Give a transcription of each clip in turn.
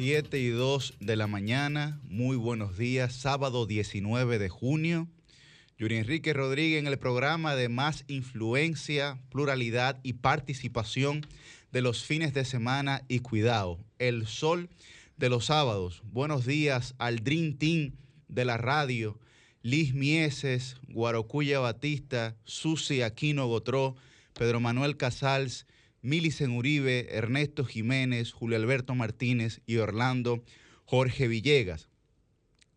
7, 7 y 2 de la mañana, muy buenos días, sábado 19 de junio. Yuri Enrique Rodríguez en el programa de más influencia, pluralidad y participación de los fines de semana y cuidado. El sol de los sábados. Buenos días al Dream Team de la radio. Liz Mieses, Guarocuya Batista, Susi Aquino Gotró, Pedro Manuel Casals, Milicen Uribe, Ernesto Jiménez, Julio Alberto Martínez y Orlando Jorge Villegas.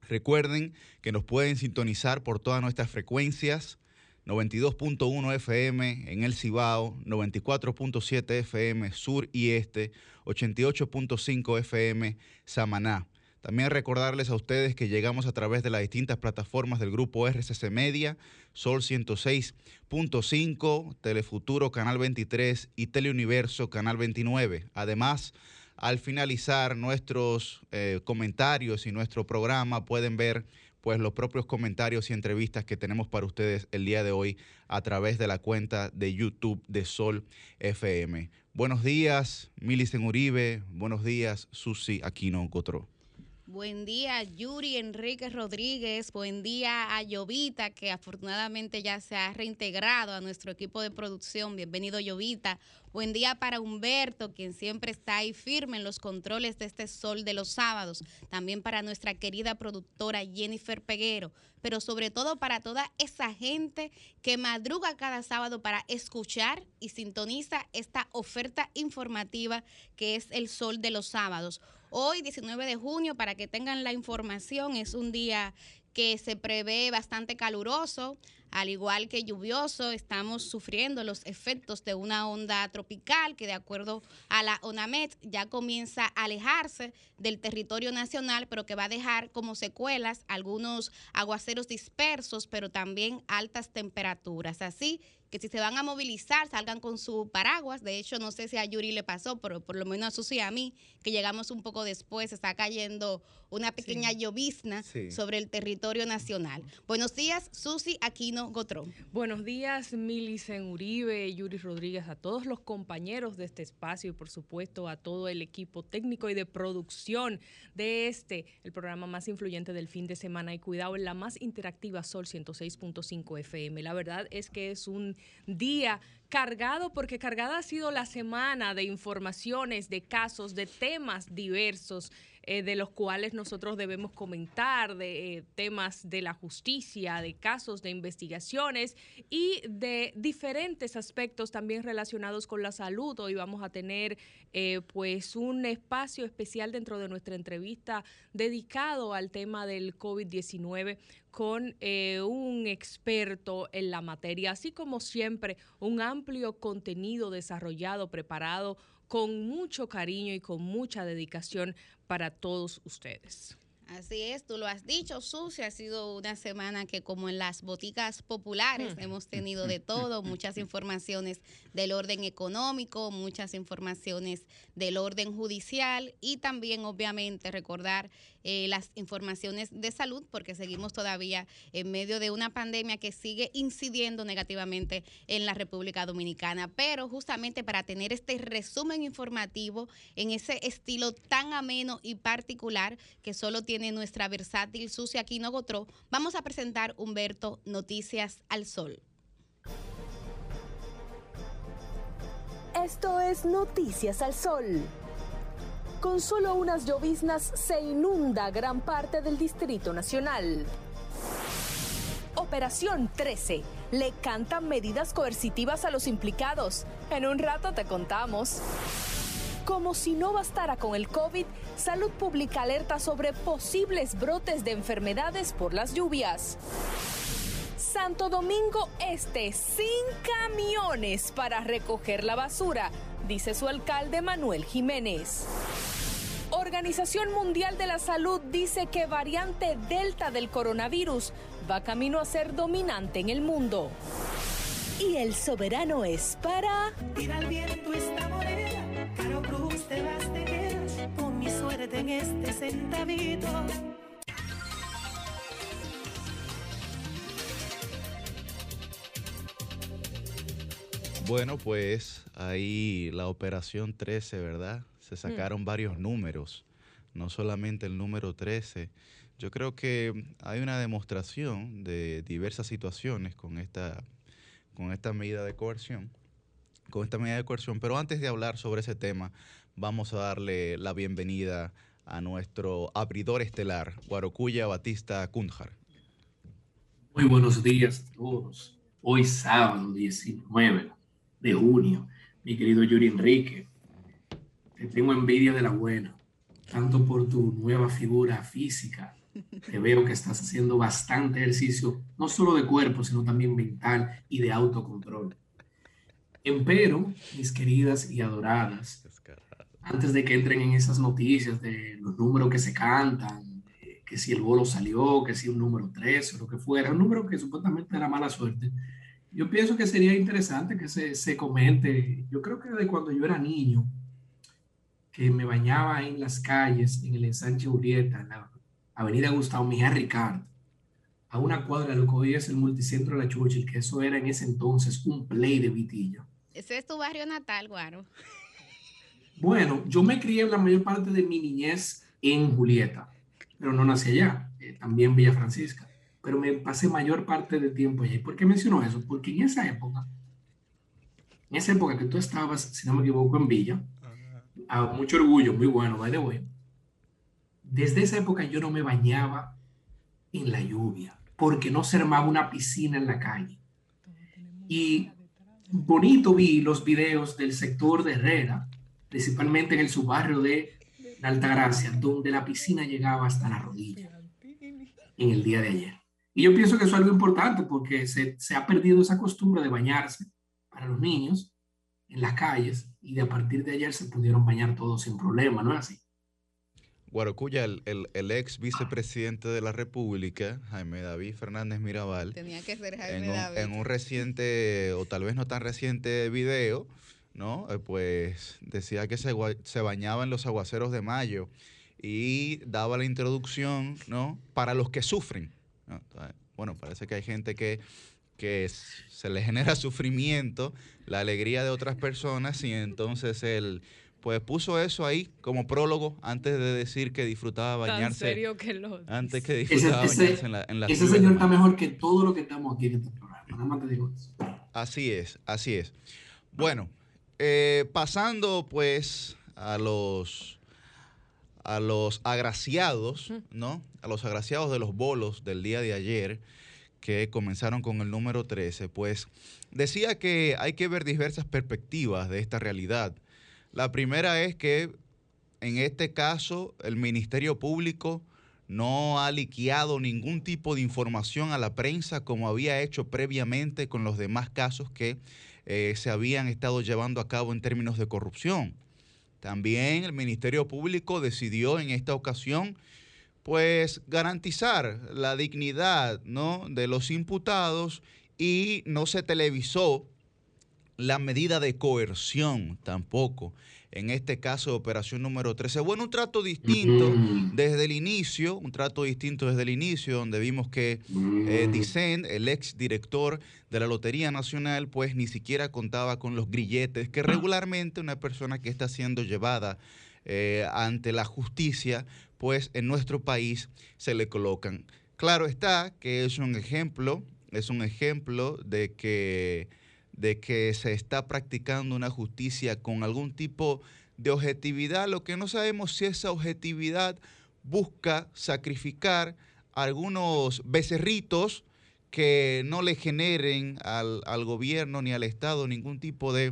Recuerden que nos pueden sintonizar por todas nuestras frecuencias, 92.1 FM en el Cibao, 94.7 FM Sur y Este, 88.5 FM Samaná. También recordarles a ustedes que llegamos a través de las distintas plataformas del grupo RCC Media, Sol 106.5, Telefuturo Canal 23 y Teleuniverso Canal 29. Además, al finalizar nuestros eh, comentarios y nuestro programa pueden ver pues los propios comentarios y entrevistas que tenemos para ustedes el día de hoy a través de la cuenta de YouTube de Sol FM. Buenos días, Milicen Uribe. Buenos días, Susi Aquino Cotró. Buen día, Yuri Enrique Rodríguez. Buen día a Llovita, que afortunadamente ya se ha reintegrado a nuestro equipo de producción. Bienvenido, Llovita. Buen día para Humberto, quien siempre está ahí firme en los controles de este sol de los sábados. También para nuestra querida productora Jennifer Peguero. Pero sobre todo para toda esa gente que madruga cada sábado para escuchar y sintoniza esta oferta informativa que es el sol de los sábados. Hoy, 19 de junio, para que tengan la información, es un día que se prevé bastante caluroso, al igual que lluvioso, estamos sufriendo los efectos de una onda tropical que de acuerdo a la ONAMET ya comienza a alejarse del territorio nacional, pero que va a dejar como secuelas algunos aguaceros dispersos, pero también altas temperaturas. Así que si se van a movilizar, salgan con su paraguas. De hecho, no sé si a Yuri le pasó, pero por lo menos a Susi y a mí, que llegamos un poco después, está cayendo una pequeña llovizna sobre el territorio nacional. Buenos días, Susi Aquino Gotrón. Buenos días, Milicen Uribe, Yuri Rodríguez, a todos los compañeros de este espacio y por supuesto a todo el equipo técnico y de producción de este, el programa más influyente del fin de semana y cuidado en la más interactiva Sol 106.5 FM. La verdad es que es un día cargado, porque cargada ha sido la semana de informaciones, de casos, de temas diversos. Eh, de los cuales nosotros debemos comentar, de eh, temas de la justicia, de casos, de investigaciones y de diferentes aspectos también relacionados con la salud. Hoy vamos a tener eh, pues un espacio especial dentro de nuestra entrevista dedicado al tema del COVID-19 con un experto en la materia, así como siempre un amplio contenido desarrollado, preparado con mucho cariño y con mucha dedicación para todos ustedes. Así es, tú lo has dicho, Susi, ha sido una semana que como en las boticas populares mm. hemos tenido de todo, muchas informaciones del orden económico, muchas informaciones del orden judicial y también obviamente recordar eh, las informaciones de salud porque seguimos todavía en medio de una pandemia que sigue incidiendo negativamente en la República Dominicana. Pero justamente para tener este resumen informativo en ese estilo tan ameno y particular que solo tiene nuestra versátil Sucia Aquino Gotró, vamos a presentar Humberto Noticias al Sol. Esto es Noticias al Sol. Con solo unas lloviznas se inunda gran parte del Distrito Nacional. Operación 13. Le cantan medidas coercitivas a los implicados. En un rato te contamos. Como si no bastara con el COVID, Salud Pública alerta sobre posibles brotes de enfermedades por las lluvias. Santo Domingo Este sin camiones para recoger la basura, dice su alcalde Manuel Jiménez. Organización Mundial de la Salud dice que variante Delta del coronavirus va camino a ser dominante en el mundo. Y el soberano es para... Tira al viento esta moneda, Caro Cruz te vas te quedas, con mi suerte en este centavito. Bueno, pues ahí la operación 13, ¿verdad? Se sacaron varios números, no solamente el número 13. Yo creo que hay una demostración de diversas situaciones con esta, con esta medida de coerción, con esta medida de coerción. Pero antes de hablar sobre ese tema, vamos a darle la bienvenida a nuestro abridor estelar, Guarocuya Batista Cunjar. Muy buenos días a todos. Hoy sábado 19 de junio, mi querido Yuri Enrique, te tengo envidia de la buena, tanto por tu nueva figura física. Te veo que estás haciendo bastante ejercicio, no solo de cuerpo, sino también mental y de autocontrol. Empero, mis queridas y adoradas, antes de que entren en esas noticias de los números que se cantan, que si el bolo salió, que si un número 13 o lo que fuera, un número que supuestamente era mala suerte, yo pienso que sería interesante que se, se comente. Yo creo que de cuando yo era niño, que me bañaba en las calles, en el ensanche Urieta, en la avenida Gustavo Mejía Ricard, a una cuadra de lo que hoy es el multicentro de la Churchill, que eso era en ese entonces un play de Vitillo. Ese es tu barrio natal, Guaro. Bueno, yo me crié la mayor parte de mi niñez en Julieta, pero no nací allá, eh, también Villa Francisca, pero me pasé mayor parte del tiempo allá. ¿Y por qué menciono eso? Porque en esa época, en esa época que tú estabas, si no me equivoco, en Villa, a mucho orgullo, muy bueno, by the way, desde esa época yo no me bañaba en la lluvia, porque no se armaba una piscina en la calle. Y bonito vi los videos del sector de Herrera, principalmente en el subbarrio de la Altagracia, donde la piscina llegaba hasta la rodilla en el día de ayer. Y yo pienso que eso es algo importante porque se, se ha perdido esa costumbre de bañarse para los niños en las calles y de a partir de ayer se pudieron bañar todos sin problema, ¿no es así? Guarocuya, el, el, el, ex vicepresidente de la República, Jaime David Fernández Mirabal, Tenía que ser Jaime en, un, David. en un reciente, o tal vez no tan reciente video, ¿no? Eh, pues decía que se, se bañaba en los aguaceros de mayo y daba la introducción, ¿no? Para los que sufren. ¿no? Bueno, parece que hay gente que, que se le genera sufrimiento, la alegría de otras personas y entonces él pues puso eso ahí como prólogo antes de decir que disfrutaba bañarse. Tan serio que lo Antes que disfrutaba ese, bañarse ese, en la, en la ese señor está mejor que todo lo que estamos aquí en este programa. Nada más te digo eso. Así es, así es. Bueno, eh, pasando pues a los a los agraciados, ¿no? A los agraciados de los bolos del día de ayer, que comenzaron con el número 13, pues decía que hay que ver diversas perspectivas de esta realidad. La primera es que en este caso el Ministerio Público no ha liqueado ningún tipo de información a la prensa como había hecho previamente con los demás casos que eh, se habían estado llevando a cabo en términos de corrupción. También el Ministerio Público decidió en esta ocasión pues garantizar la dignidad ¿no? de los imputados y no se televisó la medida de coerción tampoco. En este caso de operación número 13. Bueno, un trato distinto desde el inicio, un trato distinto desde el inicio, donde vimos que eh, Dicen, el ex director de la Lotería Nacional, pues ni siquiera contaba con los grilletes que regularmente una persona que está siendo llevada eh, ante la justicia, pues en nuestro país se le colocan. Claro está que es un ejemplo, es un ejemplo de que de que se está practicando una justicia con algún tipo de objetividad, lo que no sabemos si esa objetividad busca sacrificar algunos becerritos que no le generen al, al gobierno ni al Estado ningún tipo de,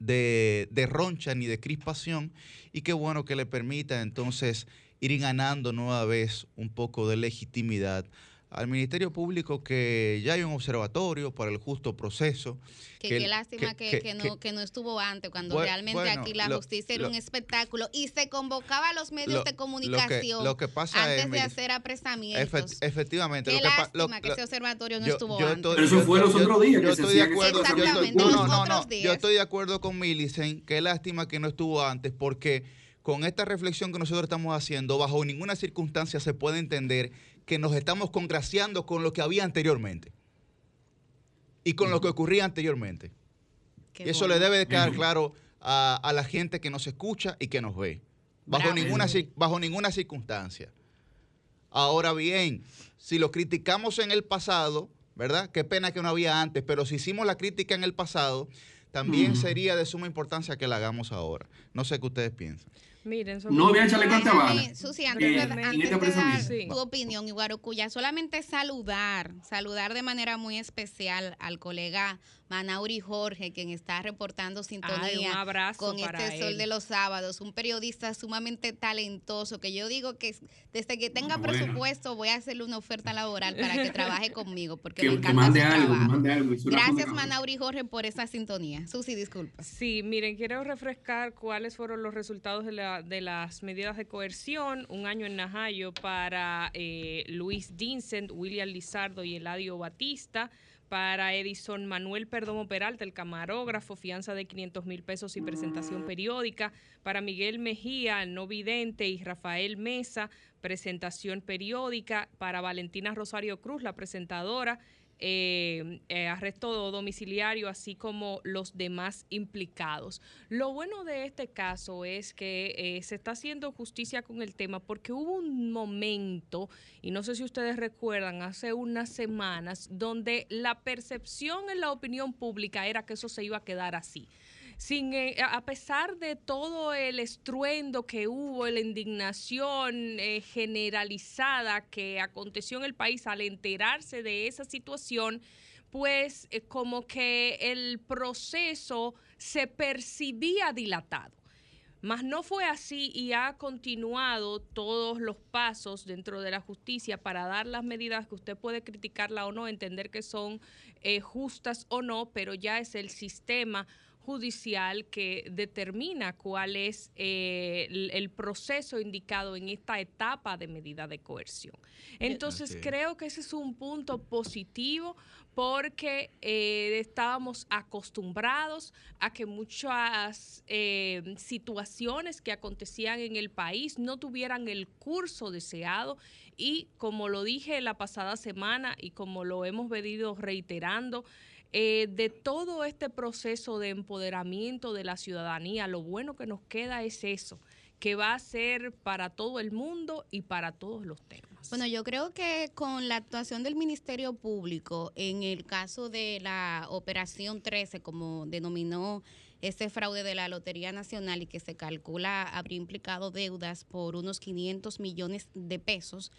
de, de, roncha ni de crispación y qué bueno que le permita entonces ir ganando nueva vez un poco de legitimidad al Ministerio Público que ya hay un observatorio para el justo proceso. Que, que qué lástima que, que, que, no, que no estuvo antes, cuando bueno, realmente bueno, aquí la lo, justicia era lo, un espectáculo y se convocaba a los medios lo, de comunicación lo que, pasa antes es, de hacer apresamientos. Efect, efectivamente. Qué lástima que ese observatorio no yo, estuvo yo antes. Pero eso fue los otros días. Yo estoy de acuerdo. Exactamente, yo estoy, los no, no, otros no, días. yo estoy de acuerdo con Millicent. Qué lástima que no estuvo antes porque con esta reflexión que nosotros estamos haciendo, bajo ninguna circunstancia se puede entender que nos estamos congraciando con lo que había anteriormente y con lo que ocurría anteriormente. y eso le debe de quedar claro a, la gente que nos escucha y que nos ve. Bajo ninguna, bajo ninguna circunstancia. Ahora bien, si lo criticamos en el pasado, ¿verdad? Qué pena que no había antes, pero si hicimos la crítica en el pasado, también sería de suma importancia que la hagamos ahora. No sé qué ustedes piensan. Miren, no voy a echarle bala. Susi, antes, de, antes de dar tu opinión, Iguarucuya, solamente saludar, saludar de manera muy especial al colega Manauri Jorge, quien está reportando sintonía con este Sol de los Sábados, un periodista sumamente talentoso, que yo digo que desde que tenga presupuesto voy a hacerle una oferta laboral para que trabaje conmigo, porque me encanta su trabajo. Gracias Manauri Jorge por esa sintonía. Susi, disculpa. Sí, miren, quiero refrescar cuáles fueron los resultados de, las medidas de coerción, un año en Najayo para eh, Luis Dincent, William Lizardo y Eladio Batista para Edison Manuel Perdomo Peralta, el camarógrafo, fianza de 500 mil pesos y presentación periódica. Para Miguel Mejía, no vidente, y Rafael Mesa, presentación periódica. Para Valentina Rosario Cruz, la presentadora, eh, eh, arresto domiciliario, así como los demás implicados. Lo bueno de este caso es que eh, se está haciendo justicia con el tema porque hubo un momento, y no sé si ustedes recuerdan, hace unas semanas, donde la percepción en la opinión pública era que eso se iba a quedar así sin, eh, a pesar de todo el estruendo que hubo, la indignación eh, generalizada que aconteció en el país al enterarse de esa situación, pues eh, como que el proceso se percibía dilatado. Mas no fue así y ha continuado todos los pasos dentro de la justicia para dar las medidas que usted puede criticarla o no, entender que son justas o no, pero ya es el sistema judicial que determina cuál es eh, el, proceso indicado en esta etapa de medida de coerción. Entonces creo que ese es un punto positivo porque eh, estábamos acostumbrados a que muchas eh, situaciones que acontecían en el país no tuvieran el curso deseado y como lo dije la pasada semana y como lo hemos venido reiterando, eh, de todo este proceso de empoderamiento de la ciudadanía, lo bueno que nos queda es eso, que va a ser para todo el mundo y para todos los temas. Bueno, yo creo que con la actuación del Ministerio Público en el caso de la Operación 13, como denominó este fraude de la Lotería Nacional y que se calcula habría implicado deudas por unos 500 millones de pesos,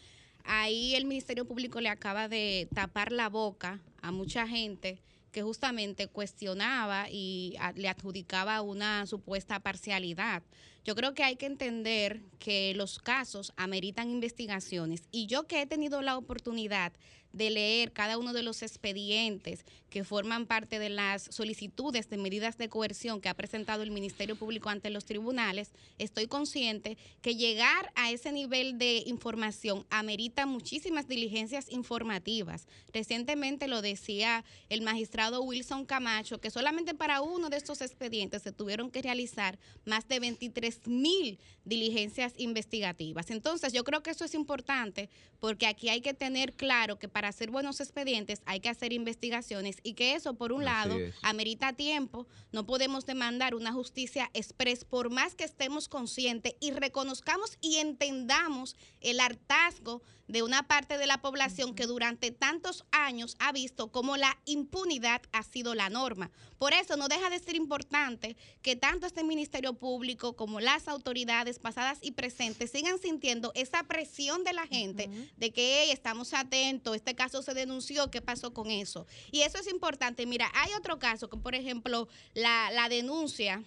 ahí el Ministerio Público le acaba de tapar la boca a mucha gente que justamente cuestionaba y le adjudicaba una supuesta parcialidad. Yo creo que hay que entender que los casos ameritan investigaciones y yo que he tenido la oportunidad de leer cada uno de los expedientes que forman parte de las solicitudes de medidas de coerción que ha presentado el Ministerio Público ante los tribunales, estoy consciente que llegar a ese nivel de información amerita muchísimas diligencias informativas. Recientemente lo decía el magistrado Wilson Camacho, que solamente para uno de estos expedientes se tuvieron que realizar más de 23 mil diligencias investigativas. Entonces, yo creo que eso es importante porque aquí hay que tener claro que para hacer buenos expedientes hay que hacer investigaciones y que eso, por un lado, amerita tiempo. No podemos demandar una justicia express por más que estemos conscientes y reconozcamos y entendamos el hartazgo de una parte de la población que durante tantos años ha visto cómo la impunidad ha sido la norma. Por eso no deja de ser importante que tanto este Ministerio Público como las autoridades pasadas y presentes sigan sintiendo esa presión de la gente de que estamos atentos, este caso se denunció, ¿qué pasó con eso? Y eso es importante. Mira, hay otro caso que, por ejemplo, la, la denuncia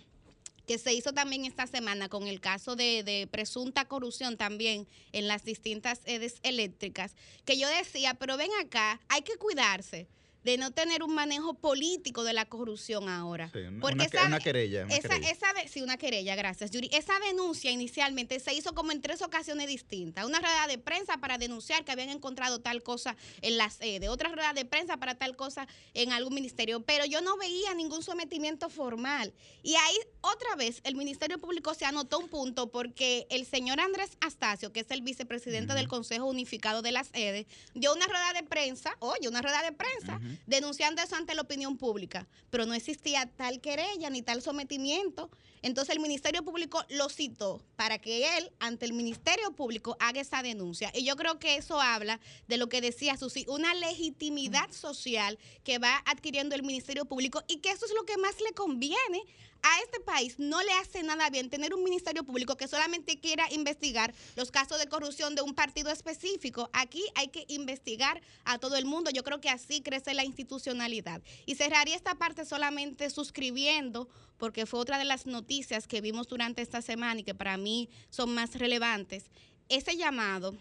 que se hizo también esta semana con el caso de, presunta corrupción también en las distintas sedes eléctricas, que yo decía, pero ven acá, hay que cuidarse de no tener un manejo político de la corrupción ahora. Porque una, esa, una querella. esa, Esa sí, una querella, gracias, Yuri. Esa denuncia inicialmente se hizo como en tres ocasiones distintas. Una rueda de prensa para denunciar que habían encontrado tal cosa en la sede, otra rueda de prensa para tal cosa en algún ministerio, pero yo no veía ningún sometimiento formal. Y ahí otra vez el Ministerio Público se anotó un punto porque el señor Andrés Astacio, que es el vicepresidente del Consejo Unificado de las sede, dio una rueda de prensa, oye, una rueda de prensa denunciando eso ante la opinión pública, pero no existía tal querella ni tal sometimiento. Entonces el Ministerio Público lo citó para que él, ante el Ministerio Público, haga esa denuncia. Y yo creo que eso habla de lo que decía Susi, una legitimidad social que va adquiriendo el Ministerio Público y que eso es lo que más le conviene a este país no le hace nada bien tener un ministerio público que solamente quiera investigar los casos de corrupción de un partido específico. Aquí hay que investigar a todo el mundo. Yo creo que así crece la institucionalidad. Y cerraría esta parte solamente suscribiendo, porque fue otra de las noticias que vimos durante esta semana y que para mí son más relevantes. Ese llamado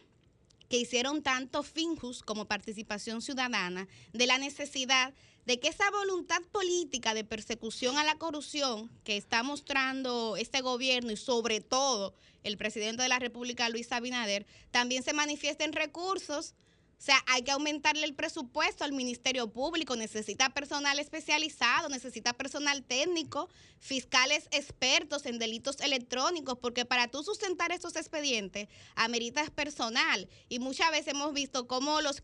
que hicieron tanto Finjus como Participación Ciudadana de la necesidad de que esa voluntad política de persecución a la corrupción que está mostrando este gobierno y sobre todo el presidente de la República, Luis Abinader, también se manifieste en recursos o sea, hay que aumentarle el presupuesto al Ministerio Público, necesita personal especializado, necesita personal técnico, fiscales expertos en delitos electrónicos, porque para tú sustentar esos expedientes ameritas personal. Y muchas veces hemos visto cómo los,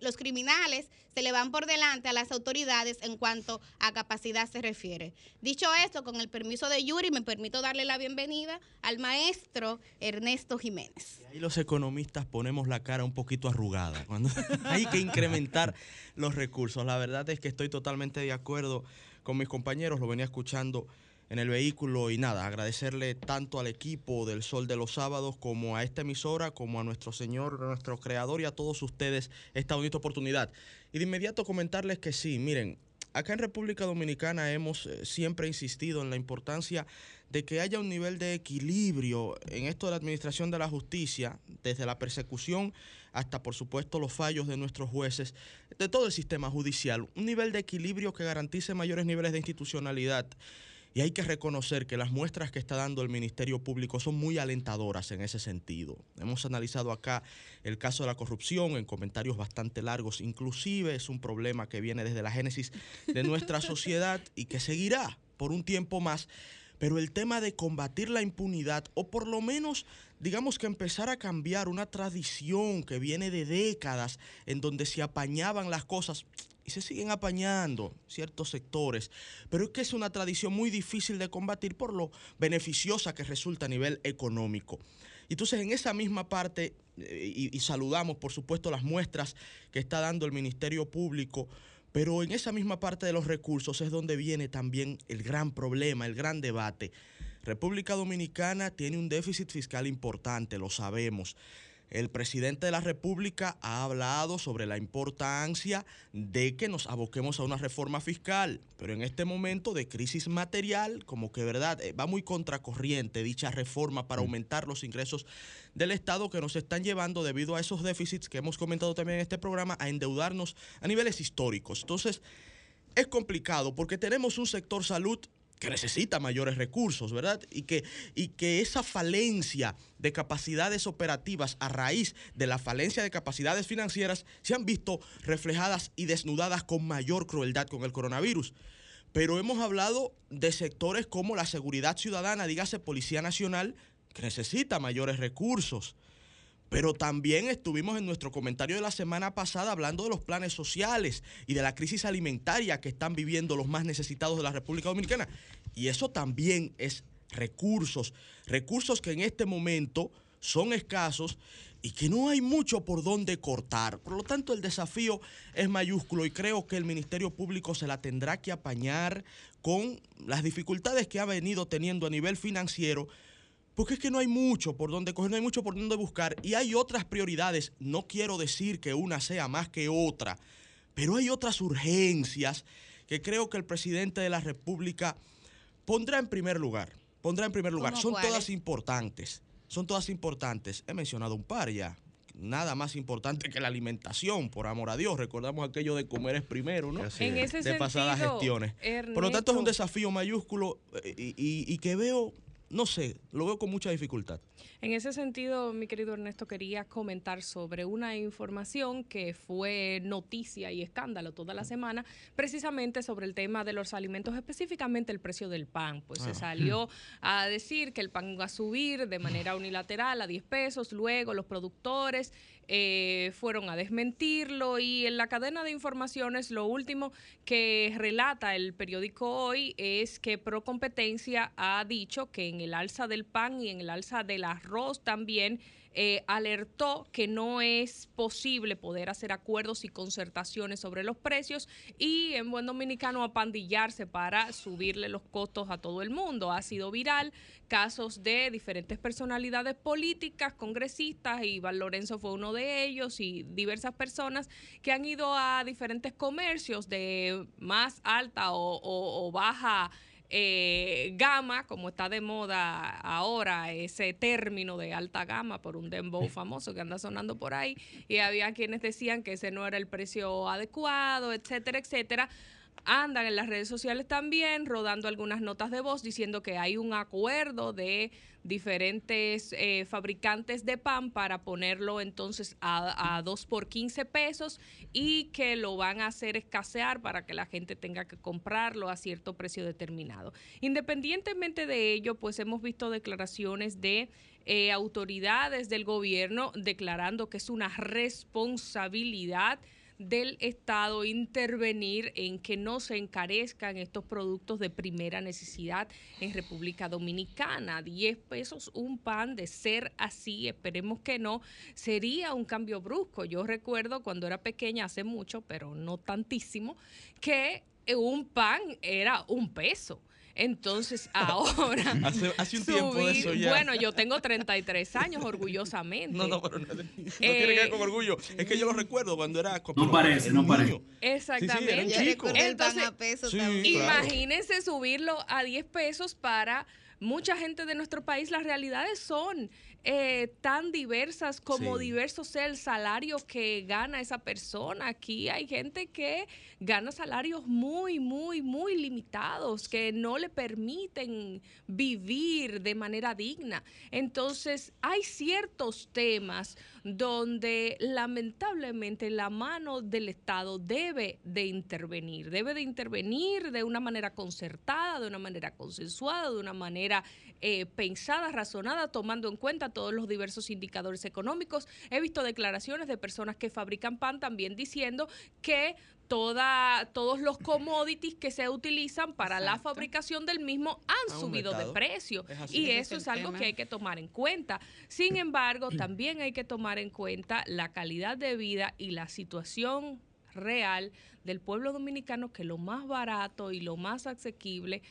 los criminales se le van por delante a las autoridades en cuanto a capacidad se refiere. Dicho esto, con el permiso de Yuri, me permito darle la bienvenida al maestro Ernesto Jiménez. Y ahí los economistas ponemos la cara un poquito arrugada hay que incrementar los recursos. La verdad es que estoy totalmente de acuerdo con mis compañeros, lo venía escuchando en el vehículo y nada, agradecerle tanto al equipo del Sol de los Sábados como a esta emisora, como a nuestro Señor, nuestro Creador y a todos ustedes esta bonita oportunidad. Y de inmediato comentarles que sí, miren, acá en República Dominicana hemos eh, siempre insistido en la importancia de que haya un nivel de equilibrio en esto de la administración de la justicia, desde la persecución hasta, por supuesto, los fallos de nuestros jueces, de todo el sistema judicial, un nivel de equilibrio que garantice mayores niveles de institucionalidad. Y hay que reconocer que las muestras que está dando el Ministerio Público son muy alentadoras en ese sentido. Hemos analizado acá el caso de la corrupción en comentarios bastante largos, inclusive es un problema que viene desde la génesis de nuestra sociedad y que seguirá por un tiempo más. Pero el tema de combatir la impunidad, o por lo menos, digamos que empezar a cambiar una tradición que viene de décadas en donde se apañaban las cosas, y se siguen apañando ciertos sectores, pero es que es una tradición muy difícil de combatir por lo beneficiosa que resulta a nivel económico. Entonces, en esa misma parte, eh, y, y, saludamos, por supuesto, las muestras que está dando el Ministerio Público, pero en esa misma parte de los recursos es donde viene también el gran problema, el gran debate. República Dominicana tiene un déficit fiscal importante, lo sabemos. El presidente de la República ha hablado sobre la importancia de que nos aboquemos a una reforma fiscal, pero en este momento de crisis material, como que verdad, eh, va muy contracorriente dicha reforma para mm. aumentar los ingresos del Estado que nos están llevando debido a esos déficits que hemos comentado también en este programa a endeudarnos a niveles históricos. Entonces, es complicado porque tenemos un sector salud que necesita mayores recursos, ¿verdad? Y que, y que esa falencia de capacidades operativas a raíz de la falencia de capacidades financieras se han visto reflejadas y desnudadas con mayor crueldad con el coronavirus. Pero hemos hablado de sectores como la seguridad ciudadana, dígase Policía Nacional, que necesita mayores recursos. Pero también estuvimos en nuestro comentario de la semana pasada hablando de los planes sociales y de la crisis alimentaria que están viviendo los más necesitados de la República Dominicana. Y eso también es recursos, recursos que en este momento son escasos y que no hay mucho por donde cortar. Por lo tanto, el desafío es mayúsculo y creo que el Ministerio Público se la tendrá que apañar con las dificultades que ha venido teniendo a nivel financiero porque es que no hay mucho por donde coger, no hay mucho por donde buscar y hay otras prioridades. No quiero decir que una sea más que otra, pero hay otras urgencias que creo que el presidente de la República pondrá en primer lugar. Pondrá en primer lugar. Son todas importantes. Son todas importantes. He mencionado un par ya. Nada más importante que la alimentación, por amor a Dios. Recordamos aquello de comer es primero, ¿no? En ese de pasadas gestiones. por lo tanto, es un desafío mayúsculo eh, y que veo no sé, lo veo con mucha dificultad. En ese sentido, mi querido Ernesto, quería comentar sobre una información que fue noticia y escándalo toda la semana, precisamente sobre el tema de los alimentos, específicamente el precio del pan. Pues se ah. salió a decir que el pan va a subir de manera unilateral a 10 pesos, luego los productores eh, fueron a desmentirlo y en la cadena de informaciones lo último que relata el periódico hoy es que Pro Competencia ha dicho que en el alza del pan y en el alza del arroz también eh, alertó que no es posible poder hacer acuerdos y concertaciones sobre los precios y en buen dominicano apandillarse para subirle los costos a todo el mundo. Ha sido viral casos de diferentes personalidades políticas, congresistas, y Val Lorenzo fue uno de ellos, y diversas personas que han ido a diferentes comercios de más alta o baja eh, gama, como está de moda ahora ese término de alta gama por un dembow famoso que anda sonando por ahí, y había quienes decían que ese no era el precio adecuado, etcétera, etcétera andan en las redes sociales también rodando algunas notas de voz diciendo que hay un acuerdo de diferentes eh, fabricantes de pan para ponerlo entonces a, a 2 por 15 pesos y que lo van a hacer escasear para que la gente tenga que comprarlo a cierto precio determinado. Independientemente de ello, pues hemos visto declaraciones de eh, autoridades del gobierno declarando que es una responsabilidad del Estado intervenir en que no se encarezcan estos productos de primera necesidad en República Dominicana. 10 pesos un pan, de ser así, esperemos que no, sería un cambio brusco. Yo recuerdo cuando era pequeña, hace mucho, pero no tantísimo, que un pan era un peso. Entonces, ahora. hace, un tiempo de eso ya. Bueno, yo tengo 33 años, orgullosamente. No, no, pero no, no tiene que ver con eh, orgullo. Es que yo lo recuerdo cuando era. No parece, no parece. Exactamente. Sí, sí, Entonces, peso imagínense subirlo a 10 pesos para mucha gente de nuestro país. Las realidades son eh, tan diversas como diverso sea el salario que gana esa persona. Aquí hay gente que gana salarios muy, muy, muy limitados, que no le permiten vivir de manera digna. Entonces, hay ciertos temas donde lamentablemente la mano del Estado debe de intervenir, debe de intervenir de una manera concertada, de una manera consensuada, de una manera eh, pensada, razonada, tomando en cuenta todos los diversos indicadores económicos. He visto declaraciones de personas que fabrican pan también diciendo que Toda, todos los commodities que se utilizan para la fabricación del mismo han subido de precio. Y eso es, algo que hay que tomar en cuenta. Sin embargo, también hay que tomar en cuenta la calidad de vida y la situación real del pueblo dominicano, que lo más barato y lo más asequible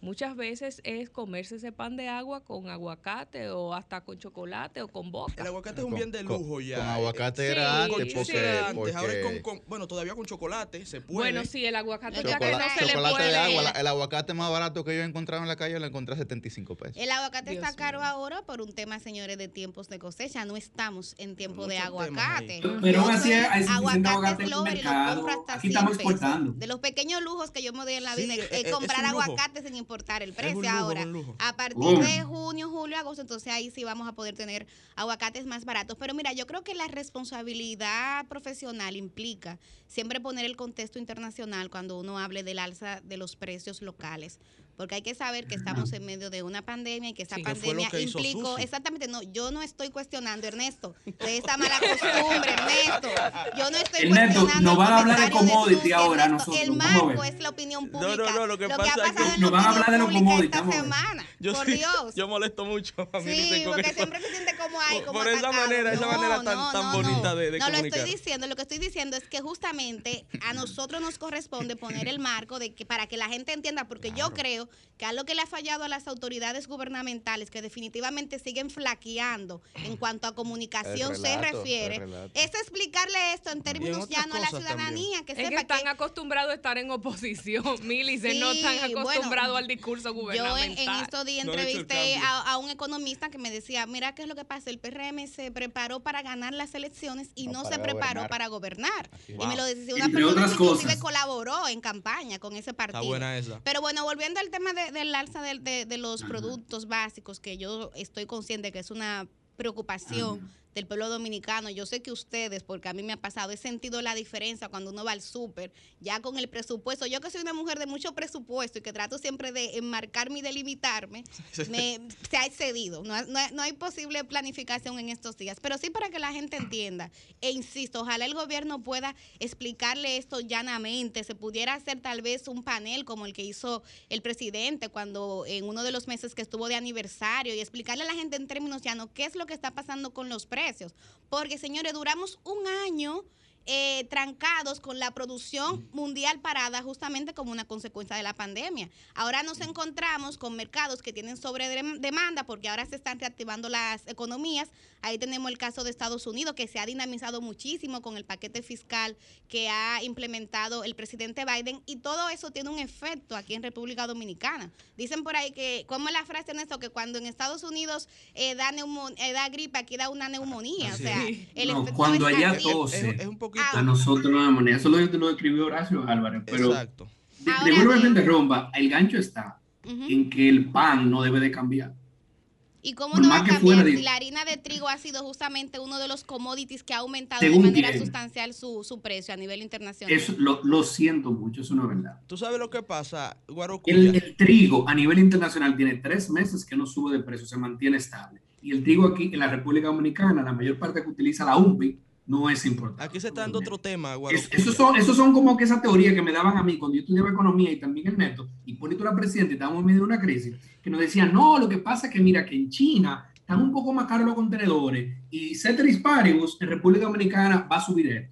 muchas veces es comerse ese pan de agua con aguacate o hasta con chocolate o con boca. El aguacate es un bien de lujo ya. Con aguacate era antes, porque, Ahora es con, bueno, todavía con chocolate se puede. Bueno, sí, el aguacate ya que no se le puede. De agua, el aguacate más barato que yo he encontrado en la calle lo encontré a 75 pesos. El aguacate está caro ahora por un tema, señores, de tiempos de cosecha. No estamos en tiempo de aguacate. Pero aún así hay aguacate en el mercado. Aquí estamos exportando. De los pequeños lujos que yo me doy en la vida, es, comprar aguacate sin importar el precio. Ahora, a partir de junio, julio, agosto, entonces ahí sí vamos a poder tener aguacates más baratos. Pero mira, yo creo que la responsabilidad profesional implica siempre poner el contexto internacional cuando uno hable del alza de los precios locales porque hay que saber que estamos en medio de una pandemia y que esa pandemia implicó, exactamente, no, yo no estoy cuestionando, Ernesto, de esa mala costumbre, Ernesto, yo no estoy Ernesto, cuestionando. no van a hablar de commodity ahora nosotros. El marco es la opinión pública. No, no, no, lo que, pasa ha es que nos van a hablar de los commodities esta semana, yo por sí, Dios. Yo molesto mucho a mí Sí, porque siempre se siente como hay, como Por esa manera, esa manera tan, tan bonita de, de No, comunicar. lo estoy diciendo, lo que estoy diciendo es que justamente a nosotros nos corresponde poner el marco de que para que la gente entienda, porque yo creo que a lo que le ha fallado a las autoridades gubernamentales, que definitivamente siguen flaqueando en cuanto a comunicación se refiere, es explicarle esto en términos llanos a la ciudadanía, que es sepa que están acostumbrados a estar en oposición, Milice, no están acostumbrados al discurso gubernamental. Yo en, en estos días entrevisté a, un economista que me decía, mira qué es lo que pasa, el PRM se preparó para ganar las elecciones y no, se preparó para gobernar. Y me lo decía una persona que inclusive colaboró en campaña con ese partido. buena esa. Pero bueno, volviendo al tema de, del alza de, de, los productos básicos, que yo estoy consciente que es una preocupación del pueblo dominicano. Yo sé que ustedes, porque a mí me ha pasado, he sentido la diferencia cuando uno va al súper, ya con el presupuesto. Yo que soy una mujer de mucho presupuesto y que trato siempre de enmarcarme y delimitarme, me, se ha excedido. No, no, no hay posible planificación en estos días. Pero sí para que la gente entienda, e insisto, ojalá el gobierno pueda explicarle esto llanamente, se pudiera hacer tal vez un panel como el que hizo el presidente cuando en uno de los meses que estuvo de aniversario y explicarle a la gente en términos llanos qué es lo que está pasando con los precios. Porque, señores, duramos un año eh, trancados con la producción mundial parada justamente como una consecuencia de la pandemia. Ahora nos encontramos con mercados que tienen sobre demanda porque ahora se están reactivando las economías. Ahí tenemos el caso de Estados Unidos que se ha dinamizado muchísimo con el paquete fiscal que ha implementado el presidente Biden y todo eso tiene un efecto aquí en República Dominicana. Dicen por ahí que, ¿cómo es la frase en esto? Que cuando en Estados Unidos eh, da, eh, da gripe, aquí da una neumonía. O sea, el no, cuando allá tose, es, un poquito... a nosotros no neumonía. Eso lo, lo escribió Horacio Álvarez. Pero Exacto. De, de, rompa, el gancho está en que el pan no debe de cambiar. ¿Y cómo no va a cambiar si la harina de trigo ha sido justamente uno de los commodities que ha aumentado de manera sustancial su, su, precio a nivel internacional? Eso, lo, lo, siento mucho, eso no es verdad. ¿Tú sabes lo que pasa, El, el, trigo a nivel internacional tiene tres meses que no sube de precio, se mantiene estable. Y el trigo aquí en la República Dominicana, la mayor parte que utiliza la UMPI, no es importante. Aquí se está dando otro tema. esos, son, esos son como que esa teoría que me daban a mí cuando yo estudiaba economía y también el neto, y tú era presidente y estábamos en medio de una crisis, que nos decían, no, lo que pasa es que mira que en China están un poco más caros los contenedores y ceteris paribus en República Dominicana va a subir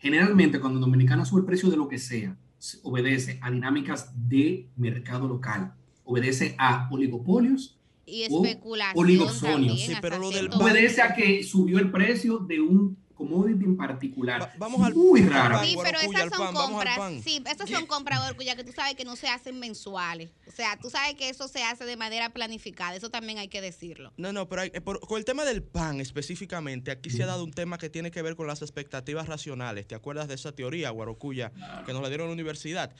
Generalmente cuando Dominicana sube el precio de lo que sea, obedece a dinámicas de mercado local, obedece a oligopolios y especulación. Sí, pero lo del obedece a que subió el precio de un commodity en particular. vamos al muy raro. Sí, pero esas son compras, sí, esas son compras, ya que tú sabes que no se hacen mensuales. O sea, tú sabes que eso se hace de manera planificada, eso también hay que decirlo. No, no, pero eh, con el tema del pan específicamente, aquí se ha dado un tema que tiene que ver con las expectativas racionales. ¿Te acuerdas de esa teoría, Guarocuya, que nos la dieron en la universidad?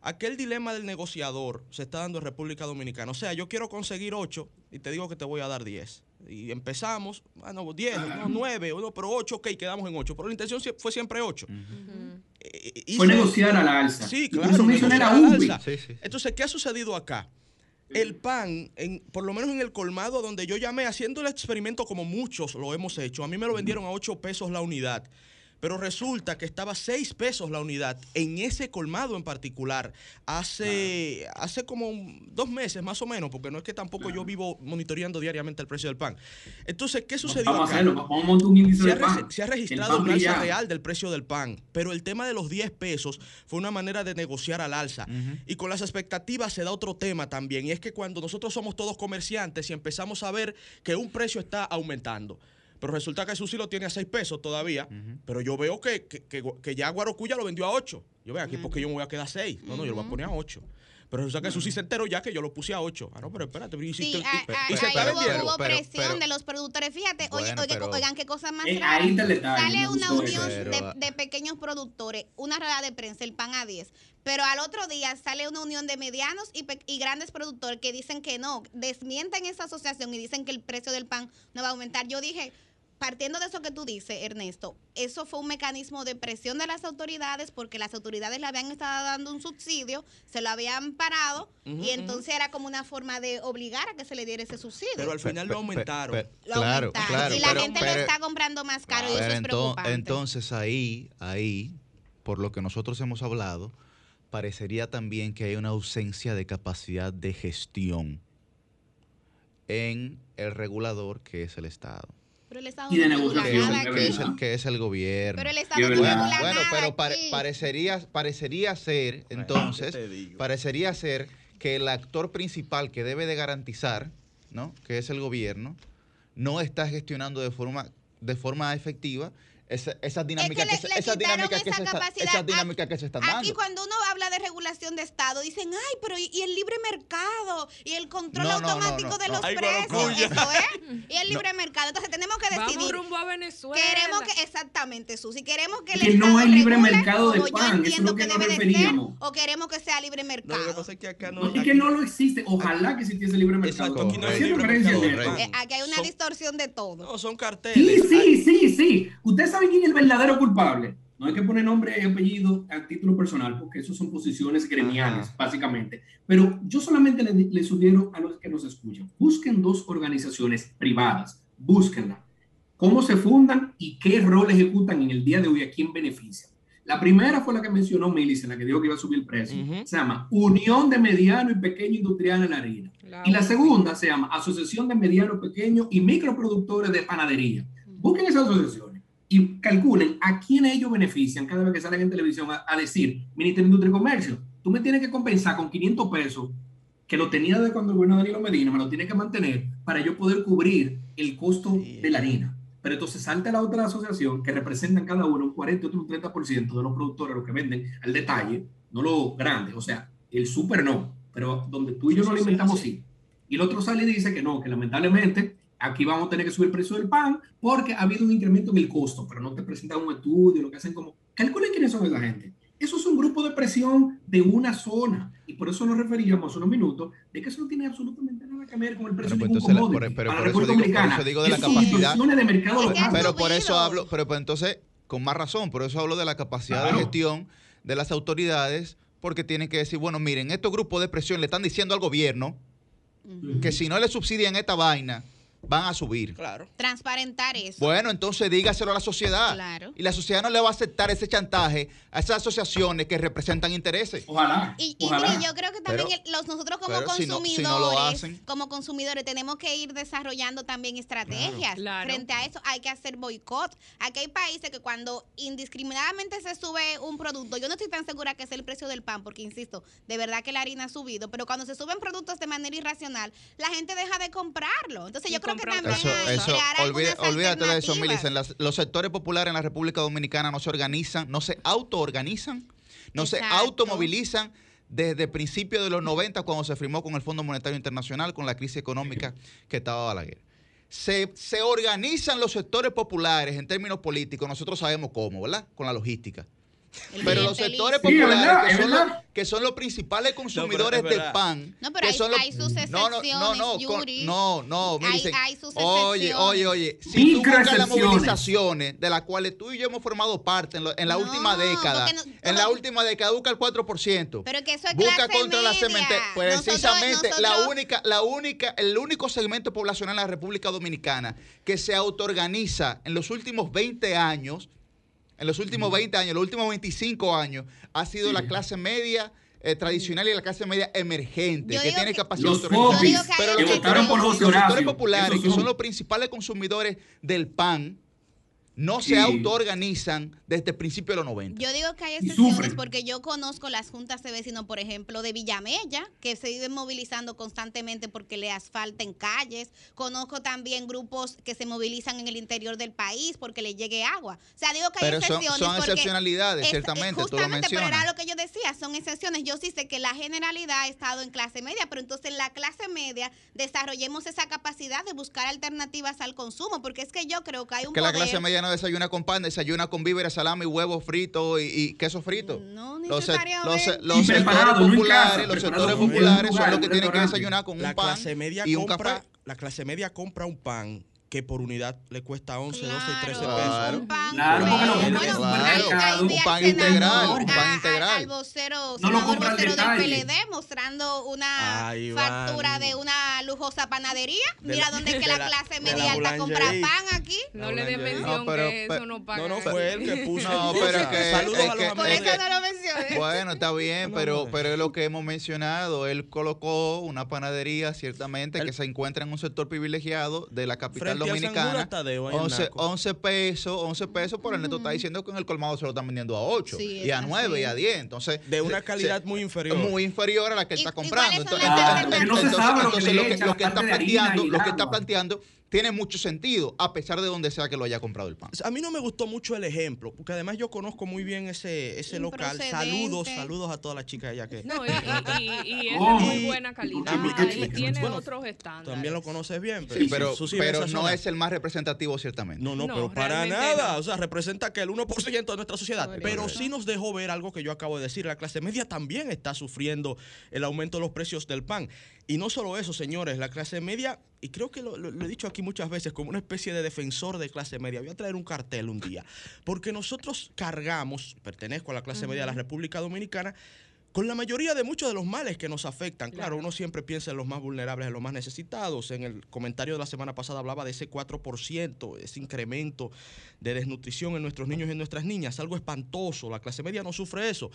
Aquel dilema del negociador se está dando en República Dominicana. O sea, yo quiero conseguir 8 y te digo que te voy a dar 10 y empezamos, bueno, 10, no, 9, pero 8, ok, quedamos en 8. Pero la intención fue siempre 8. Eh, fue negociar a la alza. Sí, claro. Entonces, ¿qué ha sucedido acá? El pan, en, por lo menos en el colmado donde yo llamé, haciendo el experimento como muchos lo hemos hecho, a mí me lo vendieron a 8 pesos la unidad pero resulta que estaba 6 pesos la unidad en ese colmado en particular hace, hace como dos meses más o menos, porque no es que tampoco yo vivo monitoreando diariamente el precio del pan. Entonces, ¿qué sucedió? Vamos a hacerlo, vamos a un se, ha, pan. se ha registrado un alza real del precio del pan, pero el tema de los 10 pesos fue una manera de negociar al alza. Y con las expectativas se da otro tema también, y es que cuando nosotros somos todos comerciantes y empezamos a ver que un precio está aumentando, pero resulta que sí lo tiene a 6 pesos todavía. Pero yo veo que, que, que, ya Guarocuya lo vendió a 8. Yo veo aquí porque yo me voy a quedar a 6. No, no, yo lo voy a poner a 8. Pero resulta que sí se enteró ya que yo lo puse a 8. Ah, no, pero espérate. Y, sí, y, se está vendiendo. Hubo, presión de los productores. Fíjate, oye, oigan, qué cosa más eh, ahí Sale una unión de, de, pequeños productores, una rueda de prensa, el pan a 10. Pero al otro día sale una unión de medianos y, y, grandes productores que dicen que no, desmienten esa asociación y dicen que el precio del pan no va a aumentar. Yo dije, partiendo de eso que tú dices, Ernesto, eso fue un mecanismo de presión de las autoridades porque las autoridades le habían estado dando un subsidio, se lo habían parado y entonces era como una forma de obligar a que se le diera ese subsidio. Pero al final lo aumentaron. lo aumentaron. y la gente lo está comprando más caro y eso es preocupante. Entonces ahí, ahí, por lo que nosotros hemos hablado, parecería también que hay una ausencia de capacidad de gestión en el regulador que es el Estado y de negociación que es, el, que es el gobierno. Pero el Estado no bueno, pero parecería, parecería ser, entonces, parecería ser que el actor principal que debe de garantizar, ¿no? que es el gobierno, no está gestionando de forma, de forma efectiva esa, esa dinámica es que, se, esa quitaron dinámica que esa se está, capacidad. esa dinámica que se están dando. Aquí cuando uno habla de regulación de Estado, dicen, ay, pero y, y el libre mercado y el control No, no, no, automático no, de no. los Ay, precios, eso es, y el libre mercado. Entonces tenemos que Vamos decidir. rumbo a Venezuela. Queremos que, exactamente, Susi, queremos que el Que no Estado hay libre regule, mercado de como yo pan, eso es entiendo lo que debe de ser, o queremos que sea libre No, mercado. lo que pasa es que acá no. No, es aquí- que no lo existe. Ojalá que existiese libre mercado. Exacto, aquí no hay libre mercado. Eh, aquí hay una distorsión de todo. No, son Sí, carteles. sí, sí, sí. Ustedes saben quién es el verdadero culpable. No hay que poner nombre y apellido a título personal, porque eso son posiciones gremiales, Ajá. básicamente. Pero yo solamente le, le sugiero a los que nos escuchan, busquen dos organizaciones privadas, búsquenla. ¿Cómo se fundan y qué rol ejecutan en el día de hoy? ¿A quién benefician? La primera fue la que mencionó Melis, en la que dijo que iba a subir el precio. Ujú. Se llama Unión de Mediano y Pequeño Industrial en la Harina. Y la segunda se llama Asociación de Mediano, Pequeño y Microproductores de Panadería. Busquen esas asociaciones y calculen a quién ellos benefician cada vez que salen en televisión a, a decir, Ministerio de Industria y Comercio, tú me tienes que compensar con 500 pesos que lo tenía de cuando el gobierno de Danilo Medina, me lo tiene que mantener para yo poder cubrir el costo Sí. de la harina. Pero entonces salta la otra asociación que representan cada uno un 40 y otro un 30% de los productores, los que venden al detalle, no los grandes, o sea, el súper no, pero donde tú y yo Sí, nos alimentamos sí. sí. Y el otro sale y dice que no, que lamentablemente aquí vamos a tener que subir el precio del pan porque ha habido un incremento en el costo, pero no te presentan un estudio, lo que hacen como, calculen quiénes son esa gente. Eso es un grupo de presión de una zona y por eso nos referíamos hace unos minutos de que eso no tiene absolutamente nada que ver con el precio Pero, de pues, ningún la- commodity por- pero para por la eso digo- por eso digo de la capacidad. de mercado local. Pero por eso hablo, pero pues entonces, con más razón, por eso hablo de la capacidad Claro. de gestión de las autoridades, porque tienen que decir, bueno, miren, estos grupos de presión le están diciendo al gobierno que si no le subsidian esta vaina, van a subir. Claro. Transparentar eso. Bueno, entonces dígaselo a la sociedad. Claro. Y la sociedad no le va a aceptar ese chantaje a esas asociaciones que representan intereses. Ojalá. Y, y ojalá. yo creo que también Pero- el- los, nosotros como pero si no- consumidores, si no lo hacen. como consumidores, tenemos que ir desarrollando también estrategias. Claro. Frente a eso hay que hacer boicot. Aquí hay países que cuando indiscriminadamente se sube un producto, yo no estoy tan segura que es el precio del pan, porque insisto, de verdad que la harina ha subido, pero cuando se suben productos de manera irracional, la gente deja de comprarlo. Entonces yo creo Eso, eso, olvídate de eso. Las- los sectores populares en la República Dominicana no se organizan, no se autoorganizan, no se automovilizan desde principios de los 90 cuando se firmó con el Fondo Monetario Internacional con la crisis económica que estaba Balaguer. Se, se organizan los sectores populares en términos políticos, nosotros sabemos cómo, ¿verdad? Con la logística. El Pero los clientelismo. sectores Sí, es populares, verdad, que, son los, que son los principales consumidores del verdad. pan. No, pero que hay- son los- hay sus no, no, no, no, excepciones, Yuri. no, no, Hay- Millicent. hay sus Oye, excepciones. oye, oye. Si tú buscas las movilizaciones de las cuales tú y yo hemos formado parte en, lo- en la No, última década, no- en la última década busca el 4%. Pero que eso es Busca clase contra la media. cementera. Nosotros- Precisamente la nosotros- única, la única, el único segmento poblacional en la República Dominicana que se autoorganiza en los últimos 20 años, en los últimos 20 años, los últimos 25 años, ha sido la clase media eh, tradicional y la clase media emergente, Yo que tiene que- capacidad de Pero que los votaron por los sectores populares, que son son. los principales consumidores del pan, no Sí. se autoorganizan desde el principio de los 90. Yo digo que hay excepciones porque yo conozco las juntas de vecinos, por ejemplo, de Villamella, que se viven movilizando constantemente porque le asfalten calles. Conozco también grupos que se movilizan en el interior del país porque le llegue agua. O sea, digo que hay Pero son, excepciones. son porque excepcionalidades, es- ciertamente, tú lo Justamente, pero era lo que yo decía, son excepciones. Yo sí sé que la generalidad ha estado en clase media, pero entonces en la clase media desarrollemos esa capacidad de buscar alternativas al consumo, porque es que yo creo que hay un Que la clase media no desayuna con pan, desayuna con víveres, salami, huevos fritos y, y queso frito. No Los, se- los, se- los Y sectores no populares, los sectores populares son los que tienen que desayunar con La un pan clase media y un compra, café. la clase media compra un pan que por unidad le cuesta 11, 12 y 13 Claro, pesos. Claro. un pan Claro, porque lo compran en supermercado, un pan integral, un pan a- a- integral. Al vocero, No lo compra vocero del. PLD mostrando una factura de una lujosa panadería. De Mira la- dónde es que la, la- clase media alta compra pan aquí. No le dé No, mención pero- que eso no paga. No, no fue él que puso. No, pero que- Saludos es a los que- Por eso no lo mencioné. Bueno, está bien, pero, pero es lo que hemos mencionado. Él colocó una panadería, ciertamente, que se encuentra en un sector privilegiado de la capital dominicana. Tadeo, ahí en 11, Naco. 11 pesos, 11 pesos, pero el neto está diciendo que en el colmado se lo están vendiendo a 8, Sí, y a es 9 y así. a 10. Entonces, De una calidad se- muy inferior. muy inferior a la que él ¿Y- está y comprando. Entonces, lo que entonces le lo que, echan, lo que está planteando, y lo que está planteando tiene mucho sentido, a pesar de donde sea que lo haya comprado el pan. A mí no me gustó mucho el ejemplo, porque además yo conozco muy bien ese, ese local. Saludos, saludos a todas las chicas allá que. No, y, y, es de muy buena calidad. Y, tiene otros estándares. También lo conoces bien, pero, pero, no es el más representativo, ciertamente. No, no, pero para nada. O sea, representa que el 1% de nuestra sociedad. pero sí nos dejó ver algo que yo acabo de decir. La clase media también está sufriendo el aumento de los precios del pan. Y no solo eso, señores, la clase media, y creo que lo, he dicho aquí muchas veces, como una especie de defensor de clase media. Voy a traer un cartel un día. Porque nosotros cargamos, pertenezco a la clase media de la República Dominicana, con la mayoría de muchos de los males que nos afectan. Claro, uno siempre piensa en los más vulnerables, en los más necesitados. En el comentario de la semana pasada hablaba de ese 4%, ese incremento de desnutrición en nuestros niños y en nuestras niñas, algo espantoso. La clase media no sufre eso.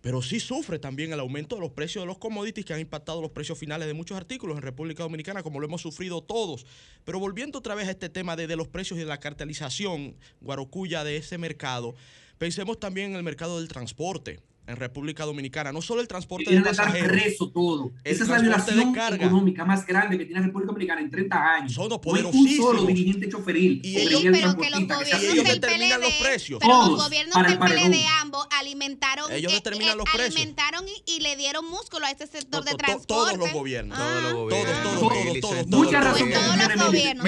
Pero sí sufre también el aumento de los precios de los commodities que han impactado los precios finales de muchos artículos en República Dominicana, como lo hemos sufrido todos. Pero volviendo otra vez a este tema de, los precios y de la cartelización guarocuya de ese mercado, pensemos también en el mercado del transporte en República Dominicana. No solo el transporte de pasajeros. preso todo. Esa es la violación económica más grande que tiene República Dominicana en 30 años. Son poderosísimos. un solo dirigente choferil. Y ellos, pero que los gobiernos del PLD, los precios. Pero los gobiernos del PLD ambos alimentaron, ellos determinan los precios. alimentaron y, le dieron músculo a este sector de transporte. Todos los gobiernos. Todos los gobiernos. Todos, todos, todos. Mucha razón. Todos los gobiernos.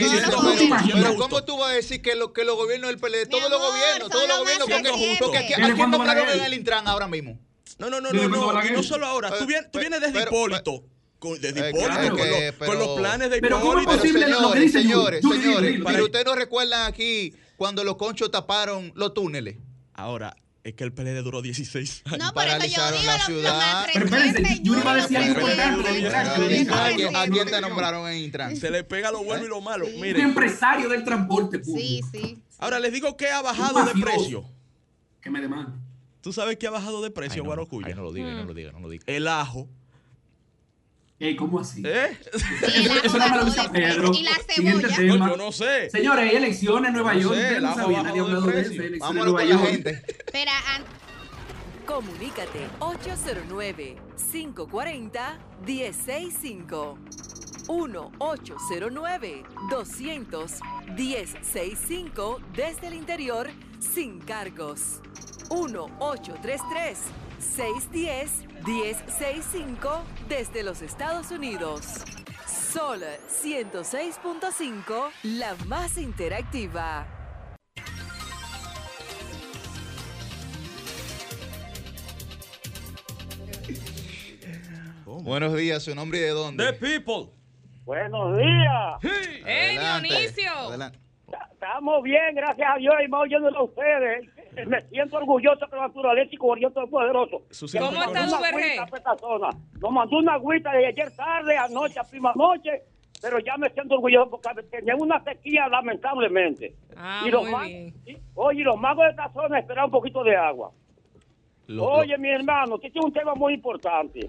Pero ¿cómo tú vas a decir que, que los gobiernos del PLD, todos los gobiernos, todos los gobiernos, porque aquí no pagaron en el Intran ahora mismo. No, no, no, no, no, y no solo ahora. Tú vienes, tú vienes desde Hipólito. Con, desde Hipólito, con, los, con, los, planes de Hipólito. Pero ¿cómo es posible señores, lo que dice Señores, señores, pero ustedes no recuerdan aquí cuando los conchos taparon los túneles. Ahora, es que el PLD duró 16 años. No, por eso yo digo la ciudad. Pero espérense, Yuri va a decir algo importante ¿A quién te nombraron en Intran? Se le pega lo bueno y lo malo. Un empresario del transporte público. Sí, sí. Ahora les digo que ha bajado de precio. Que me demanda. ¿Tú sabes que ha bajado de precio, Guarocuya? Ay, no lo diga, no lo diga, no lo diga. El ajo. Ey, ¿Cómo así? ¿Eh? eso no me lo dice Pedro. Y la cebolla. No, yo no sé. Señores, hay elecciones en Nueva no York. Sé, el ajo ha bajado de precio. Vámonos con la gente. Espera, Comunícate 809-540-1065. 1-809-200-1065 desde el interior sin cargos. 1-833-610-1065 desde los Estados Unidos. Sol 106.5, la más interactiva. Buenos días, ¿su nombre y de dónde? The People. Buenos días. Sí. ¡Hey, Dionisio! Estamos bien, gracias a Dios, y más oyéndolo a ustedes. Me siento orgulloso de la naturaleza y Dios poderoso. ¿Cómo está su persona? Nos mandó una agüita de ayer tarde, anoche, a prima noche, pero ya me siento orgulloso porque tenía una sequía lamentablemente. Ah, y los muy magos, bien. Oye, los magos de esta zona esperan un poquito de agua. Lo- Oye, mi hermano, este es un tema muy importante.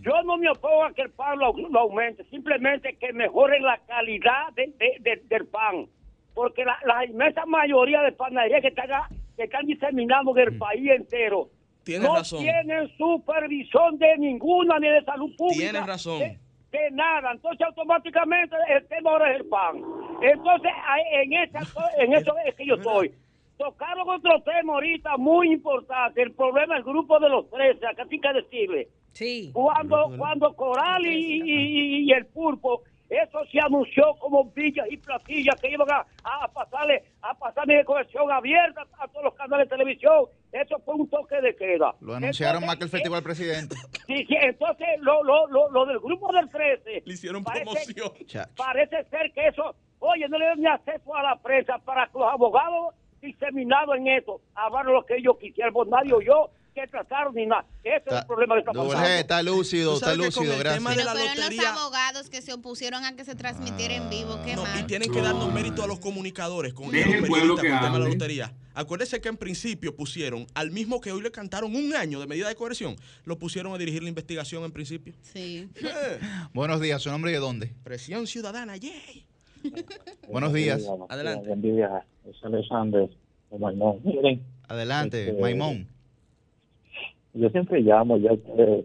Yo no me opongo a que el pan lo, lo aumente, simplemente que mejoren la calidad de- de- de- del pan. Porque la, la inmensa mayoría de panaderías que están, que están diseminados en el país entero Tienes no razón. tienen supervisión de ninguna, ni de salud pública. Tienes razón. De, de nada. Entonces, automáticamente el tema ahora es el pan. Entonces, en, esa, en eso es que yo estoy. Tocaron otro tema ahorita muy importante, el problema del grupo de los 13, acá sí que decirle. Sí. Cuando, cuando Coral y, y- y el Pulpo, eso se anunció como villas y platillas que iban a, a pasarle, a pasar mi colección abierta a todos los canales de televisión. Eso fue un toque de queda. Lo anunciaron Entonces, más que el Festival Presidente. Sí, sí, entonces lo, lo, lo, lo del grupo del 13. Le hicieron parece- promoción. Parece ser que eso, oye, no le dan ni acceso a la prensa para que los abogados diseminados en esto hablaron lo que ellos quisieran, pues nadie oyó que trataron ni nada. Ese es el problema que está pasando. G, está lúcido, está lúcido, el tema gracias. de Pero la fueron los abogados que se opusieron a que se transmitiera en vivo. ¿Qué No, más? y tienen que darnos mérito a los comunicadores con Deje el pueblo periodistas que con el tema de la lotería. Acuérdese que en principio pusieron al mismo que hoy le cantaron un año de medida de coerción, lo pusieron a dirigir la investigación en principio. Sí. Eh, Buenos días, ¿su nombre y de dónde? presión ciudadana, yay. Buenos días. Adelante. Buen día, es Alexander de Maimón. Miren, Adelante, Este, Maimón. Yo siempre llamo, ya ustedes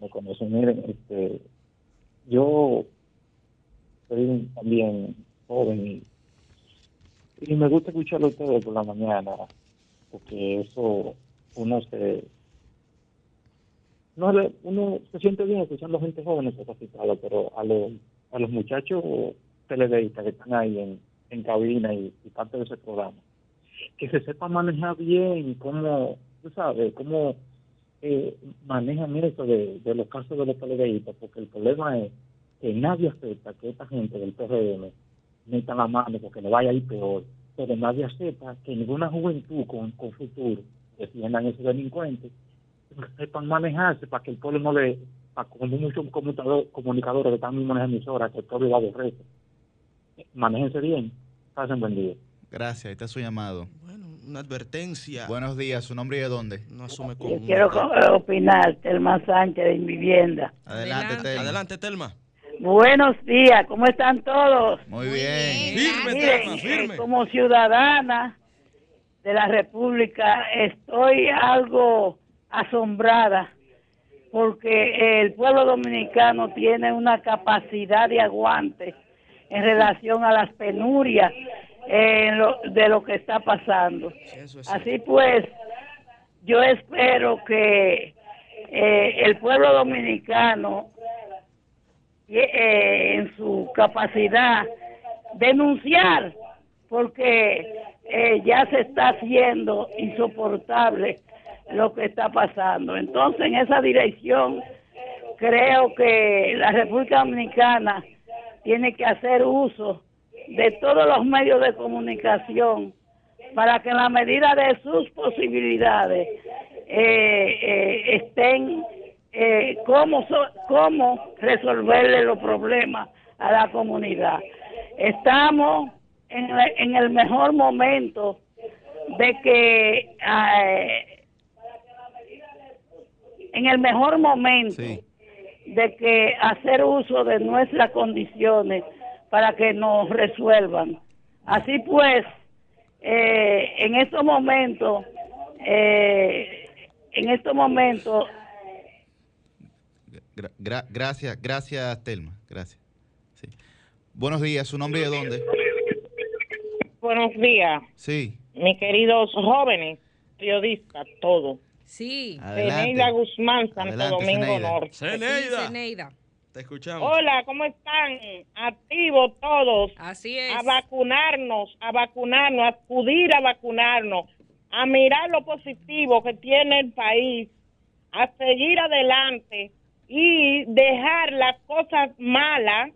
me conocen. Miren, este, yo soy también joven y, y me gusta escucharlo a ustedes por la mañana, porque eso uno se no uno se siente bien escuchando gente joven capacitada, pero a los a los muchachos televistas que están ahí en, en cabina y, y parte de ese programa, que se sepa manejar bien cómo, tú sabes, cómo eh, manejan eso de, de los casos de los televistas, porque el problema es que nadie acepta que esta gente del PRM meta la mano porque le vaya a ir peor, pero nadie acepta que ninguna juventud con, con futuro defiendan esos delincuentes, sepan manejarse para que el pueblo no le, para como muchos comunicadores que están mismo en las emisoras, que el pueblo va a. Manéjense bien, pasen buen día. Gracias, está su llamado. Una advertencia. Buenos días, ¿su nombre y de dónde? No asume Yo quiero eh, opinar, Telma Sánchez de mi vivienda. Adelante, Telma. Adelante, Telma. Buenos días, ¿cómo están todos? Muy bien. Firme, Miren, Telma, eh, firme. como ciudadana de la República estoy algo asombrada porque el pueblo dominicano tiene una capacidad de aguante en relación a las penurias eh, lo- de lo que está pasando. Así pues, yo espero que eh, el pueblo dominicano eh, en su capacidad denunciar porque eh, ya se está haciendo insoportable lo que está pasando. Entonces, en esa dirección, creo que la República Dominicana tiene que hacer uso de todos los medios de comunicación para que en la medida de sus posibilidades eh, eh, estén eh, cómo, so- cómo resolverle los problemas a la comunidad. Estamos en, la- en el mejor momento de que eh, en el mejor momento de que hacer uso de nuestras condiciones para que nos resuelvan. Así pues, eh, en estos momentos, eh, en estos momentos, Gra- gra- gracias, gracias, Telma. Gracias. Sí. Buenos días, ¿su nombre y de dónde? Buenos días, Sí. mis queridos jóvenes, periodistas, todos. Sí. Adelante. Zeneida Guzmán, Santo Adelante, Domingo Zeneida. Norte. Zeneida. Zeneida. Te escuchamos. Hola, ¿cómo están? Activos todos. Así es. A vacunarnos, a vacunarnos, a acudir a vacunarnos, a mirar lo positivo que tiene el país, a seguir adelante y dejar las cosas malas,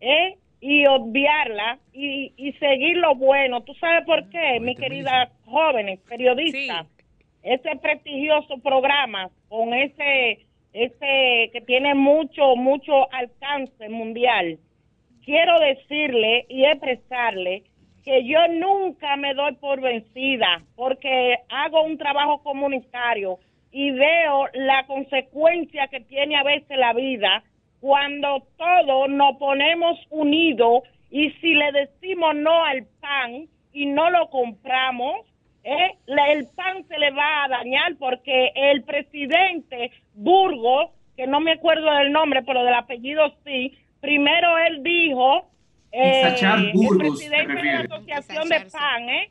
¿eh? Y obviarlas y, y seguir lo bueno. ¿Tú sabes por qué, mi querida jóvenes, periodistas? ese prestigioso programa con ese ese que tiene mucho mucho alcance mundial quiero decirle y expresarle que yo nunca me doy por vencida porque hago un trabajo comunitario y veo la consecuencia que tiene a veces la vida cuando todos nos ponemos unidos y si le decimos no al pan y no lo compramos, ¿eh? La- el pan se le va a dañar porque el presidente Burgos, que no me acuerdo del nombre, pero del apellido sí, primero él dijo, eh, Isachar el Burgos, te presidente de la. Asociación de Pan, ¿eh?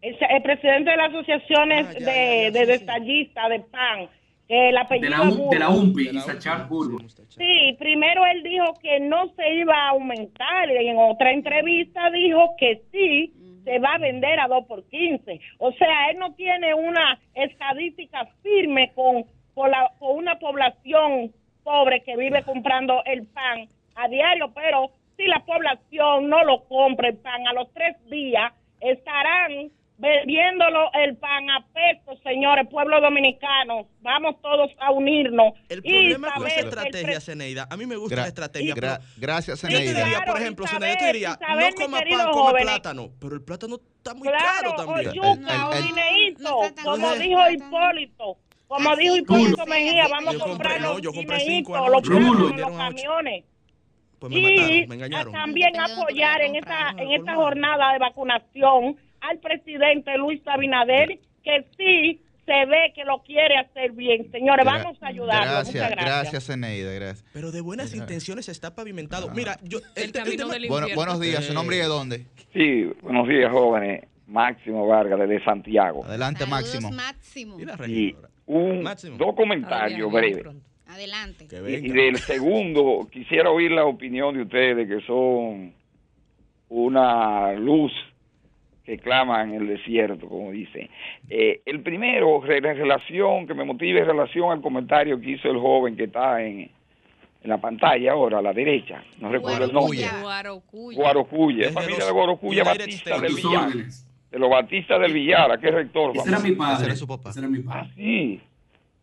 El, el presidente de las asociaciones de, de detallistas de pan, el apellido De la, U- de la Burgos. UMPI, Isachar Burgos. Sí, primero él dijo que no se iba a aumentar y en otra entrevista dijo que sí se va a vender a 2 por 15. O sea, él no tiene una estadística firme con, con, la, con una población pobre que vive comprando el pan a diario, pero si la población no lo compra el pan a los tres días, estarán vendiéndolo el pan a peso, señores, pueblo dominicano. Vamos todos a unirnos. El problema con esa estrategia, Zeneida, a mí me gusta Gra- la estrategia, gra- pero gracias, yo te diría, Claro, por ejemplo, yo te diría, Isabel, no coma pan, come jóvenes. plátano, pero el plátano está muy Claro, caro también. o El- yuca, o el- el- guineíto, como Oye. dijo Hipólito. Como dijo Hipólito Mejía, vamos Yo a compré, comprar no, los yo compré cinco los me los ocho. camiones. Pues me y mataron, me engañaron. también apoyar en esta en esta jornada de vacunación al presidente Luis Abinader que sí se ve que lo quiere hacer bien. Señores, Gra- vamos a ayudarlo. Gracias, Muchas gracias. gracias, Eneida, gracias. Pero de buenas intenciones está pavimentado. Mira, yo el, te- el camino tema- del Bueno, buenos días, ¿su nombre y de dónde? Sí, buenos días, jóvenes. Máximo Vargas, desde Santiago. Adelante, Máximo. Máximo. Y un, dos comentarios breves. Adelante. Y, y del segundo, quisiera oír la opinión de ustedes, que son una luz que clama en el desierto, como dicen. Eh, el primero, en relación, que me motive en relación al comentario que hizo el joven que está en, en la pantalla ahora, a la derecha. No recuerdo el nombre. Guarocuya. Guarocuya, familia de Guarocuya Batista del Villar. De los Batistas del Villar, que es rector. Ese era mi padre. Ese era su papá. Ese era mi padre. Ah, sí,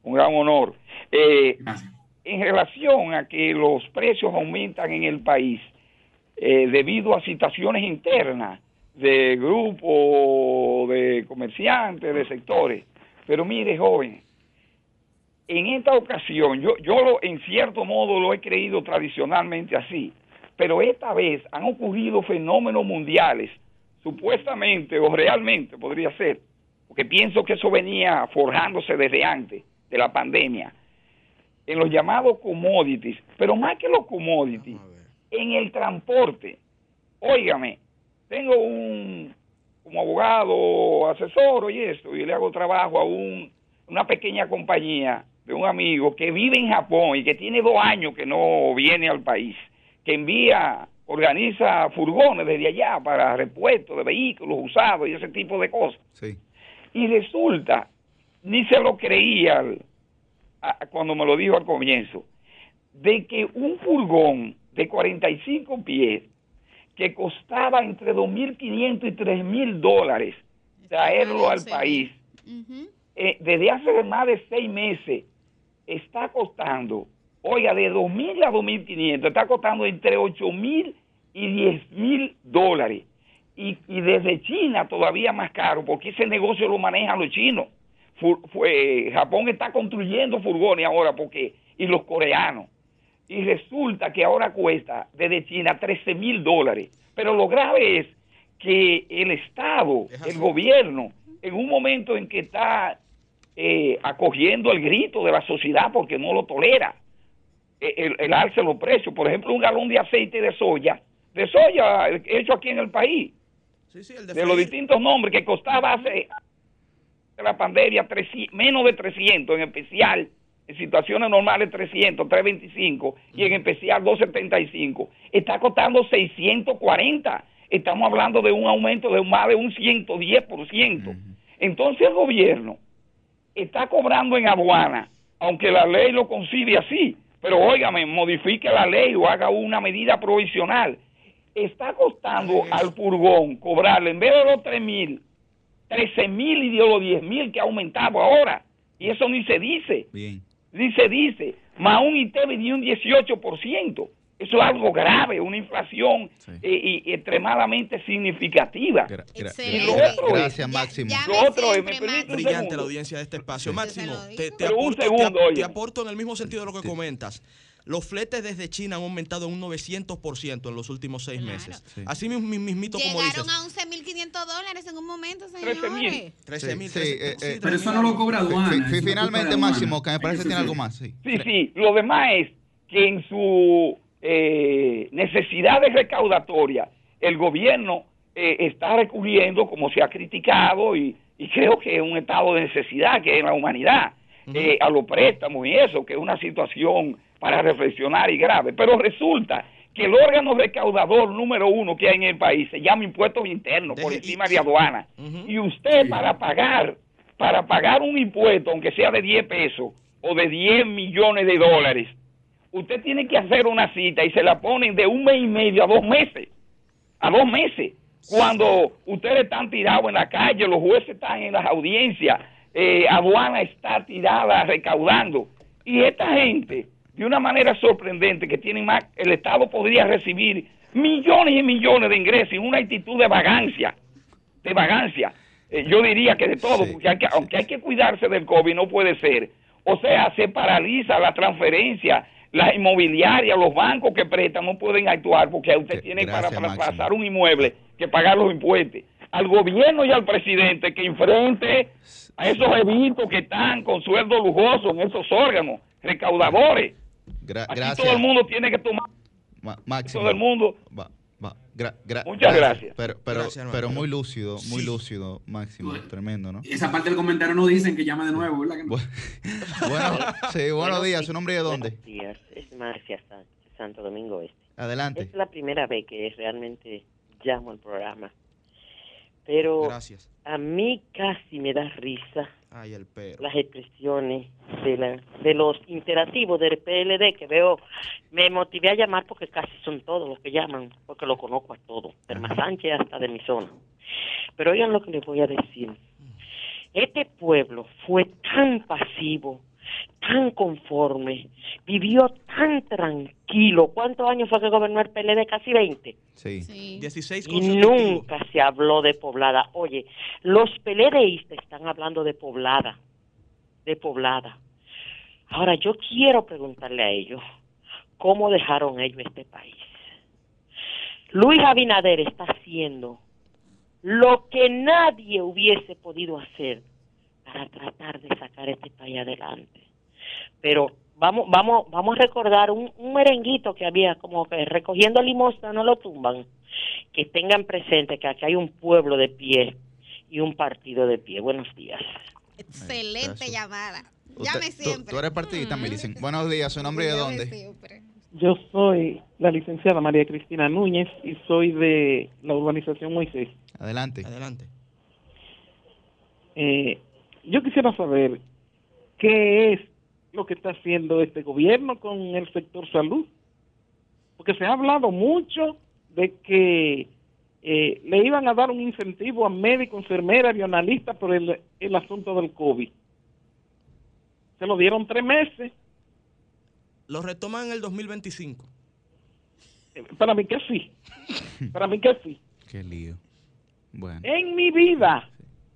un gran honor. Eh, en relación a que los precios aumentan en el país eh, debido a situaciones internas de grupos, de comerciantes, de sectores. Pero mire, joven, en esta ocasión, yo, yo lo, en cierto modo lo he creído tradicionalmente así, pero esta vez han ocurrido fenómenos mundiales, supuestamente o realmente podría ser, porque pienso que eso venía forjándose desde antes de la pandemia, en los llamados commodities, pero más que los commodities, en el transporte. Óigame, tengo un como abogado, asesor y esto, y le hago trabajo a un, una pequeña compañía de un amigo que vive en Japón y que tiene dos años que no viene al país, que envía, organiza furgones desde allá para repuestos de vehículos usados y ese tipo de cosas. Sí. Y resulta, ni se lo creía al- a- cuando me lo dijo al comienzo, de que un furgón de 45 pies que costaba entre 2.500 y 3.000 dólares traerlo al país, eh, desde hace más de seis meses, está costando, oiga, de 2.000 a 2.500, está costando entre 8.000 y 10.000 dólares. Y, y desde China todavía más caro, porque ese negocio lo manejan los chinos. Fue- Japón está construyendo furgones ahora, porque y los coreanos. Y resulta que ahora cuesta desde China 13 mil dólares. Pero lo grave es que el Estado, el gobierno, en un momento en que está eh, acogiendo el grito de la sociedad porque no lo tolera, eh, el, el alza los precios. Por ejemplo, un galón de aceite de soya, de soya eh, hecho aquí en el país, de, los distintos nombres que costaba hace la pandemia 300 menos de 300 en especial en situaciones normales 300 325 y en especial 275 está costando 640 estamos hablando de un aumento de más de un 110% entonces el gobierno está cobrando en aduana aunque la ley lo concibe así. Pero óigame modifique la ley o haga una medida provisional. Está costando al furgón cobrarle en vez de los 3 mil 13 mil y de los 10 mil que ha aumentado ahora. Y eso ni se dice. Bien. Ni se dice. Más un ITEVI de un 18%. Eso es algo grave, una inflación eh, y extremadamente significativa. Y lo otro es- Gracias, Máximo. Lo otro es, me permite un Brillante segundo? la audiencia de este espacio. Máximo, te, te aporto, segundo, te- te aporto en el mismo sentido de lo que comentas. Los fletes desde China han aumentado en un 900% en los últimos seis meses. Así mismo, mismito como dices. Llegaron a 11.500 dólares en un momento, 13.000. señores. 13 mil. Sí, eh, eh, Pero eso no lo cobra aduana. finalmente, cobra Máximo, que me parece que tiene algo más. Sí. Sí, sí. Lo demás es que en su eh, necesidades recaudatoria, el gobierno eh, está recurriendo, como se ha criticado, y, y creo que es un estado de necesidad que es en la humanidad, eh, a los préstamos y eso, que es una situación para reflexionar y grave. Pero resulta que el órgano recaudador número uno que hay en el país se llama impuestos internos, por encima de aduana. Y usted para pagar, para pagar un impuesto, aunque sea de 10 pesos o de 10 millones de dólares, usted tiene que hacer una cita y se la ponen de un mes y medio a dos meses. A dos meses. Cuando ustedes están tirados en la calle, los jueces están en las audiencias, eh, aduana está tirada recaudando. Y esta gente, de una manera sorprendente, que tienen más, el Estado podría recibir millones y millones de ingresos en una actitud de vagancia, de vagancia. Eh, yo diría que de todo, porque hay que- aunque hay que cuidarse del COVID, no puede ser. O sea, se paraliza la transferencia, las inmobiliarias, los bancos que prestan no pueden actuar porque usted tiene para, gracias, para Máximo. pasar un inmueble que pagar los impuestos. al gobierno y al presidente que enfrente a esos evitos que están con sueldo lujoso en esos órganos recaudadores. Gra- Aquí gracias. todo el mundo tiene que tomar, Ma- Máximo. todo el mundo. Va, va. Gra- gra- Muchas gracias. Pero, pero, Gracias, pero muy lúcido, muy Sí. lúcido, Máximo. Tremendo, ¿no? Esa parte del comentario no dicen que llame de nuevo, ¿verdad? que no? Bueno, sí, buenos días. ¿Su nombre y de dónde? Buenos días, es Marcia Sánchez, Santo Domingo Este. Adelante. Es la primera vez que realmente llamo al programa. Pero Gracias. a mí casi me da risa Ay, el perro. las expresiones de, la, de los interactivos del PLD que veo. Me motivé a llamar porque casi son todos los que llaman, porque lo conozco a todos. Terma Sánchez hasta de mi zona. Pero oigan lo que les voy a decir. Este pueblo fue tan pasivo, tan conforme, vivió tan tranquilo. ¿Cuántos años fue que gobernó el PLD? Casi 20. Sí. 16 Y nunca se habló de poblada. Oye, los peledeístas están hablando de poblada, de poblada. Ahora, yo quiero preguntarle a ellos, ¿cómo dejaron ellos este país? Luis Abinader está haciendo lo que nadie hubiese podido hacer para tratar de sacar este país adelante. Pero vamos, vamos, vamos a recordar un, un merenguito que había como que recogiendo limosna no lo tumban. Que tengan presente que aquí hay un pueblo de pie y un partido de pie. Buenos días. Excelente llamada. Llame tú- siempre. Tú, eres partidista, me dicen. Buenos días. ¿Su nombre y de dónde? siempre. Yo soy la licenciada María Cristina Núñez y soy de la urbanización Moisés. Adelante. Adelante. Eh, yo quisiera saber qué es lo que está haciendo este gobierno con el sector salud. Porque se ha hablado mucho de que eh, le iban a dar un incentivo a médicos, enfermeras, avionalistas por el, el asunto del COVID. Se lo dieron tres meses. Lo retoman en el 2025. Eh, Para mí que sí. Para mí que sí. Qué lío. Bueno. En mi vida,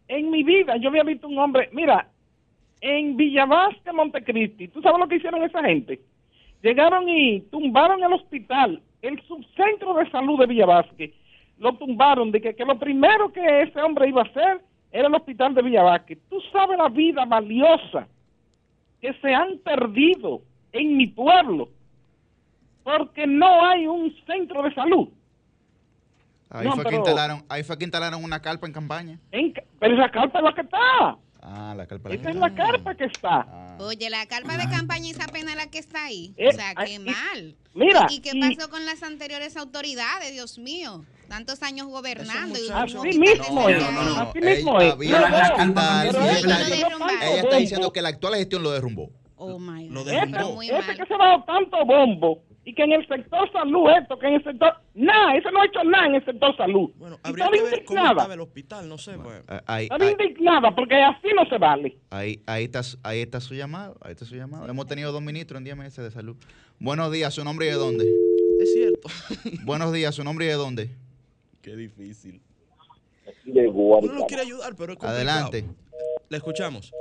en mi vida, yo había visto un hombre, mira, en Villavasca, Montecristi, ¿tú sabes lo que hicieron esa gente? Llegaron y tumbaron el hospital, el subcentro de salud de Villavasque, lo tumbaron de que, lo primero que ese hombre iba a hacer era el hospital de Villavasque. Tú sabes la vida valiosa que se han perdido en mi pueblo porque no hay un centro de salud. Ahí, No, fue que pero- instalaron, ahí fue que instalaron una carpa en campaña. En pero esa carpa es la que está. Ah, la carpa. la Esa que es la carpa que está. Oye, la carpa de campaña es apenas la que está ahí. Eh, o sea, ah, qué mal. mira, ¿Y, y qué y- pasó con las anteriores autoridades, Dios mío? Tantos años gobernando. y Así mismo es. Así mismo Ella es. había No, un no, hospital, pero ella ella está- diciendo que la actual gestión lo derrumbó. Oh my Lo God. derrumbó. Pero muy Ese mal. que se ha dado tanto bombo y que en el sector salud esto, que en el sector... Nada, ese no ha hecho nada en el sector salud. Bueno, habría que ver cómo estaba el hospital, no sé. Pues. Ah, Ahí, Estaba ahí, indignada porque así no se vale. ahí, ahí está, su- ahí está su llamado. Ahí está su llamado. Hemos tenido dos ministros en 10 meses de salud. Buenos días, ¿su nombre y de dónde? Es cierto. Buenos días, ¿su nombre y de dónde? Qué difícil. de Uno no quiere ayudar, pero es complicado. Adelante. Le escuchamos.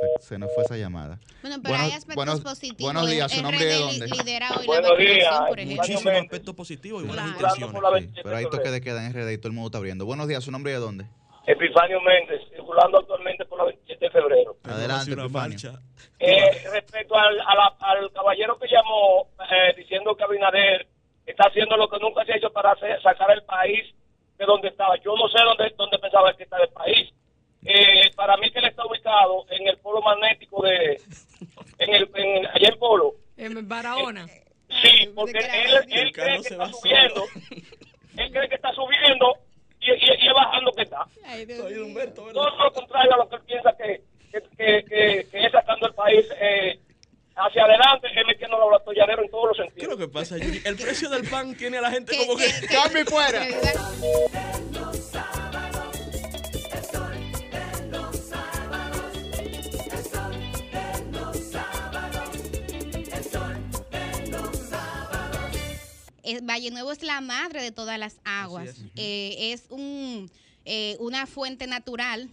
Se, se nos fue esa llamada. Bueno, pero Buenos- hay aspectos buenos- positivos. buenos días, ¿su nombre RD dónde? lidera hoy Buenos la días, por. Muchísimos aspectos positivos y buenas Claro. intenciones. Sí, 27 pero hay de toque de queda en RD y todo el mundo está abriendo. Buenos días, ¿su nombre de dónde? Epifanio Méndez, circulando actualmente por la 27 de febrero. Adelante, una Epifanio. marcha. Eh, respecto al, a la- al caballero que llamó eh, diciendo que Abinader está haciendo lo que nunca se ha hecho para hacer- sacar el país de donde estaba. Yo no sé dónde, dónde pensaba que estaba el país. Eh, para mí que él está ubicado en el polo magnético de... En el, en, allá en Polo. En Barahona. Sí, porque él, él cree que está subiendo. Él cree que está subiendo y, y, y es bajando que está. Todo lo contrario a lo que él piensa que, que, que, que- que es sacando el país eh, hacia adelante, es metiendo los atolladeros en todos los ¿Qué es sentidos. lo que pasa, Yuri? El precio del pan tiene a la gente como que... que- que- ¡Cambio y fuera! Es- Valle Nuevo es la madre de todas las aguas. Es. Eh, es un, eh, una fuente natural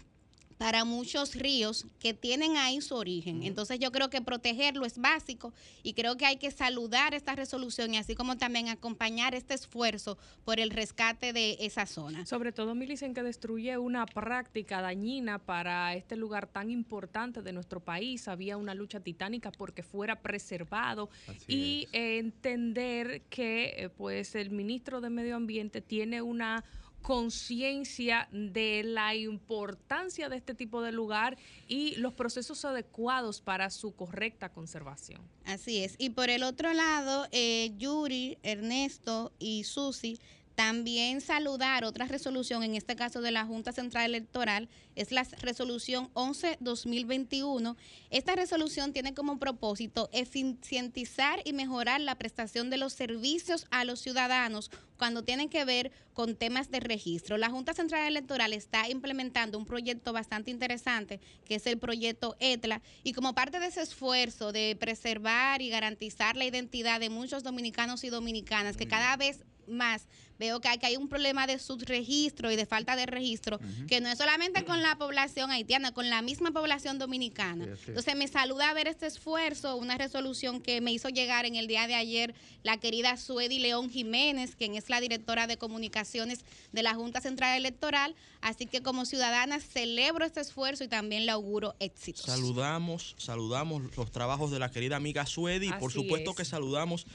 para muchos ríos que tienen ahí su origen. Entonces yo creo que protegerlo es básico y creo que hay que saludar esta resolución y así como también acompañar este esfuerzo por el rescate de esa zona. Sobre todo, Milicen, que destruye una práctica dañina para este lugar tan importante de nuestro país. Había una lucha titánica porque fuera preservado y entender que eh, pues el ministro de Medio Ambiente tiene una conciencia de la importancia de este tipo de lugar y los procesos adecuados para su correcta conservación. Así es. Y por el otro lado, eh, Yuri, Ernesto y Susi también saludar otra resolución, en este caso de la Junta Central Electoral, es la resolución 11-2021. Esta resolución tiene como propósito eficientizar y mejorar la prestación de los servicios a los ciudadanos cuando tienen que ver con temas de registro. La Junta Central Electoral está implementando un proyecto bastante interesante, que es el proyecto ETLA, y como parte de ese esfuerzo de preservar y garantizar la identidad de muchos dominicanos y dominicanas, que cada vez más veo que hay, un problema de subregistro y de falta de registro, que no es solamente con la población haitiana, con la misma población dominicana. Entonces me saluda ver este esfuerzo, una resolución que me hizo llegar en el día de ayer la querida Suedi León Jiménez, quien es la directora de comunicaciones de la Junta Central Electoral. Así que como ciudadana celebro este esfuerzo y también le auguro éxitos. Saludamos, saludamos los trabajos de la querida amiga Suedi y por supuesto que saludamos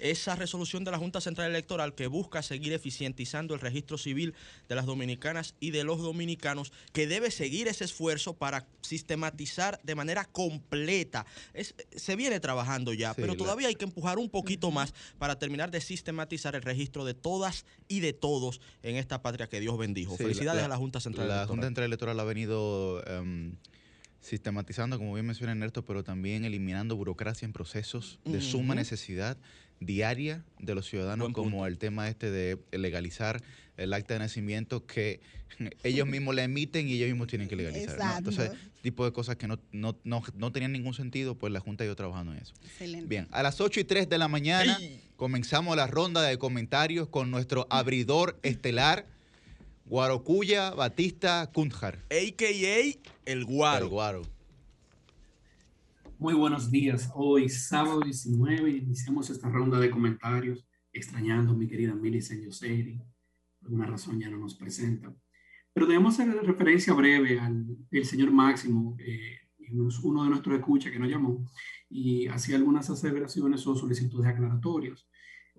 esa resolución de la Junta Central Electoral que busca seguir eficientizando el registro civil de las dominicanas y de los dominicanos, que debe seguir ese esfuerzo para sistematizar de manera completa. se viene trabajando ya, pero todavía hay que empujar un poquito más para terminar de sistematizar el registro de todas y de todos en esta patria que Dios bendijo. Felicidades a la Junta Central Electoral. La Junta Central Electoral ha venido... Em, sistematizando, como bien menciona Ernesto, pero también eliminando burocracia en procesos de suma necesidad diaria de los ciudadanos, como el tema este de legalizar el acta de nacimiento que ellos mismos le emiten y ellos mismos tienen que legalizar. Entonces, tipo de cosas que no, no, no, tenían ningún sentido, pues la Junta ha ido trabajando en eso. Excelente. Bien, a las 8 y 3 de la mañana comenzamos la ronda de comentarios con nuestro abridor estelar, Guarocuya Batista Kunjar. A.K.A. El Guaro. El Guaro. Muy buenos días. Hoy, sábado 19, iniciamos esta ronda de comentarios, extrañando a mi querida Millicent Yoseri. Por alguna razón ya no nos presenta. Pero debemos hacer referencia breve al el señor Máximo, eh, uno de nuestros escuchas que nos llamó y hacía algunas aseveraciones o solicitudes aclaratorias.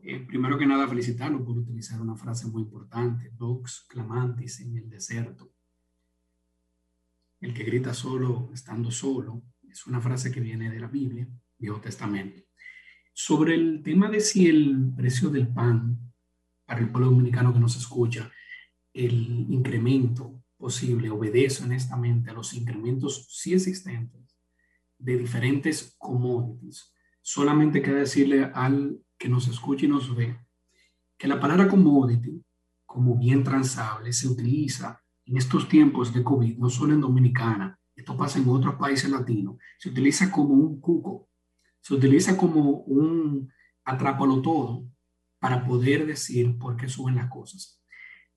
Eh, primero que nada, felicitarlo por utilizar una frase muy importante, Vox clamantis en el desierto. El que grita solo, estando solo, es una frase que viene de la Biblia, Viejo Testamento. Sobre el tema de si el precio del pan, para el pueblo dominicano que nos escucha, el incremento posible obedece honestamente a los incrementos sí existentes de diferentes commodities. Solamente queda decirle al que nos escuche y nos ve que la palabra commodity, como bien transable, se utiliza en estos tiempos de COVID, no solo en Dominicana, esto pasa en otros países latinos, se utiliza como un cuco, se utiliza como un atrápalo todo para poder decir por qué suben las cosas.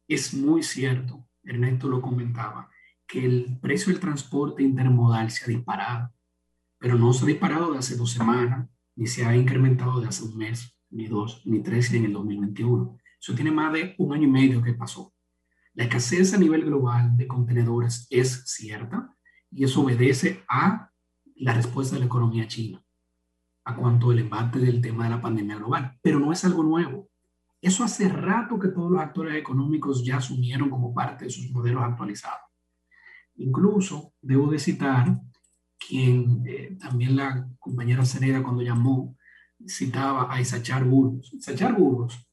Es muy cierto, Ernesto lo comentaba, que el precio del transporte intermodal se ha disparado, pero no se ha disparado de hace dos semanas, ni se ha incrementado de hace un mes, ni dos, ni tres en el 2021. Eso tiene más de un año y medio que pasó. La escasez a nivel global de contenedores es cierta, y eso obedece a la respuesta de la economía china a cuanto el embate del tema de la pandemia global. Pero no es algo nuevo. Eso hace rato que todos los actores económicos ya asumieron como parte de sus modelos actualizados. Incluso debo de citar quien eh, también la compañera Cereda cuando llamó citaba a Isachar Burgos. Isachar Burgos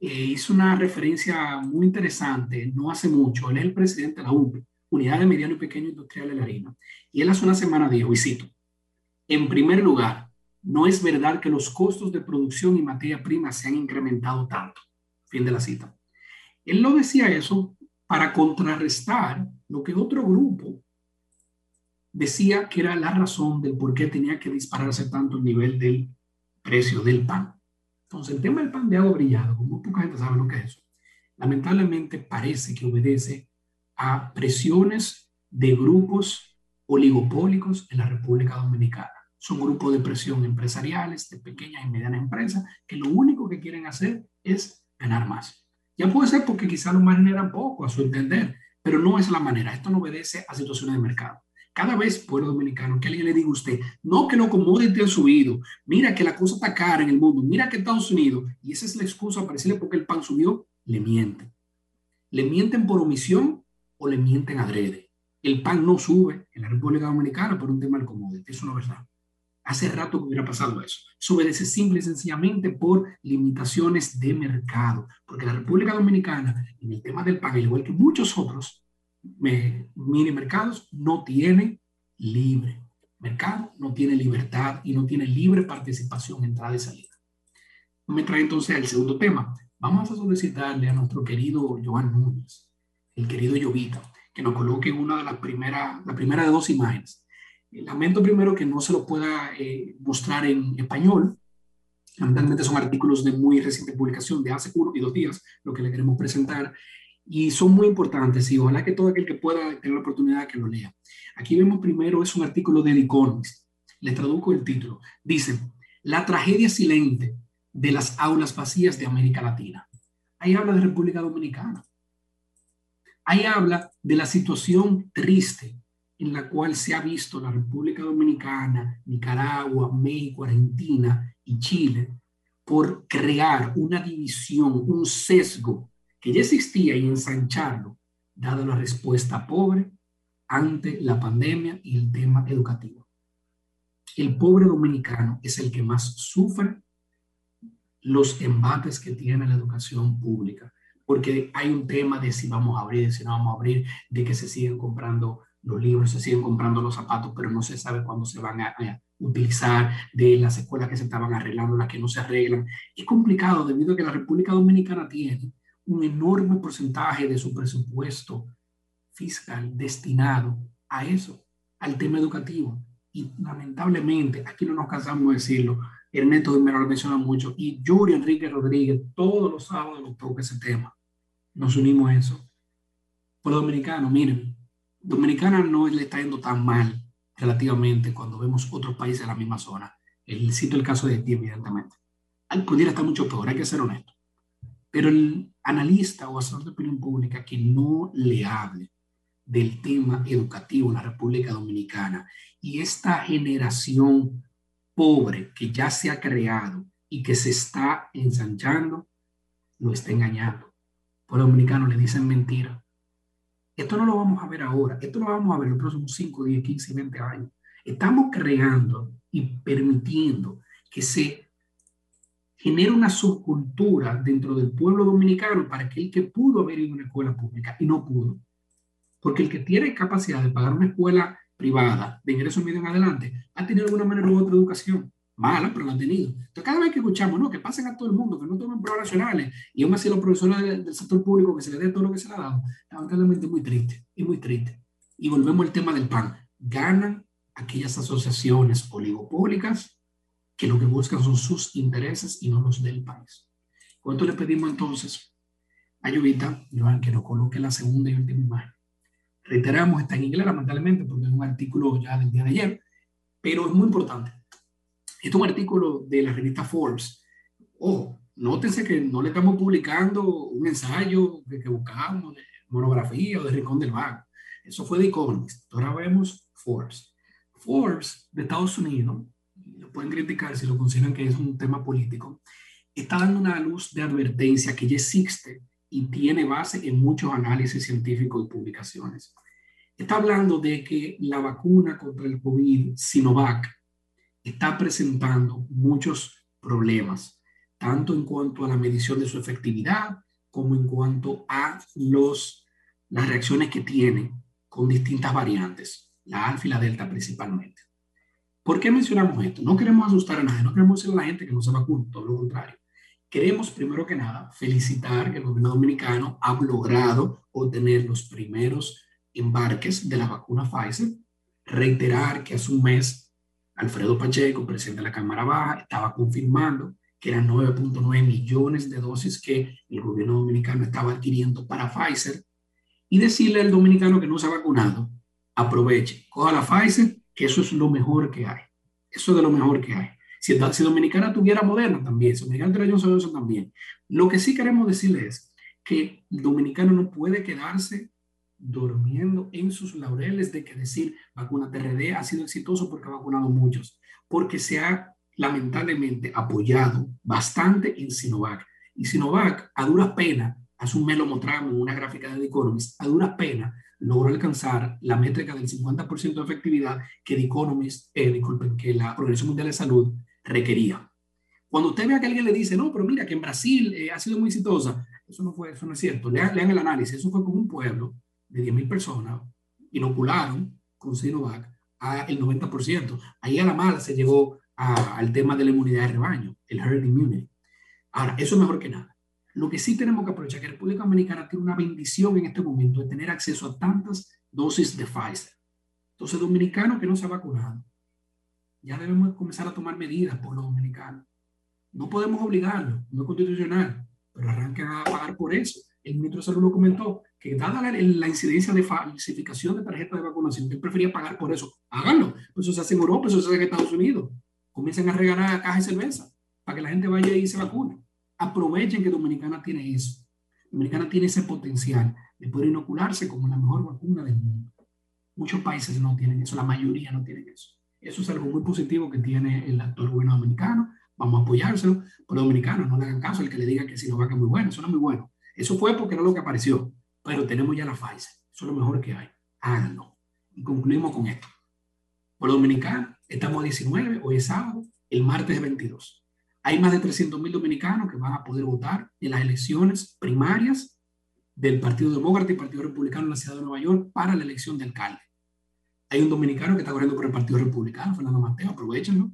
eh, hizo una referencia muy interesante no hace mucho. Él es el presidente de la UNPE unidad de mediano y pequeño industrial de la harina. Y él hace una semana dijo, y cito, en primer lugar, no es verdad que los costos de producción y materia prima se han incrementado tanto. Fin de la cita. Él no decía eso para contrarrestar lo que otro grupo decía que era la razón del por qué tenía que dispararse tanto el nivel del precio del pan. Entonces, el tema del pan de agua brillado, como poca gente sabe lo que es eso, lamentablemente parece que obedece a presiones de grupos oligopólicos en la República Dominicana. Son grupos de presión empresariales, de pequeñas y medianas empresas, que lo único que quieren hacer es ganar más. Ya puede ser porque quizá más generan poco, a su entender, pero no es la manera. Esto no obedece a situaciones de mercado. Cada vez, pueblo dominicano, que alguien le diga a usted, no que los commodities han subido, mira que la cosa está cara en el mundo, mira que Estados Unidos, y esa es la excusa para decirle porque el pan subió, le mienten. Le mienten por omisión o le mienten adrede. El pan no sube en la República Dominicana por un tema del commodity, eso no es verdad. Hace rato que hubiera pasado eso. Eso obedece simple y sencillamente por limitaciones de mercado, porque la República Dominicana, en el tema del pan, al igual que muchos otros mini mercados, no tiene libre mercado, no tiene libertad y no tiene libre participación, entrada y salida. Me trae entonces al segundo tema. Vamos a solicitarle a nuestro querido Joan Núñez, el querido Llovita, que nos coloque una de las primeras, la primera de dos imágenes Lamento primero que no se lo pueda eh, mostrar en español. Lamentablemente son artículos de muy reciente publicación, de hace uno y dos días, lo que le queremos presentar. Y son muy importantes y ojalá que todo aquel que pueda tener la oportunidad que lo lea. Aquí vemos primero, es un artículo de The Economist. Le traduzco el título. Dice, la tragedia silente de las aulas vacías de América Latina. Ahí habla de República Dominicana. Ahí habla de la situación triste en la cual se ha visto la República Dominicana, Nicaragua, México, Argentina y Chile por crear una división, un sesgo que ya existía y ensancharlo, dado la respuesta pobre ante la pandemia y el tema educativo. El pobre dominicano es el que más sufre los embates que tiene la educación pública, porque hay un tema de si vamos a abrir, de si no vamos a abrir, de que se siguen comprando los libros, se siguen comprando los zapatos, pero no se sabe cuándo se van a, utilizar, de las escuelas que se estaban arreglando, las que no se arreglan. Es complicado debido a que la República Dominicana tiene un enorme porcentaje de su presupuesto fiscal destinado a eso, al tema educativo. Y lamentablemente, aquí no nos cansamos de decirlo, Ernesto me lo menciona mucho, y Yuri Enrique Rodríguez todos los sábados nos toca ese tema. Nos unimos a eso. Por dominicano, miren, Dominicana no le está yendo tan mal relativamente cuando vemos otros países en la misma zona. El, cito el caso de Haití, evidentemente. Pudiera estar mucho peor, hay que ser honesto. Pero el analista o asesor de opinión pública que no le hable del tema educativo en la República Dominicana y esta generación pobre que ya se ha creado y que se está ensanchando, lo está engañando. Por dominicano le dicen mentira. Esto no lo vamos a ver ahora, esto lo vamos a ver en los próximos 5, 10, 15, 20 años. Estamos creando y permitiendo que se genere una subcultura dentro del pueblo dominicano para que el que pudo haber ido a una escuela pública y no pudo, porque el que tiene capacidad de pagar una escuela privada de ingreso medio en adelante ha tenido de alguna manera u otra educación mala, pero la han tenido. Entonces, cada vez que escuchamos, no, que pasen a todo el mundo, que no tomen pruebas nacionales, y aún así los profesores del, sector público que se les dé todo lo que se les ha dado, lamentablemente muy triste, y muy triste. Y volvemos al tema del PAN. Ganan aquellas asociaciones oligopólicas que lo que buscan son sus intereses y no los del país. ¿Cuánto le pedimos entonces a Lluvita, Joan, que nos coloque la segunda y última imagen? Reiteramos, está en inglés lamentablemente porque es un artículo ya del día de ayer, pero es muy importante este es un artículo de la revista Forbes. Ojo, nótense que no le estamos publicando un ensayo que, que buscamos de monografía o de Rincón del Vago. Eso fue de Economist. Ahora vemos Forbes. Forbes de Estados Unidos, pueden criticar si lo consideran que es un tema político, está dando una luz de advertencia que ya existe y tiene base en muchos análisis científicos y publicaciones. Está hablando de que la vacuna contra el COVID, Sinovac, está presentando muchos problemas, tanto en cuanto a la medición de su efectividad como en cuanto a los, las reacciones que tiene con distintas variantes, la alfa y la delta principalmente. ¿Por qué mencionamos esto? No queremos asustar a nadie, no queremos decirle a la gente que no se vacune, todo lo contrario. Queremos, primero que nada, felicitar que el gobierno dominicano ha logrado obtener los primeros embarques de la vacuna Pfizer, reiterar que hace un mes Alfredo Pacheco, presidente de la Cámara Baja, estaba confirmando que eran 9.9 millones de dosis que el gobierno dominicano estaba adquiriendo para Pfizer y decirle al dominicano que no se ha vacunado aproveche, coja la Pfizer, que eso es lo mejor que hay. Eso es de lo mejor que hay. Si, si Dominicana tuviera Moderna también, si Dominicana tuviera Johnson Johnson también. Lo que sí queremos decirles es que el dominicano no puede quedarse durmiendo en sus laureles de que decir vacuna TRD ha sido exitoso porque ha vacunado muchos, porque se ha lamentablemente apoyado bastante en Sinovac. Y Sinovac, a duras penas, hace un mes lo mostramos en una gráfica de The Economist, a duras penas logró alcanzar la métrica del 50% de efectividad que The Economist, eh, disculpen, que la Organización Mundial de Salud requería. Cuando usted vea que alguien le dice, no, pero mira que en Brasil eh, ha sido muy exitosa, eso no, fue, eso no es cierto. Lean, lean el análisis, eso fue como un pueblo de 10.000 personas inocularon con Sinovac a el 90%. Ahí a la mala se llegó al tema de la inmunidad de rebaño, el herd immunity. Ahora, eso es mejor que nada. Lo que sí tenemos que aprovechar es que República Dominicana tiene una bendición en este momento de tener acceso a tantas dosis de Pfizer. Entonces, dominicanos que no se ha vacunado, ya debemos comenzar a tomar medidas por los dominicanos. No podemos obligarlos, no es constitucional, pero arranquen a pagar por eso. El ministro de Salud lo comentó, que dada la, incidencia de falsificación de tarjetas de vacunación, él prefería pagar por eso. Háganlo. Eso se hace en Europa, eso se hace en Estados Unidos. Comiencen a regalar cajas de cerveza para que la gente vaya y se vacune. Aprovechen que Dominicana tiene eso. Dominicana tiene ese potencial de poder inocularse como la mejor vacuna del mundo. Muchos países no tienen eso, la mayoría no tienen eso. Eso es algo muy positivo que tiene el actual gobierno dominicano. Vamos a apoyárselo. Pero dominicanos, no le hagan caso al que le diga que Sinovac es muy bueno. Eso no es muy bueno. Eso fue porque era lo que apareció pero tenemos ya la Pfizer. Eso es lo mejor que hay. Háganlo. Y concluimos con esto. Por Dominicana, estamos a 19, hoy es sábado, el martes es 22. Hay más de 300 mil dominicanos que van a poder votar en las elecciones primarias del Partido Demócrata y Partido Republicano en la ciudad de Nueva York para la elección de alcalde. Hay un dominicano que está corriendo por el Partido Republicano, Fernando Mateo, aprovechenlo.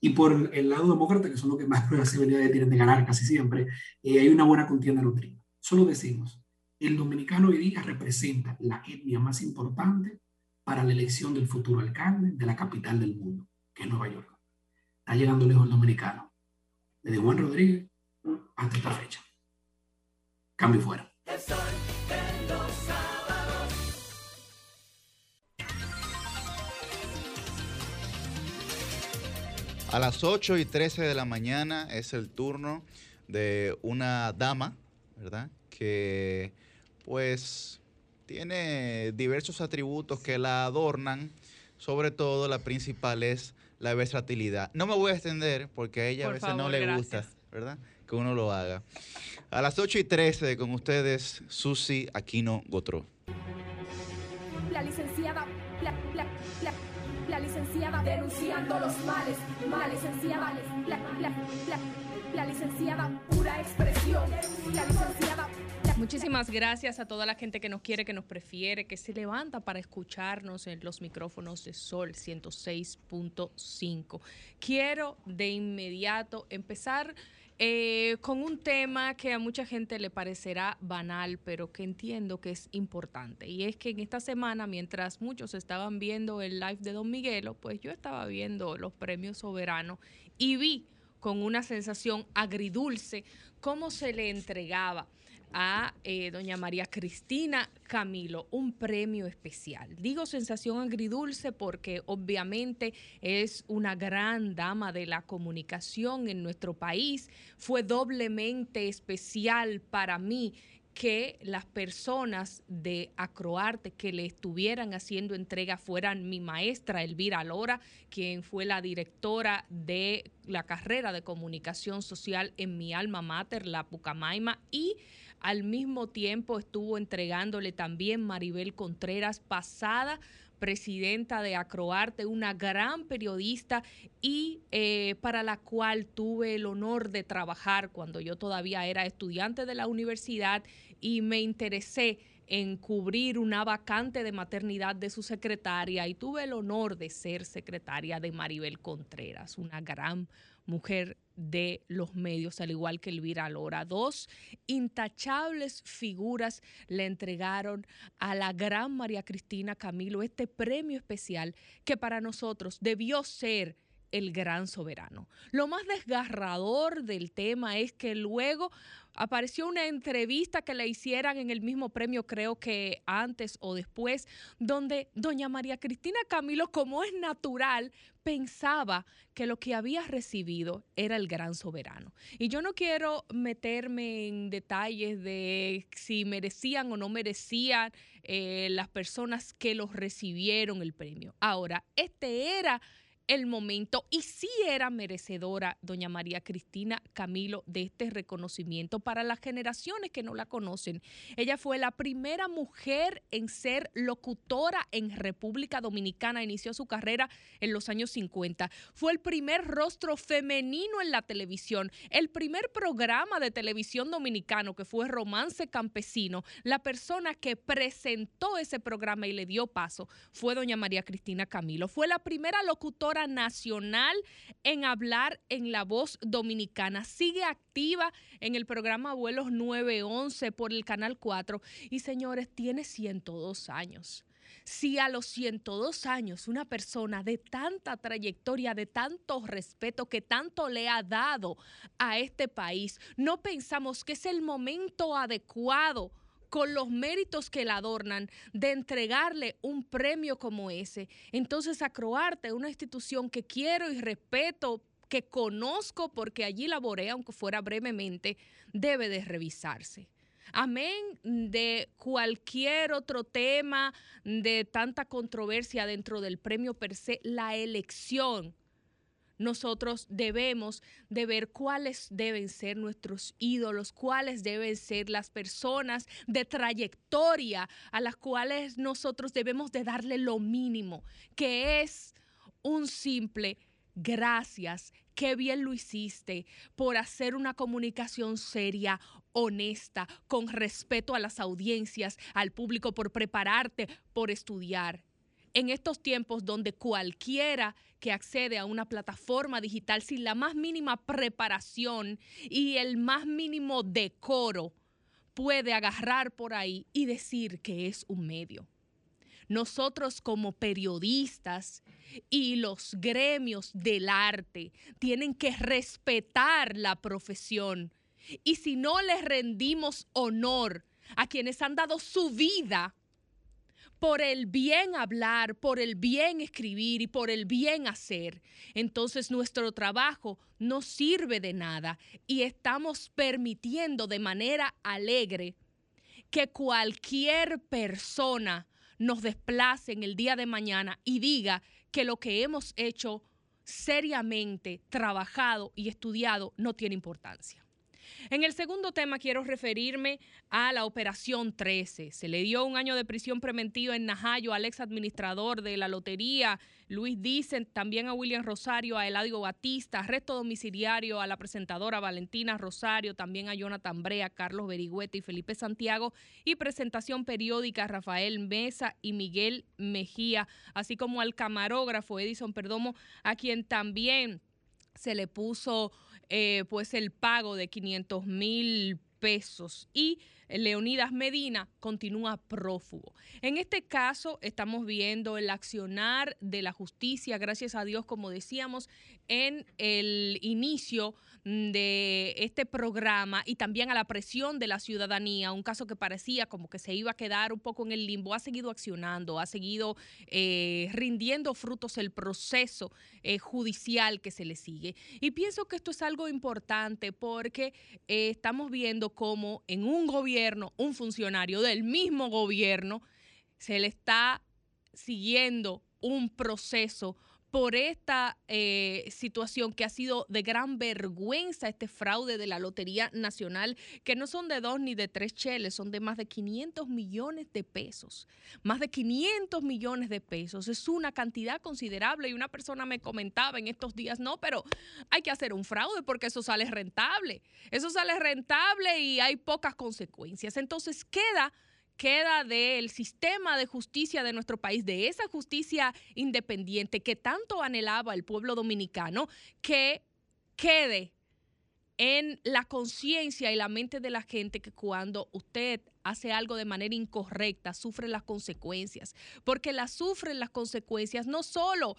Y por el lado demócrata, que son los que más probabilidades tienen de ganar casi siempre, eh, hay una buena contienda nutrida. Solo decimos, el dominicano hoy día representa la etnia más importante para la elección del futuro alcalde de la capital del mundo, que es Nueva York. Está llegando lejos el dominicano. Desde Juan Rodríguez hasta esta fecha. Cambio fuera. A las 8 y 13 de la mañana es el turno de una dama, ¿verdad? Que pues tiene diversos atributos que la adornan. Sobre todo, la principal es la versatilidad. No me voy a extender porque a ella a veces no le gusta, ¿verdad? Que uno lo haga. A las 8 y 13 con ustedes, Susi Aquino Gotró. La licenciada, la, la, la, la licenciada denunciando los males, la licenciada, la, la, la, la licenciada pura expresión, la licenciada Muchísimas gracias a toda la gente que nos quiere, que nos prefiere, que se levanta para escucharnos en los micrófonos de Sol 106.5. Quiero de inmediato empezar eh, con un tema que a mucha gente le parecerá banal, pero que entiendo que es importante. Y es que en esta semana, mientras muchos estaban viendo el live de Don Miguelo, pues yo estaba viendo los premios soberanos y vi con una sensación agridulce cómo se le entregaba a eh, doña María Cristina Camilo un premio especial. Digo sensación agridulce porque obviamente es una gran dama de la comunicación en nuestro país. Fue doblemente especial para mí que las personas de Acroarte que le estuvieran haciendo entrega fueran mi maestra Elvira Lora, quien fue la directora de la carrera de comunicación social en mi alma mater, la Pucamaima, y al mismo tiempo estuvo entregándole también Maribel Contreras, pasada presidenta de Acroarte, una gran periodista y eh, para la cual tuve el honor de trabajar cuando yo todavía era estudiante de la universidad y me interesé en cubrir una vacante de maternidad de su secretaria y tuve el honor de ser secretaria de Maribel Contreras, una gran mujer de los medios, al igual que Elvira Lora. Dos intachables figuras le entregaron a la gran María Cristina Camilo este premio especial que para nosotros debió ser el gran soberano. Lo más desgarrador del tema es que luego apareció una entrevista que le hicieran en el mismo premio, creo que antes o después, donde doña María Cristina Camilo, como es natural, pensaba que lo que había recibido era el gran soberano. Y yo no quiero meterme en detalles de si merecían o no merecían eh, las personas que los recibieron el premio. Ahora, este era el momento y sí era merecedora doña María Cristina Camilo de este reconocimiento para las generaciones que no la conocen. Ella fue la primera mujer en ser locutora en República Dominicana, inició su carrera en los años 50. Fue el primer rostro femenino en la televisión, el primer programa de televisión dominicano que fue Romance Campesino. La persona que presentó ese programa y le dio paso fue doña María Cristina Camilo. Fue la primera locutora nacional en hablar en la voz dominicana. Sigue activa en el programa Vuelos 911 por el Canal 4 y señores, tiene 102 años. Si a los 102 años una persona de tanta trayectoria, de tanto respeto que tanto le ha dado a este país, no pensamos que es el momento adecuado con los méritos que la adornan, de entregarle un premio como ese. Entonces, Acroarte, una institución que quiero y respeto, que conozco porque allí laboré, aunque fuera brevemente, debe de revisarse. Amén de cualquier otro tema, de tanta controversia dentro del premio per se, la elección nosotros debemos de ver cuáles deben ser nuestros ídolos, cuáles deben ser las personas de trayectoria a las cuales nosotros debemos de darle lo mínimo, que es un simple gracias, qué bien lo hiciste por hacer una comunicación seria, honesta, con respeto a las audiencias, al público, por prepararte, por estudiar en estos tiempos donde cualquiera que accede a una plataforma digital sin la más mínima preparación y el más mínimo decoro puede agarrar por ahí y decir que es un medio. Nosotros como periodistas y los gremios del arte tienen que respetar la profesión. Y si no les rendimos honor a quienes han dado su vida por el bien hablar, por el bien escribir y por el bien hacer, entonces nuestro trabajo no sirve de nada y estamos permitiendo de manera alegre que cualquier persona nos desplace en el día de mañana y diga que lo que hemos hecho seriamente, trabajado y estudiado no tiene importancia. En el segundo tema quiero referirme a la Operación 13. Se le dio un año de prisión preventiva en Najayo al ex administrador de la lotería, Luis Dicen, también a William Rosario, a Eladio Batista, arresto domiciliario a la presentadora Valentina Rosario, también a Jonathan Brea, Carlos Berigüete y Felipe Santiago, y presentación periódica a Rafael Mesa y Miguel Mejía, así como al camarógrafo Edison Perdomo, a quien también se le puso eh, pues el pago de 500 mil pesos y Leonidas Medina continúa prófugo. En este caso estamos viendo el accionar de la justicia, gracias a Dios, como decíamos, en el inicio de este programa y también a la presión de la ciudadanía, un caso que parecía como que se iba a quedar un poco en el limbo, ha seguido accionando, ha seguido eh, rindiendo frutos el proceso eh, judicial que se le sigue. Y pienso que esto es algo importante porque eh, estamos viendo cómo en un gobierno, un funcionario del mismo gobierno, se le está siguiendo un proceso por esta eh, situación que ha sido de gran vergüenza, este fraude de la Lotería Nacional, que no son de dos ni de tres cheles, son de más de 500 millones de pesos. Más de 500 millones de pesos. Es una cantidad considerable y una persona me comentaba en estos días, no, pero hay que hacer un fraude porque eso sale rentable. Eso sale rentable y hay pocas consecuencias. Entonces queda queda del sistema de justicia de nuestro país, de esa justicia independiente que tanto anhelaba el pueblo dominicano, que quede en la conciencia y la mente de la gente que cuando usted hace algo de manera incorrecta, sufre las consecuencias, porque las sufren las consecuencias no solo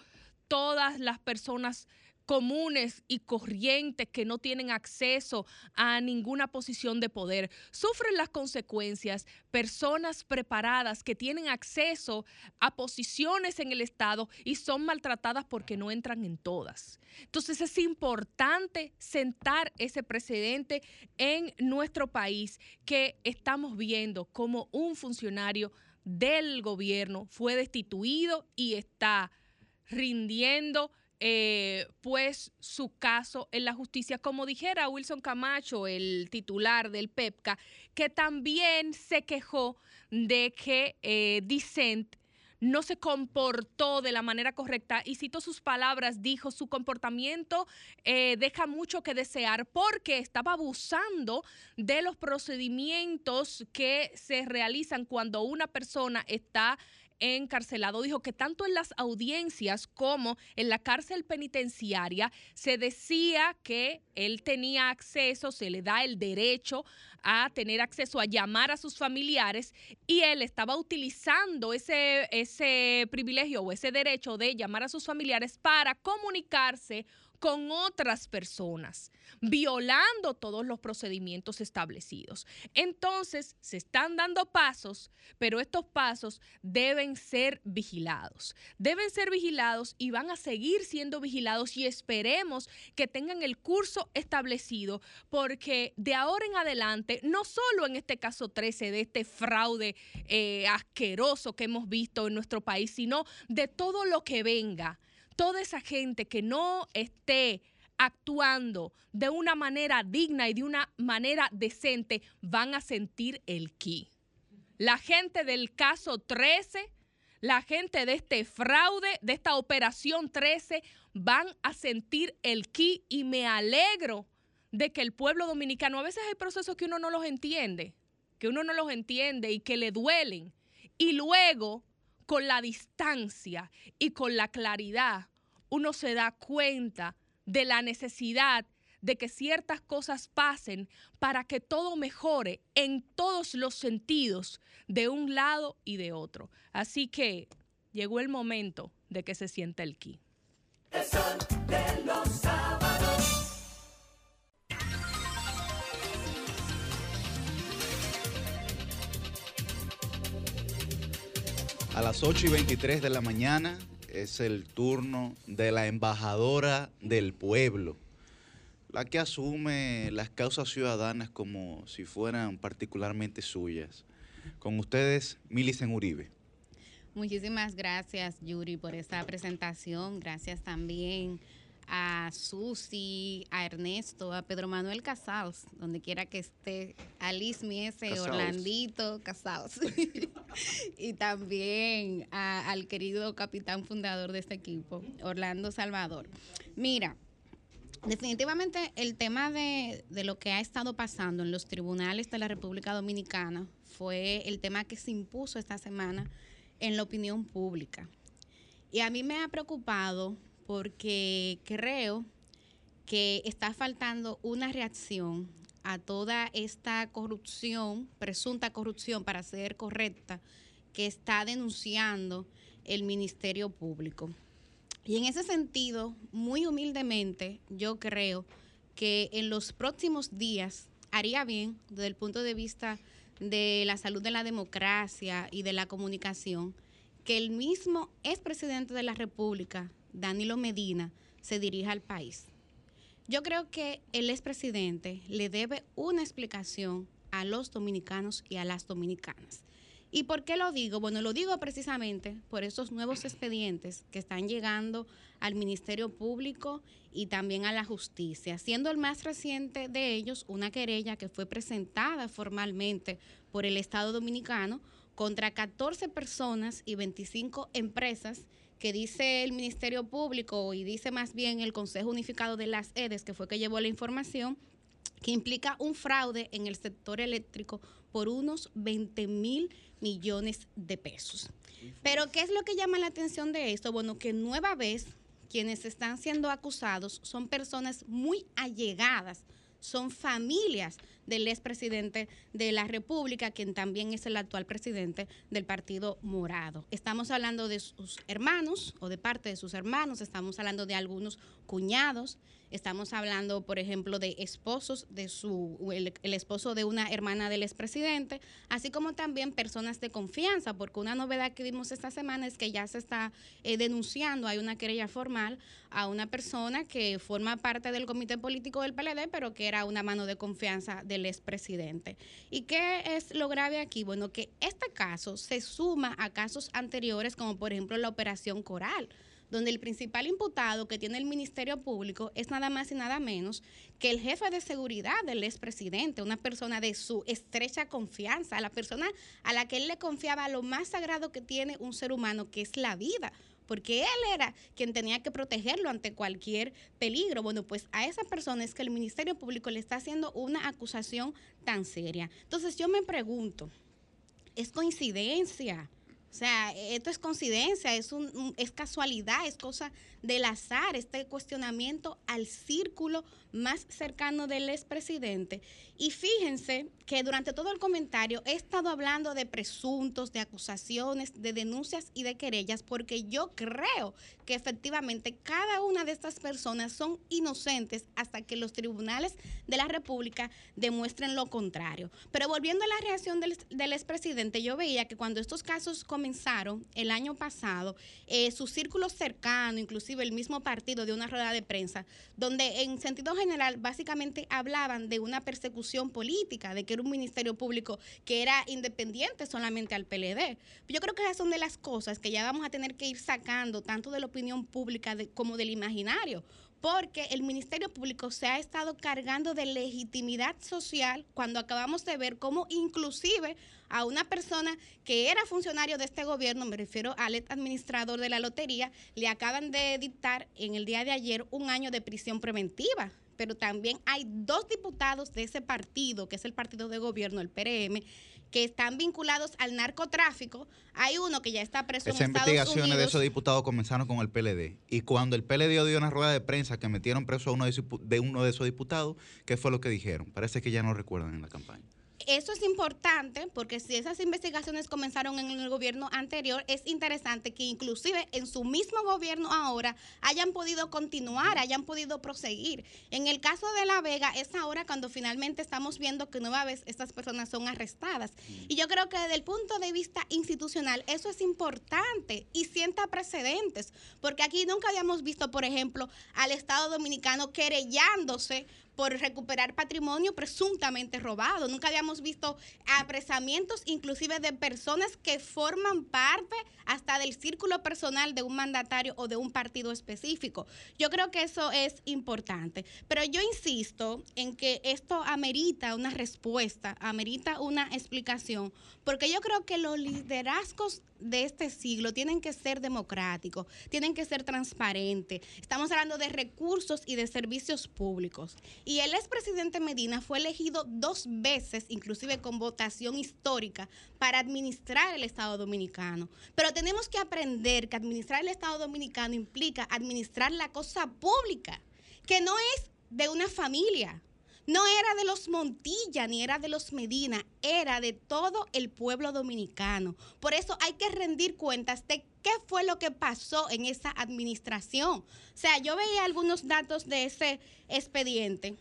todas las personas comunes y corrientes que no tienen acceso a ninguna posición de poder. Sufren las consecuencias personas preparadas que tienen acceso a posiciones en el Estado y son maltratadas porque no entran en todas. Entonces es importante sentar ese precedente en nuestro país que estamos viendo como un funcionario del gobierno fue destituido y está rindiendo eh, pues su caso en la justicia, como dijera Wilson Camacho, el titular del PEPCA, que también se quejó de que eh, no se comportó de la manera correcta y cito sus palabras, dijo su comportamiento eh, deja mucho que desear porque estaba abusando de los procedimientos que se realizan cuando una persona está encarcelado dijo que tanto en las audiencias como en la cárcel penitenciaria se decía que él tenía acceso, se le da el derecho a tener acceso a llamar a sus familiares y él estaba utilizando ese, ese privilegio o ese derecho de llamar a sus familiares para comunicarse con otras personas, violando todos los procedimientos establecidos. Entonces, se están dando pasos, pero estos pasos deben ser vigilados. Deben ser vigilados y van a seguir siendo vigilados y esperemos que tengan el curso establecido, porque de ahora en adelante, no solo en este caso 13 de este fraude eh, asqueroso que hemos visto en nuestro país, sino de todo lo que venga toda esa gente que no esté actuando de una manera digna y de una manera decente van a sentir el ki. La gente del caso 13, la gente de este fraude, de esta operación 13, van a sentir el ki y me alegro de que el pueblo dominicano, a veces hay procesos que uno no los entiende, que uno no los entiende y que le duelen. Y luego con la distancia y con la claridad, uno se da cuenta de la necesidad de que ciertas cosas pasen para que todo mejore en todos los sentidos, de un lado y de otro. Así que llegó el momento de que se sienta el ki. A las 8 y 23 de la mañana es el turno de la embajadora del pueblo, la que asume las causas ciudadanas como si fueran particularmente suyas. Con ustedes, Milicen Uribe. Muchísimas gracias, Yuri, por esta presentación. Gracias también a Susi, a Ernesto, a Pedro Manuel Casados, donde quiera que esté, a Liz Miese, Orlandito Casados, y también al querido capitán fundador de este equipo, Orlando Salvador. Mira, definitivamente el tema de, de lo que ha estado pasando en los tribunales de la República Dominicana fue el tema que se impuso esta semana en la opinión pública. Y a mí me ha preocupado porque creo que está faltando una reacción a toda esta corrupción, presunta corrupción para ser correcta, que está denunciando el Ministerio Público. Y en ese sentido, muy humildemente, yo creo que en los próximos días haría bien, desde el punto de vista de la salud de la democracia y de la comunicación, que el mismo expresidente de la República Danilo Medina, se dirija al país. Yo creo que el expresidente le debe una explicación a los dominicanos y a las dominicanas. ¿Y por qué lo digo? Bueno, lo digo precisamente por esos nuevos expedientes que están llegando al Ministerio Público y también a la justicia, siendo el más reciente de ellos una querella que fue presentada formalmente por el Estado Dominicano contra 14 personas y 25 empresas que dice el Ministerio Público y dice más bien el Consejo Unificado de las EDES, que fue que llevó la información, que implica un fraude en el sector eléctrico por unos 20 mil millones de pesos. Pero ¿qué es lo que llama la atención de esto? Bueno, que nueva vez quienes están siendo acusados son personas muy allegadas, son familias del expresidente de la República, quien también es el actual presidente del Partido Morado. Estamos hablando de sus hermanos o de parte de sus hermanos, estamos hablando de algunos cuñados, Estamos hablando, por ejemplo, de esposos de su, el, esposo de una hermana del expresidente, así como también personas de confianza, porque una novedad que vimos esta semana es que ya se está eh, denunciando, hay una querella formal a una persona que forma parte del comité político del PLD, pero que era una mano de confianza del expresidente. ¿Y qué es lo grave aquí? Bueno, que este caso se suma a casos anteriores, como por ejemplo la operación Coral donde el principal imputado que tiene el Ministerio Público es nada más y nada menos que el jefe de seguridad del expresidente, una persona de su estrecha confianza, la persona a la que él le confiaba lo más sagrado que tiene un ser humano, que es la vida porque él era quien tenía que protegerlo ante cualquier peligro. Bueno, pues a esa persona es que el Ministerio Público le está haciendo una acusación tan seria. Entonces yo me pregunto, ¿es coincidencia? O sea, esto es coincidencia, es, un, es casualidad, es cosa del azar, este cuestionamiento al círculo más cercano del expresidente. Y fíjense que durante todo el comentario he estado hablando de presuntos, de acusaciones, de denuncias y de querellas, porque yo creo que efectivamente cada una de estas personas son inocentes hasta que los tribunales de la República demuestren lo contrario. Pero volviendo a la reacción del, del expresidente, yo veía que cuando estos casos comenzaron el año pasado, eh, su círculo cercano, inclusive el mismo partido de una rueda de prensa, donde en sentido general básicamente hablaban de una persecución política, de que era un ministerio público que era independiente solamente al PLD. Yo creo que esas son de las cosas que ya vamos a tener que ir sacando tanto de la opinión pública como del imaginario porque el Ministerio Público se ha estado cargando de legitimidad social cuando acabamos de ver cómo inclusive a una persona que era funcionario de este gobierno, me refiero al administrador de la lotería, le acaban de dictar en el día de ayer un año de prisión preventiva pero también hay dos diputados de ese partido, que es el partido de gobierno, el PRM, que están vinculados al narcotráfico. Hay uno que ya está preso Esas en Estados investigaciones de esos diputados comenzaron con el PLD. Y cuando el PLD dio una rueda de prensa que metieron preso a uno de, uno de esos diputados, ¿qué fue lo que dijeron? Parece que ya no recuerdan en la campaña eso es importante porque si esas investigaciones comenzaron en el gobierno anterior, es interesante que inclusive en su mismo gobierno ahora hayan podido continuar, hayan podido proseguir. En el caso de La Vega es ahora cuando finalmente estamos viendo que nueva vez estas personas son arrestadas. Y yo creo que desde el punto de vista institucional eso es importante y sienta precedentes, porque aquí nunca habíamos visto, por ejemplo, al Estado Dominicano querellándose por recuperar patrimonio presuntamente robado. Nunca habíamos visto apresamientos inclusive de personas que forman parte hasta del círculo personal de un mandatario o de un partido específico. Yo creo que eso es importante. Pero yo insisto en que esto amerita una respuesta, amerita una explicación, porque yo creo que los liderazgos de este siglo tienen que ser democráticos, tienen que ser transparentes. Estamos hablando de recursos y de servicios públicos. Y el expresidente Medina fue elegido dos veces, inclusive con votación histórica, para administrar el Estado Dominicano. Pero tenemos que aprender que administrar el Estado Dominicano implica administrar la cosa pública, que no es de una familia, no era de los Montilla ni era de los Medina, era de todo el pueblo dominicano. Por eso hay que rendir cuentas de qué fue lo que pasó en esa administración. O sea, yo veía algunos datos de ese expediente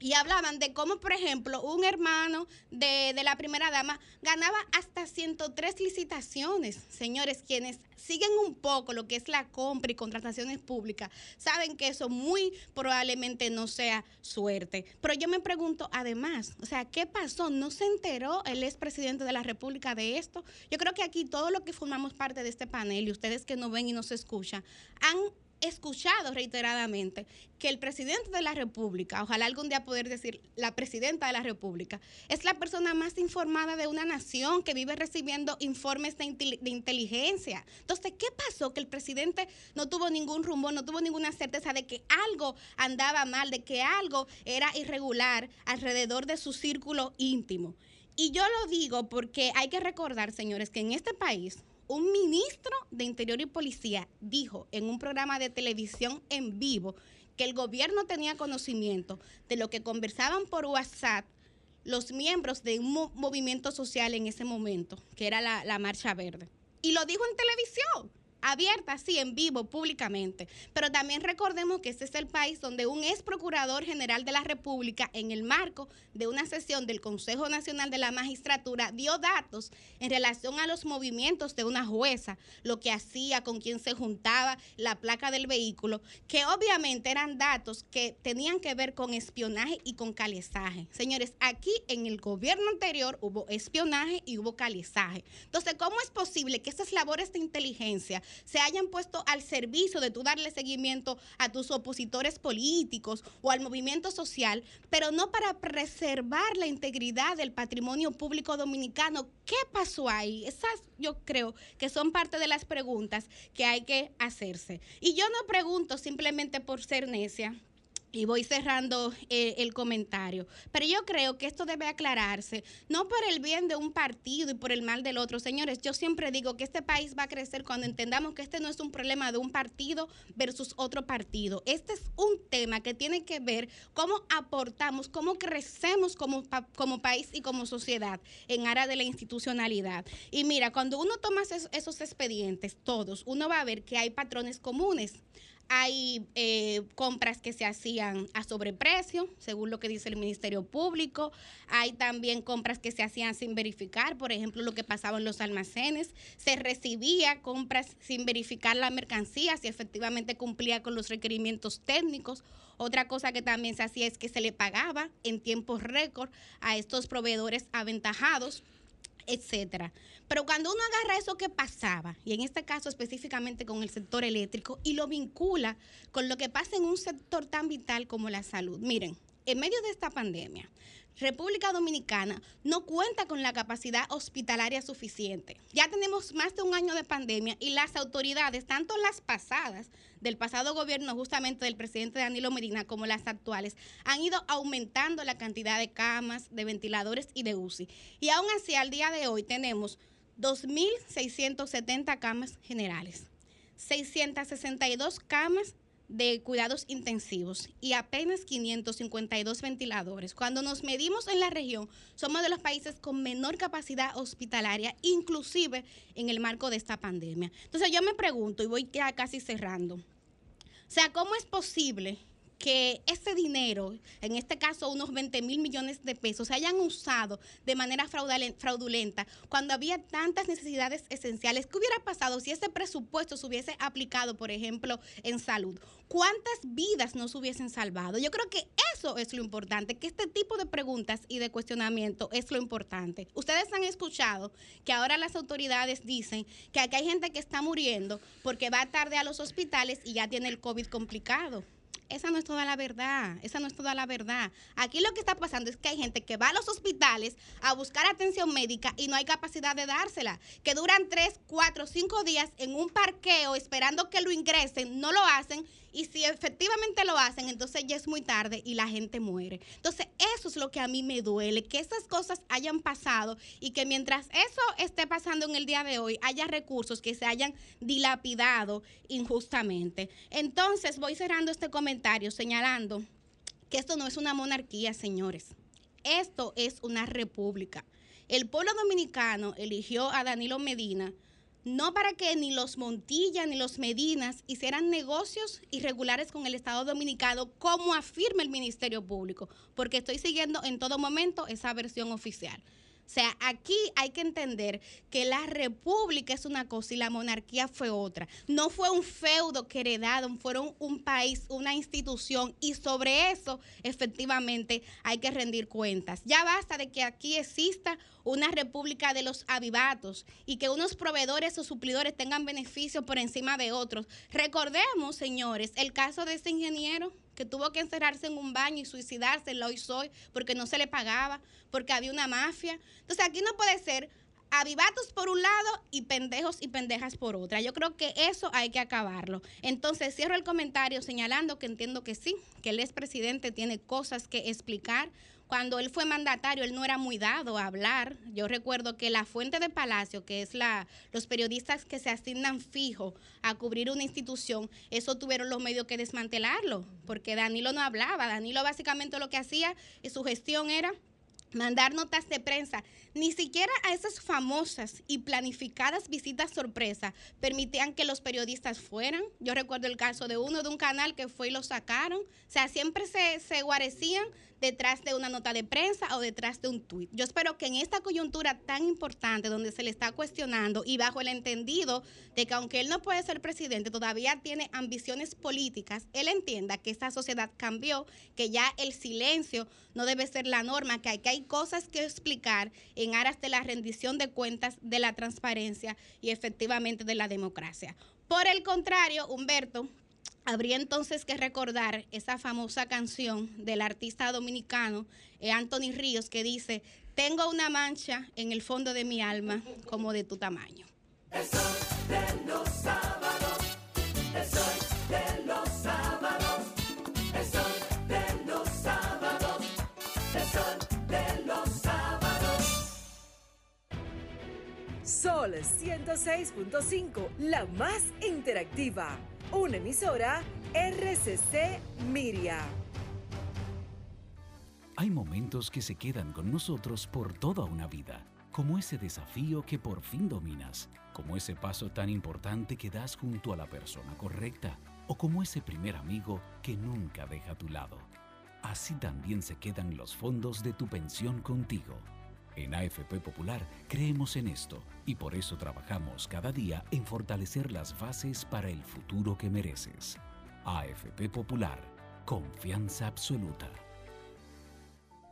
y hablaban de cómo, por ejemplo, un hermano de, la primera dama ganaba hasta 103 licitaciones. Señores, quienes siguen un poco lo que es la compra y contrataciones públicas, saben que eso muy probablemente no sea suerte. Pero yo me pregunto, además, o sea, ¿qué pasó? ¿No se enteró el expresidente de la República de esto? Yo creo que aquí todos los que formamos parte de este panel y ustedes que nos ven y nos escuchan, han escuchado reiteradamente que el presidente de la República, ojalá algún día poder decir la presidenta de la República, es la persona más informada de una nación que vive recibiendo informes de, inteligencia. Entonces, ¿qué pasó? Que el presidente no tuvo ningún rumbo, no tuvo ninguna certeza de que algo andaba mal, de que algo era irregular alrededor de su círculo íntimo. Y yo lo digo porque hay que recordar, señores, que en este país un ministro de Interior y Policía dijo en un programa de televisión en vivo que el gobierno tenía conocimiento de lo que conversaban por WhatsApp los miembros de un mo- movimiento social en ese momento, que era la Marcha Verde. Y lo dijo en televisión, abierta, así, en vivo, públicamente. Pero también recordemos que este es el país donde un ex procurador general de la República, en el marco de una sesión del Consejo Nacional de la Magistratura, dio datos en relación a los movimientos de una jueza, lo que hacía, con quién se juntaba, la placa del vehículo, que obviamente eran datos que tenían que ver con espionaje y con calizaje. Señores, aquí en el gobierno anterior hubo espionaje y hubo calizaje. Entonces, ¿cómo es posible que estas labores de inteligencia se hayan puesto al servicio de tú darle seguimiento a tus opositores políticos o al movimiento social, pero no para preservar la integridad del patrimonio público dominicano? ¿Qué pasó ahí? Esas yo creo que son parte de las preguntas que hay que hacerse. Y yo no pregunto simplemente por ser necia, y voy cerrando eh, el comentario. Pero yo creo que esto debe aclararse, no por el bien de un partido y por el mal del otro. Señores, yo siempre digo que este país va a crecer cuando entendamos que este no es un problema de un partido versus otro partido. Este es un tema que tiene que ver cómo aportamos, cómo crecemos como, como país y como sociedad en área de la institucionalidad. Y mira, cuando uno toma esos expedientes, todos, uno va a ver que hay patrones comunes hay eh, compras que se hacían a sobreprecio, según lo que dice el Ministerio Público. Hay también compras que se hacían sin verificar, por ejemplo, lo que pasaba en los almacenes. Se recibía compras sin verificar la mercancía, si efectivamente cumplía con los requerimientos técnicos. Otra cosa que también se hacía es que se le pagaba en tiempos récord a estos proveedores aventajados etcétera. Pero cuando uno agarra eso que pasaba, y en este caso específicamente con el sector eléctrico, y lo vincula con lo que pasa en un sector tan vital como la salud. Miren, en medio de esta pandemia, República Dominicana no cuenta con la capacidad hospitalaria suficiente. Ya tenemos más de un año de pandemia y las autoridades, tanto las pasadas, del pasado gobierno justamente del presidente Danilo Medina, como las actuales, han ido aumentando la cantidad de camas, de ventiladores y de UCI. Y aún así, al día de hoy tenemos 2.670 camas generales, 662 camas de cuidados intensivos y apenas 552 ventiladores. Cuando nos medimos en la región, somos de los países con menor capacidad hospitalaria, inclusive en el marco de esta pandemia. Entonces yo me pregunto, y voy ya casi cerrando, o sea, ¿cómo es posible que ese dinero, en este caso unos 20 mil millones de pesos, se hayan usado de manera fraudulenta cuando había tantas necesidades esenciales? ¿Qué hubiera pasado si ese presupuesto se hubiese aplicado, por ejemplo, en salud? ¿Cuántas vidas no se hubiesen salvado? Yo creo que eso es lo importante, que este tipo de preguntas y de cuestionamiento es lo importante. Ustedes han escuchado que ahora las autoridades dicen que aquí hay gente que está muriendo porque va tarde a los hospitales y ya tiene el COVID complicado. Esa no es toda la verdad, esa no es toda la verdad. Aquí lo que está pasando es que hay gente que va a los hospitales a buscar atención médica y no hay capacidad de dársela, que duran tres, cuatro, cinco días en un parqueo esperando que lo ingresen, no lo hacen y si efectivamente lo hacen, entonces ya es muy tarde y la gente muere. Entonces eso es lo que a mí me duele, que esas cosas hayan pasado y que mientras eso esté pasando en el día de hoy, haya recursos que se hayan dilapidado injustamente. Entonces voy cerrando este comentario señalando que esto no es una monarquía, señores. Esto es una república. El pueblo dominicano eligió a Danilo Medina no para que ni los Montilla ni los Medinas hicieran negocios irregulares con el Estado dominicano, como afirma el Ministerio Público, porque estoy siguiendo en todo momento esa versión oficial. O sea, aquí hay que entender que la república es una cosa y la monarquía fue otra. No fue un feudo que heredaron, fueron un país, una institución y sobre eso efectivamente hay que rendir cuentas. Ya basta de que aquí exista una república de los avivatos y que unos proveedores o suplidores tengan beneficios por encima de otros. Recordemos, señores, el caso de ese ingeniero que tuvo que encerrarse en un baño y suicidarse en la hoy soy porque no se le pagaba, porque había una mafia. Entonces aquí no puede ser avivatos por un lado y pendejos y pendejas por otra. Yo creo que eso hay que acabarlo. Entonces cierro el comentario señalando que entiendo que sí, que el expresidente tiene cosas que explicar. Cuando él fue mandatario, él no era muy dado a hablar. Yo recuerdo que la fuente de Palacio, que es la, los periodistas que se asignan fijo a cubrir una institución, eso tuvieron los medios que desmantelarlo, porque Danilo no hablaba. Danilo básicamente lo que hacía y su gestión era mandar notas de prensa, ni siquiera a esas famosas y planificadas visitas sorpresa permitían que los periodistas fueran. Yo recuerdo el caso de uno de un canal que fue y lo sacaron. O sea, siempre se, se guarecían detrás de una nota de prensa o detrás de un tuit. Yo espero que en esta coyuntura tan importante donde se le está cuestionando y bajo el entendido de que aunque él no puede ser presidente, todavía tiene ambiciones políticas, él entienda que esta sociedad cambió, que ya el silencio no debe ser la norma, que hay, que hay cosas que explicar en aras de la rendición de cuentas, de la transparencia y efectivamente de la democracia. Por el contrario, Humberto, Habría entonces que recordar esa famosa canción del artista dominicano eh, Anthony Ríos que dice, tengo una mancha en el fondo de mi alma como de tu tamaño. El sol de los sábados, el sol de los sábados, el sol de los sábados, el sol de los sábados. Sol 106.5, la más interactiva. Una emisora RCC Miria. Hay momentos que se quedan con nosotros por toda una vida, como ese desafío que por fin dominas, como ese paso tan importante que das junto a la persona correcta, o como ese primer amigo que nunca deja a tu lado. Así también se quedan los fondos de tu pensión contigo. En AFP Popular creemos en esto y por eso trabajamos cada día en fortalecer las bases para el futuro que mereces. AFP Popular, confianza absoluta.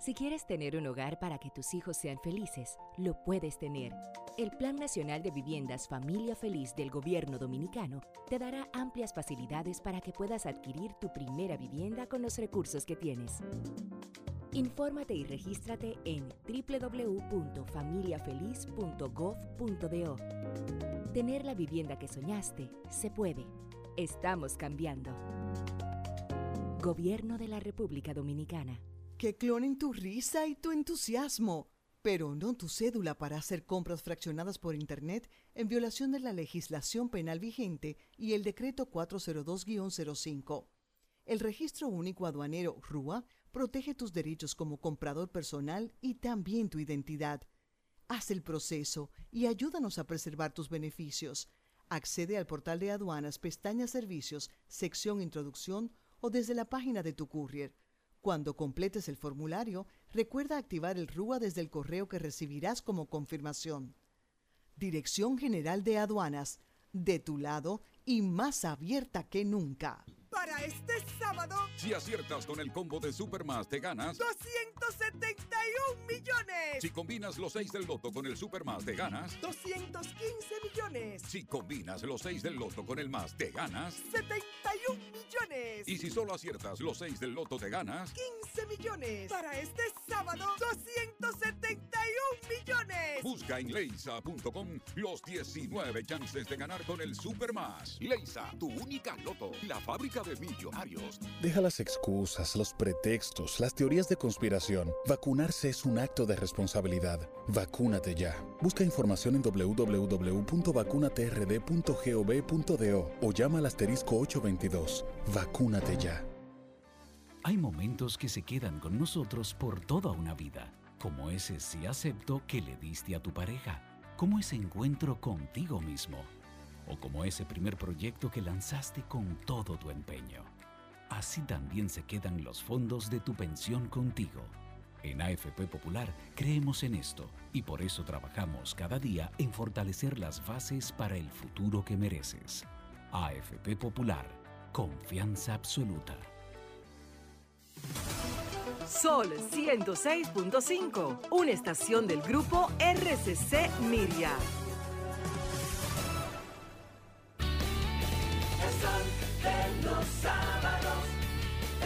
Si quieres tener un hogar para que tus hijos sean felices, lo puedes tener. El Plan Nacional de Viviendas Familia Feliz del Gobierno Dominicano te dará amplias facilidades para que puedas adquirir tu primera vivienda con los recursos que tienes. Infórmate y regístrate en www.familiafeliz.gov.do. Tener la vivienda que soñaste se puede. Estamos cambiando. Gobierno de la República Dominicana. Que clonen tu risa y tu entusiasmo, pero no tu cédula para hacer compras fraccionadas por Internet en violación de la legislación penal vigente y el decreto 402-05. El registro único aduanero RUA protege tus derechos como comprador personal y también tu identidad. Haz el proceso y ayúdanos a preservar tus beneficios. Accede al portal de aduanas, pestaña Servicios, sección Introducción o desde la página de tu courier. Cuando completes el formulario, recuerda activar el RUA desde el correo que recibirás como confirmación. Dirección General de Aduanas, de tu lado y más abierta que nunca. Para este sábado, Si aciertas con el combo de Supermas, te ganas. 271 millones. Si combinas los 6 del loto con el Supermas, te ganas. 215 millones. Si combinas los 6 del loto con el más, te ganas. 71 millones. Y si solo aciertas los 6 del loto, te ganas. 15 millones. Para este sábado, 271 millones. Busca en leisa.com los 19 chances de ganar con el Supermas. Leisa, tu única loto, la fábrica de millonarios. Deja las excusas, los pretextos, las teorías de conspiración. Vacunarse es un acto de responsabilidad. Vacúnate ya. Busca información en www.vacunatrd.gov.do o llama al asterisco 822. Vacúnate ya. Hay momentos que se quedan con nosotros por toda una vida, como ese sí acepto que le diste a tu pareja, como ese encuentro contigo mismo, o como ese primer proyecto que lanzaste con todo tu empeño. Así también se quedan los fondos de tu pensión contigo. En AFP Popular creemos en esto y por eso trabajamos cada día en fortalecer las bases para el futuro que mereces. AFP Popular, confianza absoluta. Sol 106.5, una estación del grupo RCC Miria. Los sábados,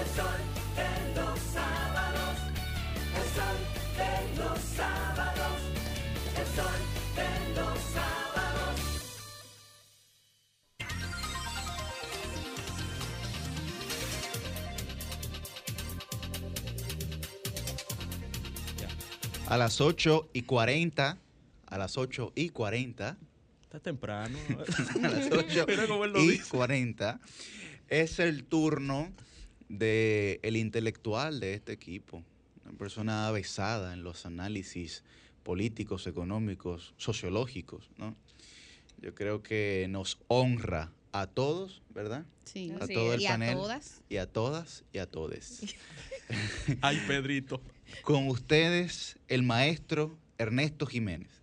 el sol de los sábados, el sol de los sábados, el sol de los sábados. A las 8 y 40, a las 8 y 40, Está temprano. a las 8 Mira cómo él lo y dice. 40, es el turno del el intelectual de este equipo, una persona avesada en los análisis políticos, económicos, sociológicos, ¿no? Yo creo que nos honra a todos, ¿verdad? Sí. A Sí, todo el y a panel. todas. Y a todas y a todes. Ay, Pedrito. Con ustedes, el maestro Ernesto Jiménez.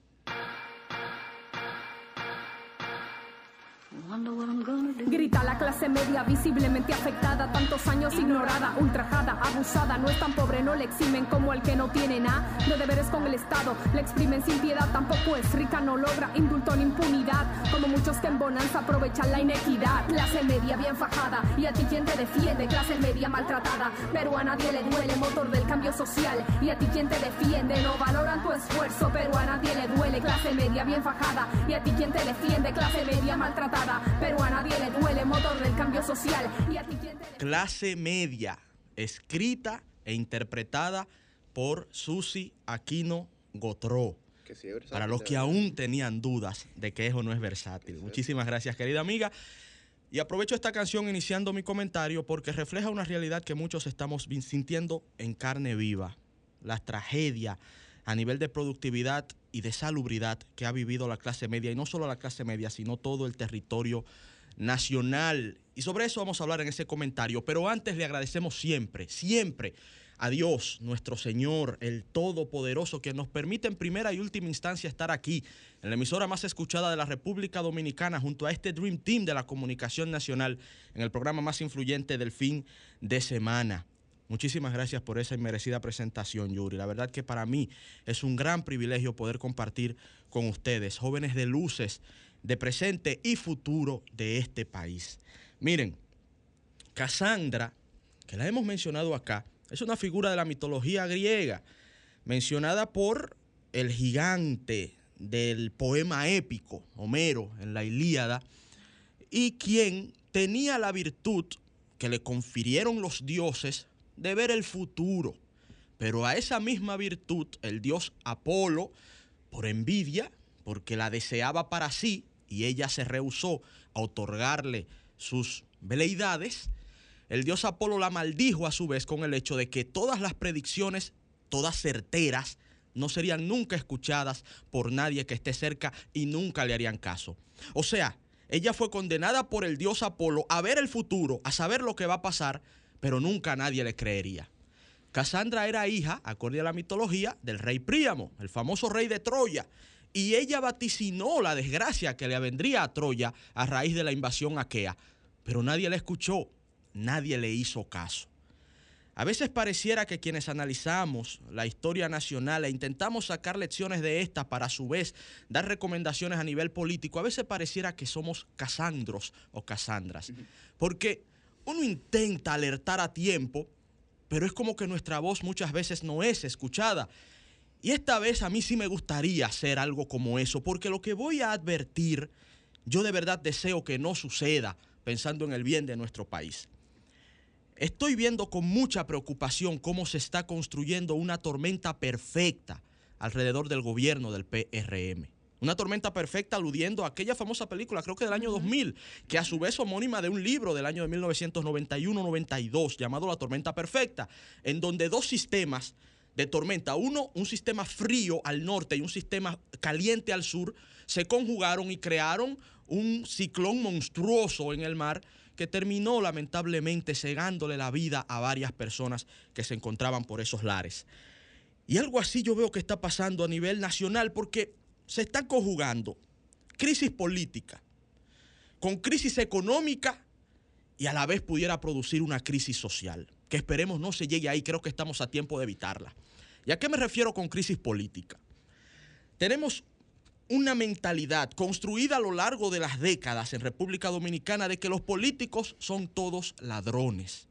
Grita la clase media visiblemente afectada, tantos años ignorada, ultrajada, abusada. No es tan pobre, no le eximen como el que no tiene nada. No deberes con el Estado, le exprimen sin piedad. Tampoco es rica, no logra indulto ni impunidad. Como muchos que en bonanza aprovechan la inequidad. Clase media bien fajada, y a ti quien te defiende, clase media maltratada. Pero a nadie le duele, motor del cambio social. Y a ti quien te defiende, no valoran tu esfuerzo, pero a nadie le duele. Clase media bien fajada, y a ti quien te defiende, clase media maltratada. Pero a nadie le duele, motor del cambio social. Y a ti quien te Clase media, escrita e interpretada por Susi Aquino Gotró. Para los que aún tenían dudas de que eso no es versátil. Muchísimas gracias, querida amiga. Y aprovecho esta canción iniciando mi comentario porque refleja una realidad que muchos estamos sintiendo en carne viva. La tragedia a nivel de productividad y de salubridad que ha vivido la clase media, y no solo la clase media, sino todo el territorio nacional. Y sobre eso vamos a hablar en ese comentario. Pero antes le agradecemos siempre, siempre a Dios, nuestro Señor, el Todopoderoso, que nos permite en primera y última instancia estar aquí, en la emisora más escuchada de la República Dominicana, junto a este Dream Team de la comunicación nacional, en el programa más influyente del fin de semana. Muchísimas gracias por esa inmerecida presentación, Yuri. La verdad que para mí es un gran privilegio poder compartir con ustedes, jóvenes de luces, de presente y futuro de este país. Miren, Cassandra, que la hemos mencionado acá, es una figura de la mitología griega, mencionada por el gigante del poema épico, Homero, en la Ilíada, y quien tenía la virtud que le confirieron los dioses de ver el futuro. Pero a esa misma virtud, el dios Apolo, por envidia, porque la deseaba para sí y ella se rehusó a otorgarle sus veleidades, el dios Apolo la maldijo a su vez con el hecho de que todas las predicciones, todas certeras, no serían nunca escuchadas por nadie que esté cerca y nunca le harían caso. O sea, ella fue condenada por el dios Apolo a ver el futuro, a saber lo que va a pasar, pero nunca nadie le creería. Casandra era hija, acorde a la mitología, del rey Príamo, el famoso rey de Troya, y ella vaticinó la desgracia que le vendría a Troya a raíz de la invasión aquea, pero nadie la escuchó, nadie le hizo caso. A veces pareciera que quienes analizamos la historia nacional e intentamos sacar lecciones de esta para a su vez dar recomendaciones a nivel político, a veces pareciera que somos casandros o casandras. Porque uno intenta alertar a tiempo, pero es como que nuestra voz muchas veces no es escuchada. Y esta vez a mí sí me gustaría hacer algo como eso, porque lo que voy a advertir, yo de verdad deseo que no suceda pensando en el bien de nuestro país. Estoy viendo con mucha preocupación cómo se está construyendo una tormenta perfecta alrededor del gobierno del PRM. Una tormenta perfecta aludiendo a aquella famosa película, creo que del año 2000, que a su vez homónima de un libro del año de 1991-92 llamado La Tormenta Perfecta, en donde dos sistemas de tormenta, uno, un sistema frío al norte y un sistema caliente al sur, se conjugaron y crearon un ciclón monstruoso en el mar que terminó lamentablemente cegándole la vida a varias personas que se encontraban por esos lares. Y algo así yo veo que está pasando a nivel nacional porque se están conjugando crisis política con crisis económica y a la vez pudiera producir una crisis social, que esperemos no se llegue ahí, creo que estamos a tiempo de evitarla. ¿Y a qué me refiero con crisis política? Tenemos una mentalidad construida a lo largo de las décadas en República Dominicana de que los políticos son todos ladrones.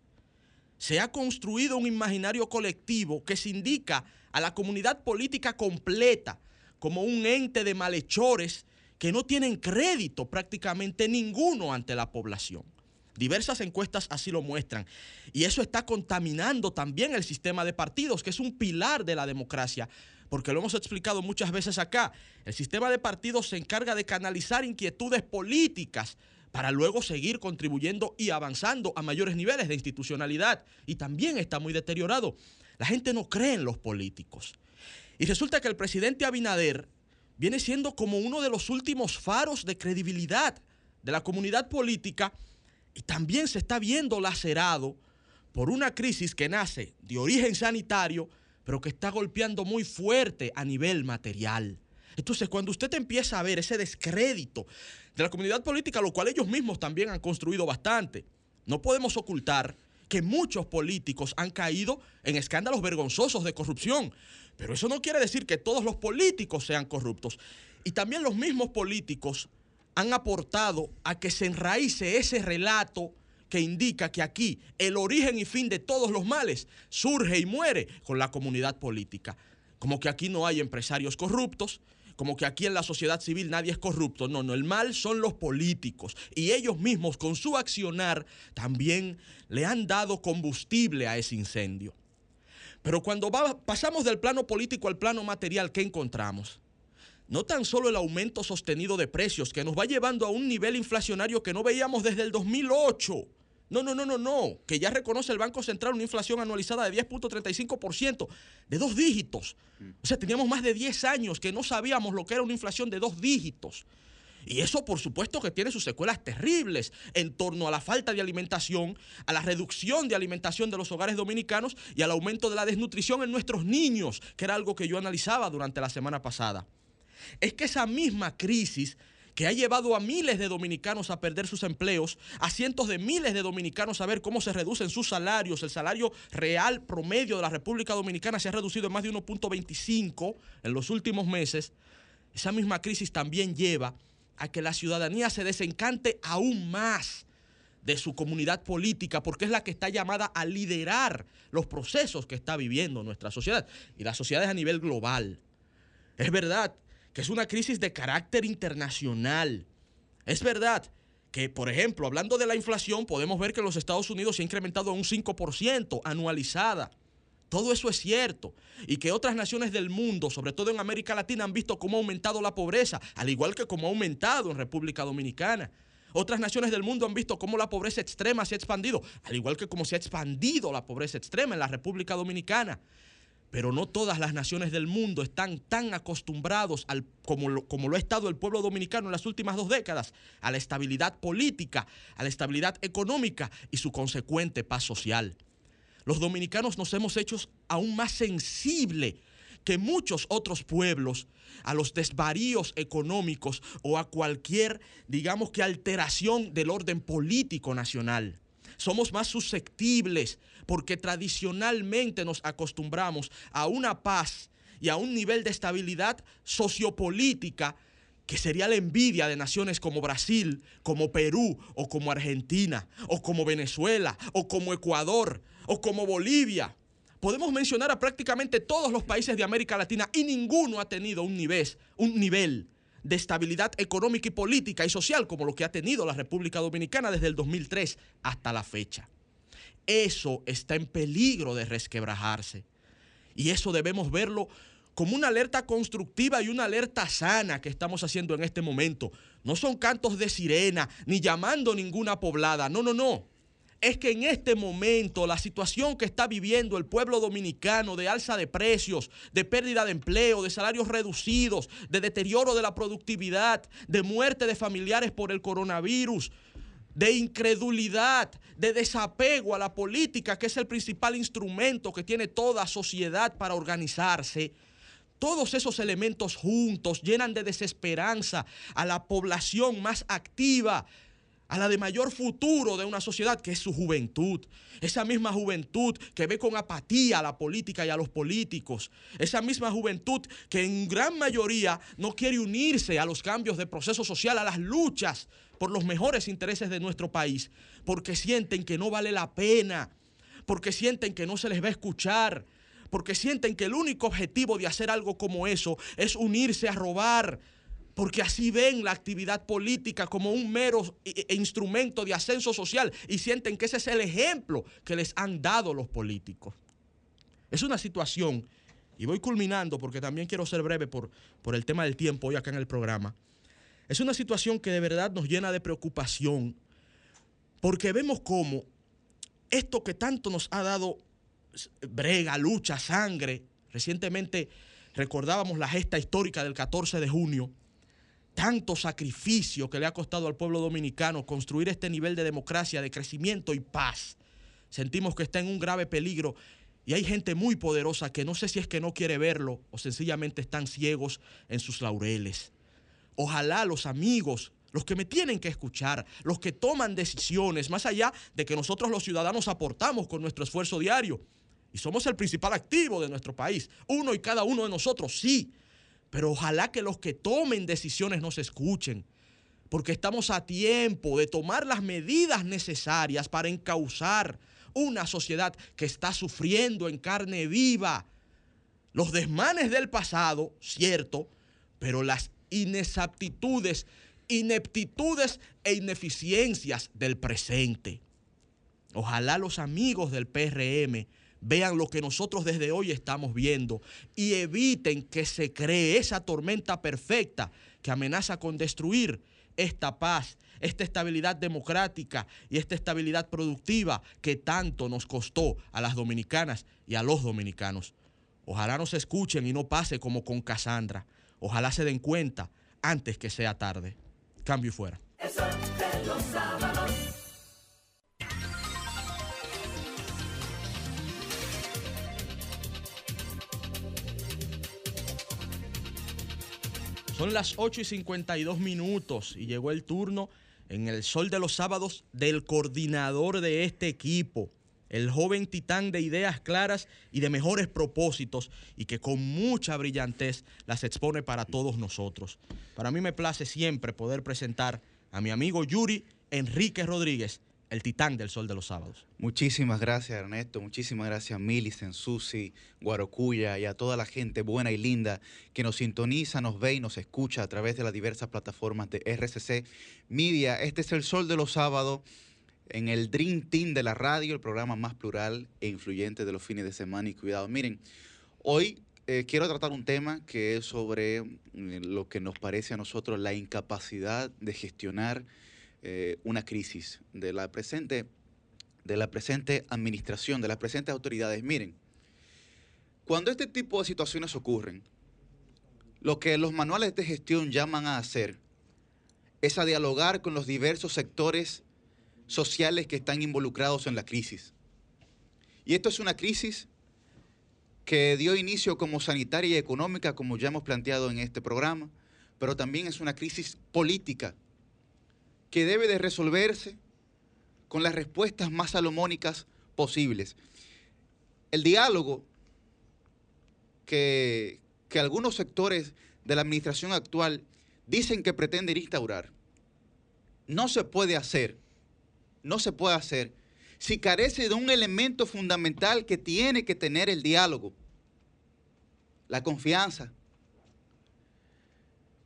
Se ha construido un imaginario colectivo que se indica a la comunidad política completa como un ente de malhechores que no tienen crédito prácticamente ninguno ante la población. Diversas encuestas así lo muestran. Y eso está contaminando también el sistema de partidos, que es un pilar de la democracia, porque lo hemos explicado muchas veces acá. El sistema de partidos se encarga de canalizar inquietudes políticas para luego seguir contribuyendo y avanzando a mayores niveles de institucionalidad. Y también está muy deteriorado. La gente no cree en los políticos. Y resulta que el presidente Abinader viene siendo como uno de los últimos faros de credibilidad de la comunidad política y también se está viendo lacerado por una crisis que nace de origen sanitario, pero que está golpeando muy fuerte a nivel material. Entonces, cuando usted empieza a ver ese descrédito de la comunidad política, lo cual ellos mismos también han construido bastante, no podemos ocultar que muchos políticos han caído en escándalos vergonzosos de corrupción. Pero eso no quiere decir que todos los políticos sean corruptos. Y también los mismos políticos han aportado a que se enraíce ese relato que indica que aquí el origen y fin de todos los males surge y muere con la comunidad política. Como que aquí no hay empresarios corruptos, como que aquí en la sociedad civil nadie es corrupto. No, no, el mal son los políticos. Y ellos mismos con su accionar también le han dado combustible a ese incendio. Pero cuando pasamos del plano político al plano material, ¿qué encontramos? No tan solo el aumento sostenido de precios que nos va llevando a un nivel inflacionario que no veíamos desde el 2008. No, no, no, no, no, que ya reconoce el Banco Central una inflación anualizada de 10.35%, de dos dígitos. O sea, teníamos más de 10 años que no sabíamos lo que era una inflación de dos dígitos. Y eso por supuesto que tiene sus secuelas terribles en torno a la falta de alimentación, a la reducción de alimentación de los hogares dominicanos y al aumento de la desnutrición en nuestros niños, que era algo que yo analizaba durante la semana pasada. Es que esa misma crisis que ha llevado a miles de dominicanos a perder sus empleos, a cientos de miles de dominicanos a ver cómo se reducen sus salarios. El salario real promedio de la República Dominicana se ha reducido en más de 1.25 en los últimos meses. Esa misma crisis también lleva a que la ciudadanía se desencante aún más de su comunidad política, porque es la que está llamada a liderar los procesos que está viviendo nuestra sociedad y las sociedades a nivel global. Es verdad que es una crisis de carácter internacional. Es verdad que, por ejemplo, hablando de la inflación, podemos ver que en los Estados Unidos se ha incrementado a un 5% anualizada. Todo eso es cierto. Y que otras naciones del mundo, sobre todo en América Latina, han visto cómo ha aumentado la pobreza, al igual que cómo ha aumentado en República Dominicana. Otras naciones del mundo han visto cómo la pobreza extrema se ha expandido, al igual que cómo se ha expandido la pobreza extrema en la República Dominicana. Pero no todas las naciones del mundo están tan acostumbrados al, como, lo, como lo ha estado el pueblo dominicano en las últimas dos décadas, a la estabilidad política, a la estabilidad económica y su consecuente paz social. Los dominicanos nos hemos hecho aún más sensible que muchos otros pueblos a los desvaríos económicos o a cualquier, digamos que, alteración del orden político nacional. Somos más susceptibles porque tradicionalmente nos acostumbramos a una paz y a un nivel de estabilidad sociopolítica que sería la envidia de naciones como Brasil, como Perú, o como Argentina, o como Venezuela, o como Ecuador, o como Bolivia. Podemos mencionar a prácticamente todos los países de América Latina y ninguno ha tenido un nivel, de estabilidad económica y política y social como lo que ha tenido la República Dominicana desde el 2003 hasta la fecha. Eso está en peligro de resquebrajarse. Y eso debemos verlo como una alerta constructiva y una alerta sana que estamos haciendo en este momento. No son cantos de sirena ni llamando ninguna poblada. No, no, no. Es que en este momento la situación que está viviendo el pueblo dominicano de alza de precios, de pérdida de empleo, de salarios reducidos, de deterioro de la productividad, de muerte de familiares por el coronavirus, de incredulidad, de desapego a la política, que es el principal instrumento que tiene toda sociedad para organizarse, todos esos elementos juntos llenan de desesperanza a la población más activa, a la de mayor futuro de una sociedad, que es su juventud. Esa misma juventud que ve con apatía a la política y a los políticos. Esa misma juventud que en gran mayoría no quiere unirse a los cambios de proceso social, a las luchas por los mejores intereses de nuestro país, porque sienten que no vale la pena, porque sienten que no se les va a escuchar, porque sienten que el único objetivo de hacer algo como eso es unirse a robar, porque así ven la actividad política como un mero i- i- instrumento de ascenso social y sienten que ese es el ejemplo que les han dado los políticos. Es una situación, y voy culminando porque también quiero ser breve por, por el tema del tiempo hoy acá en el programa, es una situación que de verdad nos llena de preocupación porque vemos cómo esto que tanto nos ha dado brega, lucha, sangre. Recientemente recordábamos la gesta histórica del 14 de junio. Tanto sacrificio que le ha costado al pueblo dominicano construir este nivel de democracia, de crecimiento y paz. Sentimos que está en un grave peligro y hay gente muy poderosa que no sé si es que no quiere verlo o sencillamente están ciegos en sus laureles. Ojalá los amigos, los que me tienen que escuchar, los que toman decisiones, más allá de que nosotros los ciudadanos aportamos con nuestro esfuerzo diario, y somos el principal activo de nuestro país, uno y cada uno de nosotros, sí, pero ojalá que los que tomen decisiones nos escuchen, porque estamos a tiempo de tomar las medidas necesarias para encauzar una sociedad que está sufriendo en carne viva los desmanes del pasado, cierto, pero las inexaptitudes, ineptitudes e ineficiencias del presente. Ojalá los amigos del PRM vean lo que nosotros desde hoy estamos viendo y eviten que se cree esa tormenta perfecta que amenaza con destruir esta paz, esta estabilidad democrática y esta estabilidad productiva que tanto nos costó a las dominicanas y a los dominicanos. Ojalá nos escuchen y no pase como con Cassandra. Ojalá se den cuenta antes que sea tarde. Cambio y fuera. Son las 8 y 52 minutos y llegó el turno en el sol de los sábados del coordinador de este equipo, el joven titán de ideas claras y de mejores propósitos y que con mucha brillantez las expone para todos nosotros. Para mí me place siempre poder presentar a mi amigo Yuri Enrique Rodríguez, el titán del sol de los sábados. Muchísimas gracias, Ernesto. Muchísimas gracias a Millicent, Susi, Guarocuya y a toda la gente buena y linda que nos sintoniza, nos ve y nos escucha a través de las diversas plataformas de RCC Media. Este es el sol de los sábados en el Dream Team de la radio, el programa más plural e influyente de los fines de semana. Y cuidado, miren, hoy eh, quiero tratar un tema que es sobre mm, lo que nos parece a nosotros la incapacidad de gestionar eh, una crisis de la presente de la presente administración, de las presentes autoridades. Miren, cuando este tipo de situaciones ocurren, lo que los manuales de gestión llaman a hacer es a dialogar con los diversos sectores sociales que están involucrados en la crisis. Y esto es una crisis que dio inicio como sanitaria y económica, como ya hemos planteado en este programa, pero también es una crisis política que debe de resolverse con las respuestas más salomónicas posibles. El diálogo que, que algunos sectores de la administración actual dicen que pretenden instaurar, no se puede hacer, no se puede hacer si carece de un elemento fundamental que tiene que tener el diálogo, la confianza.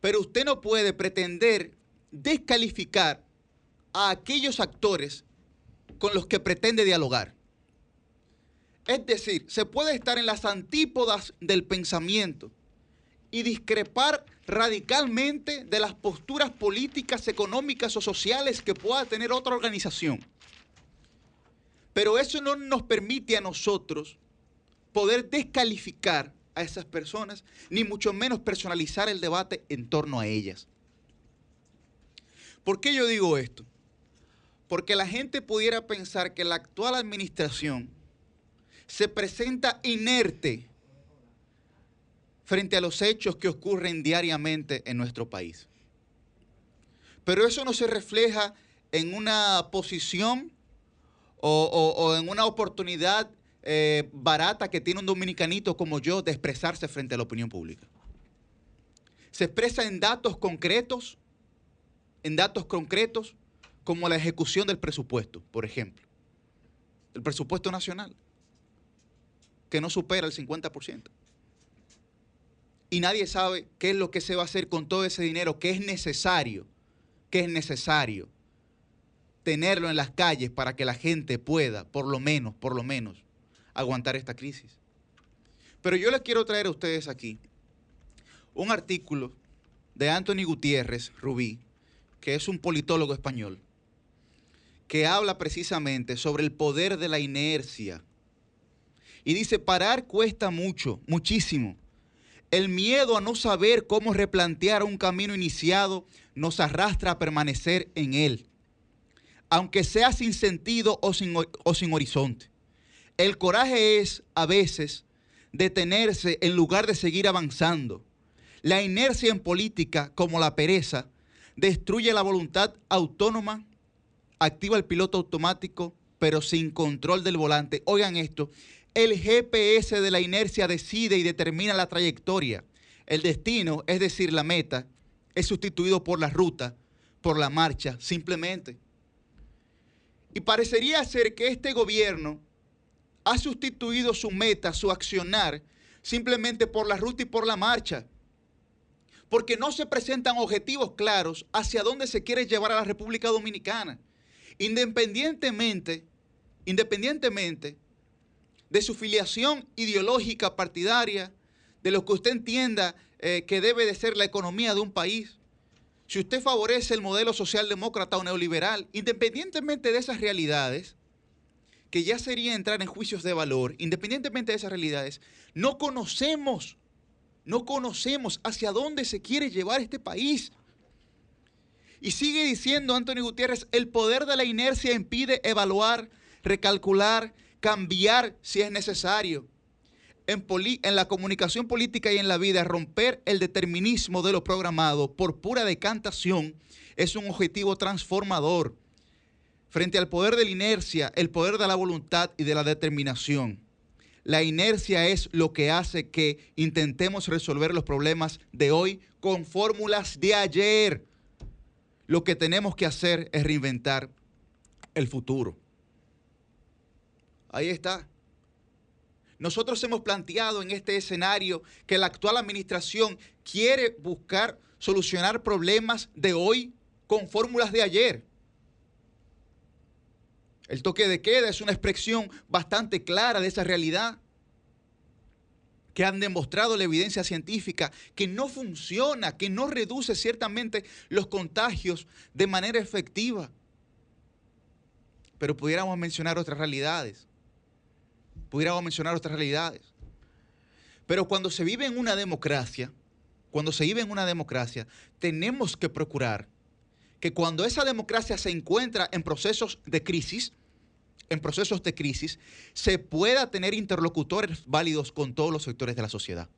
Pero usted no puede pretender descalificar a aquellos actores con los que pretende dialogar. Es decir, se puede estar en las antípodas del pensamiento y discrepar radicalmente de las posturas políticas, económicas o sociales que pueda tener otra organización. Pero eso no nos permite a nosotros poder descalificar a esas personas, ni mucho menos personalizar el debate en torno a ellas. ¿Por qué yo digo esto? Porque la gente pudiera pensar que la actual administración se presenta inerte frente a los hechos que ocurren diariamente en nuestro país. Pero eso no se refleja en una posición o, en una oportunidad eh, barata que tiene un dominicanito como yo de expresarse frente a la opinión pública. Se expresa en datos concretos, en datos concretos como la ejecución del presupuesto, por ejemplo. El presupuesto nacional, que no supera el 50%. Y nadie sabe qué es lo que se va a hacer con todo ese dinero que es necesario, que es necesario tenerlo en las calles para que la gente pueda, por lo menos, por lo menos, aguantar esta crisis. Pero yo les quiero traer a ustedes aquí un artículo de Anthony Gutiérrez Rubí, que es un politólogo español, que habla precisamente sobre el poder de la inercia Y dice, parar cuesta mucho, muchísimo. El miedo a no saber cómo replantear un camino iniciado nos arrastra a permanecer en él, aunque sea sin sentido o sin, o sin horizonte. El coraje es, a veces, detenerse en lugar de seguir avanzando. La inercia en política, como la pereza, destruye la voluntad autónoma, activa el piloto automático, pero sin control del volante. Oigan esto, el GPS de la inercia decide y determina la trayectoria. El destino, es decir, la meta, es sustituido por la ruta, por la marcha, simplemente. Y parecería ser que este gobierno ha sustituido su meta, su accionar, simplemente por la ruta y por la marcha. Porque no se presentan objetivos claros hacia dónde se quiere llevar a la República Dominicana. Independientemente, independientemente de su filiación ideológica partidaria, de lo que usted entienda eh, que debe de ser la economía de un país, si usted favorece el modelo socialdemócrata o neoliberal, independientemente de esas realidades, que ya sería entrar en juicios de valor, independientemente de esas realidades, no conocemos, no conocemos hacia dónde se quiere llevar este país. Y sigue diciendo Antonio Gutiérrez, el poder de la inercia impide evaluar, recalcular, cambiar si es necesario. En, en, la comunicación política y en la vida, romper el determinismo de lo programado por pura decantación es un objetivo transformador frente al poder de la inercia, el poder de la voluntad y de la determinación. La inercia es lo que hace que intentemos resolver los problemas de hoy con fórmulas de ayer. Lo que tenemos que hacer es reinventar el futuro. Ahí está. Nosotros hemos planteado en este escenario que la actual administración quiere buscar solucionar problemas de hoy con fórmulas de ayer. El toque de queda es una expresión bastante clara de esa realidad que han demostrado la evidencia científica que no funciona, que no reduce ciertamente los contagios de manera efectiva. Pero pudiéramos mencionar otras realidades. Pudiéramos mencionar otras realidades. Pero cuando se vive en una democracia, cuando se vive en una democracia, tenemos que procurar que cuando esa democracia se encuentra en procesos de crisis, en procesos de crisis, se pueda tener interlocutores válidos con todos los sectores de la sociedad.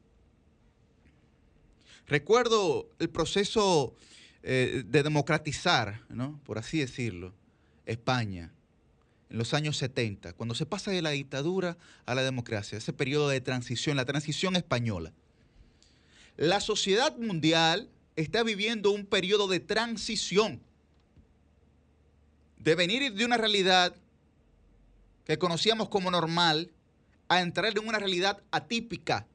Recuerdo el proceso eh, de democratizar, por así decirlo, España en los años 70, cuando se pasa de la dictadura a la democracia, ese periodo de transición, la transición española. La sociedad mundial está viviendo un periodo de transición, de venir de una realidad que conocíamos como normal a entrar en una realidad atípica.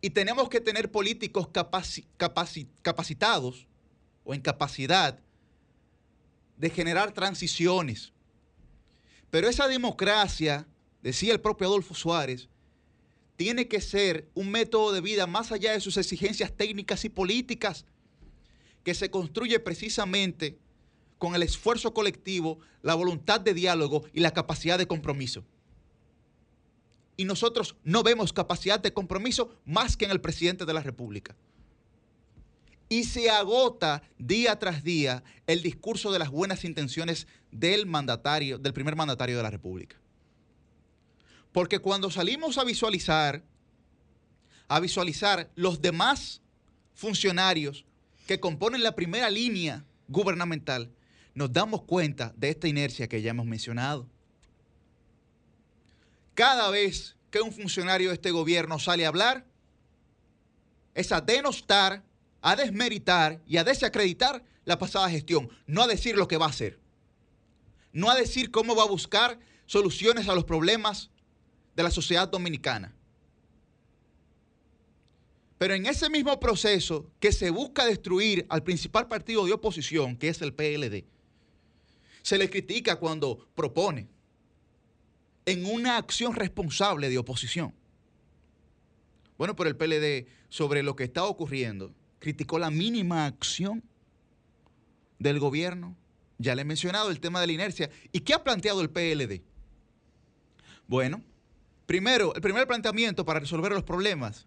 Y tenemos que tener políticos capacitados o en capacidad de generar transiciones. Pero esa democracia, decía el propio Adolfo Suárez, tiene que ser un método de vida más allá de sus exigencias técnicas y políticas, que se construye precisamente con el esfuerzo colectivo, la voluntad de diálogo y la capacidad de compromiso. Y nosotros no vemos capacidad de compromiso más que en el presidente de la República. Y se agota día tras día el discurso de las buenas intenciones del mandatario, del primer mandatario de la República. Porque cuando salimos a visualizar, a visualizar los demás funcionarios que componen la primera línea gubernamental, nos damos cuenta de esta inercia que ya hemos mencionado. Cada vez que un funcionario de este gobierno sale a hablar, es a denostar, a desmeritar y a desacreditar la pasada gestión, no a decir lo que va a hacer, no a decir cómo va a buscar soluciones a los problemas de la sociedad dominicana. Pero en ese mismo proceso que se busca destruir al principal partido de oposición, que es el PLD, se le critica cuando propone en una acción responsable de oposición. Bueno, pero el PLD sobre lo que está ocurriendo criticó la mínima acción del gobierno. Ya le he mencionado el tema de la inercia. ¿Y qué ha planteado el PLD? Bueno, Primero, el primer planteamiento para resolver los problemas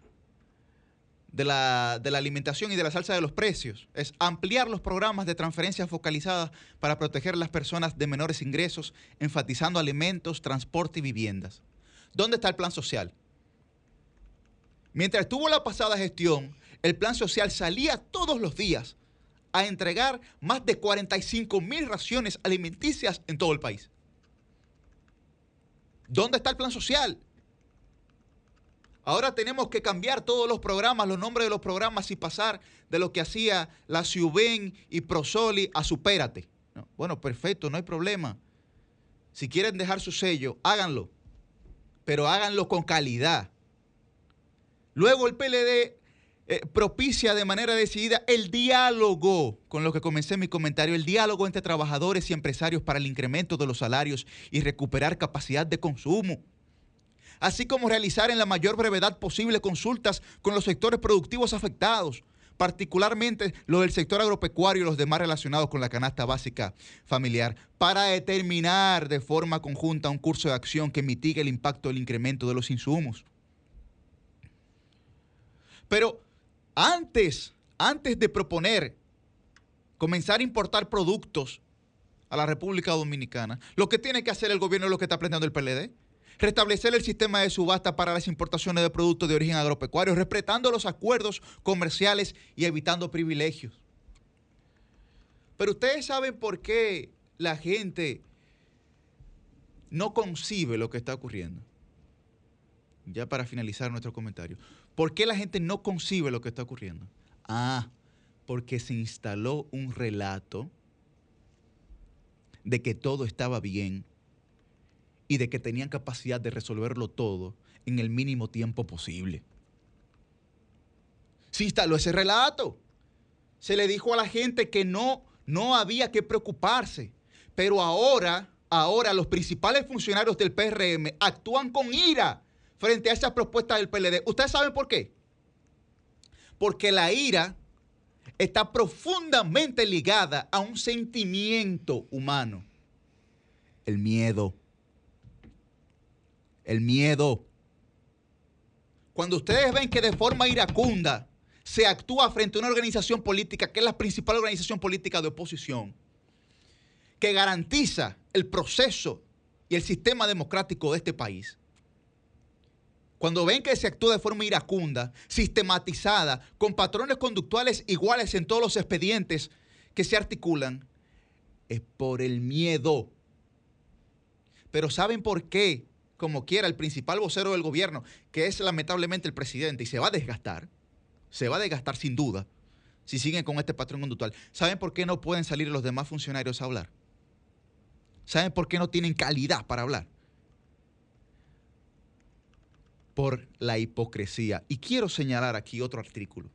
de la, de la alimentación y de la salsa de los precios es ampliar los programas de transferencias focalizadas para proteger a las personas de menores ingresos, enfatizando alimentos, transporte y viviendas. ¿Dónde está el plan social? Mientras estuvo la pasada gestión, el plan social salía todos los días a entregar más de 45 mil raciones alimenticias en todo el país. ¿Dónde está el plan social? Ahora tenemos que cambiar todos los programas, los nombres de los programas y pasar de lo que hacía la Ciuben y Prosoli a Supérate. No, Bueno, perfecto, no hay problema. Si quieren dejar su sello, háganlo. Pero háganlo con calidad. Luego el PLD eh, propicia de manera decidida el diálogo, con lo que comencé mi comentario, el diálogo entre trabajadores y empresarios para el incremento de los salarios y recuperar capacidad de consumo así como realizar en la mayor brevedad posible consultas con los sectores productivos afectados, particularmente los del sector agropecuario y los demás relacionados con la canasta básica familiar, para determinar de forma conjunta un curso de acción que mitigue el impacto del incremento de los insumos. Pero antes, antes de proponer comenzar a importar productos a la República Dominicana, lo que tiene que hacer el gobierno es lo que está planteando el PLD restablecer el sistema de subasta para las importaciones de productos de origen agropecuario, respetando los acuerdos comerciales y evitando privilegios. Pero ustedes saben por qué la gente no concibe lo que está ocurriendo. Ya para finalizar nuestro comentario. ¿Por qué la gente no concibe lo que está ocurriendo? Ah, porque se instaló un relato de que todo estaba bien y de que tenían capacidad de resolverlo todo en el mínimo tiempo posible. Se instaló ese relato. Se le dijo a la gente que no, no había que preocuparse. Pero ahora, ahora los principales funcionarios del PRM actúan con ira frente a esas propuestas del PLD. ¿Ustedes saben por qué? Porque la ira está profundamente ligada a un sentimiento humano, el miedo el miedo. Cuando ustedes ven que de forma iracunda se actúa frente a una organización política que es la principal organización política de oposición, que garantiza el proceso y el sistema democrático de este país, cuando ven que se actúa de forma iracunda, sistematizada, con patrones conductuales iguales en todos los expedientes que se articulan, es por el miedo. Pero ¿saben por qué como quiera el principal vocero del gobierno, que es lamentablemente el presidente, y se va a desgastar, se va a desgastar sin duda, si siguen con este patrón conductual. ¿Saben por qué no pueden salir los demás funcionarios a hablar? ¿Saben por qué no tienen calidad para hablar? Por la hipocresía. Y quiero señalar aquí otro artículo.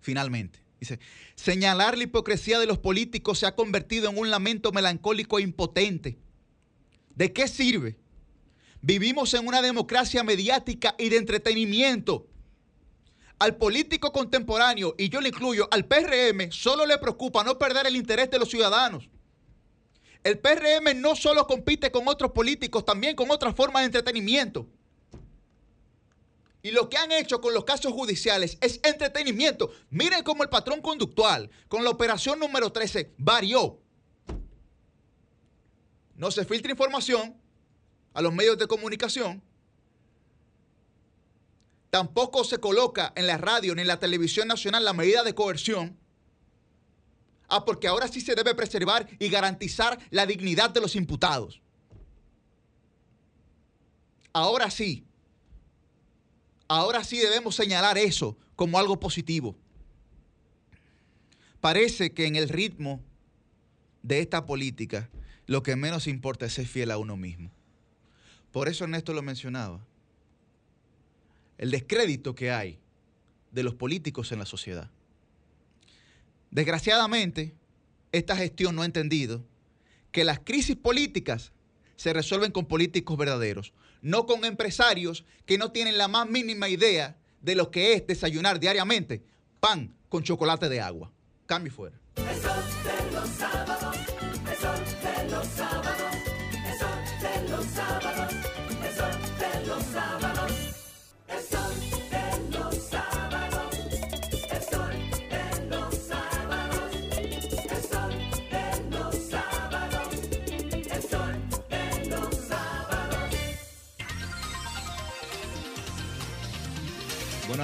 Finalmente. Dice, señalar la hipocresía de los políticos se ha convertido en un lamento melancólico e impotente. ¿De qué sirve Vivimos en una democracia mediática y de entretenimiento. Al político contemporáneo, y yo le incluyo, al PRM, solo le preocupa no perder el interés de los ciudadanos. El PRM no solo compite con otros políticos, también con otras formas de entretenimiento. Y lo que han hecho con los casos judiciales es entretenimiento. Miren cómo el patrón conductual con la operación número 13 varió. No se filtra información, a los medios de comunicación. Tampoco se coloca en la radio ni en la televisión nacional la medida de coerción. Ah, porque ahora sí se debe preservar y garantizar la dignidad de los imputados. Ahora sí. Ahora sí debemos señalar eso como algo positivo. Parece que en el ritmo de esta política lo que menos importa es ser fiel a uno mismo. Por eso Ernesto lo mencionaba. El descrédito que hay de los políticos en la sociedad. Desgraciadamente, esta gestión no ha entendido que las crisis políticas se resuelven con políticos verdaderos, no con empresarios que no tienen la más mínima idea de lo que es desayunar diariamente pan con chocolate de agua. Cambio fuera.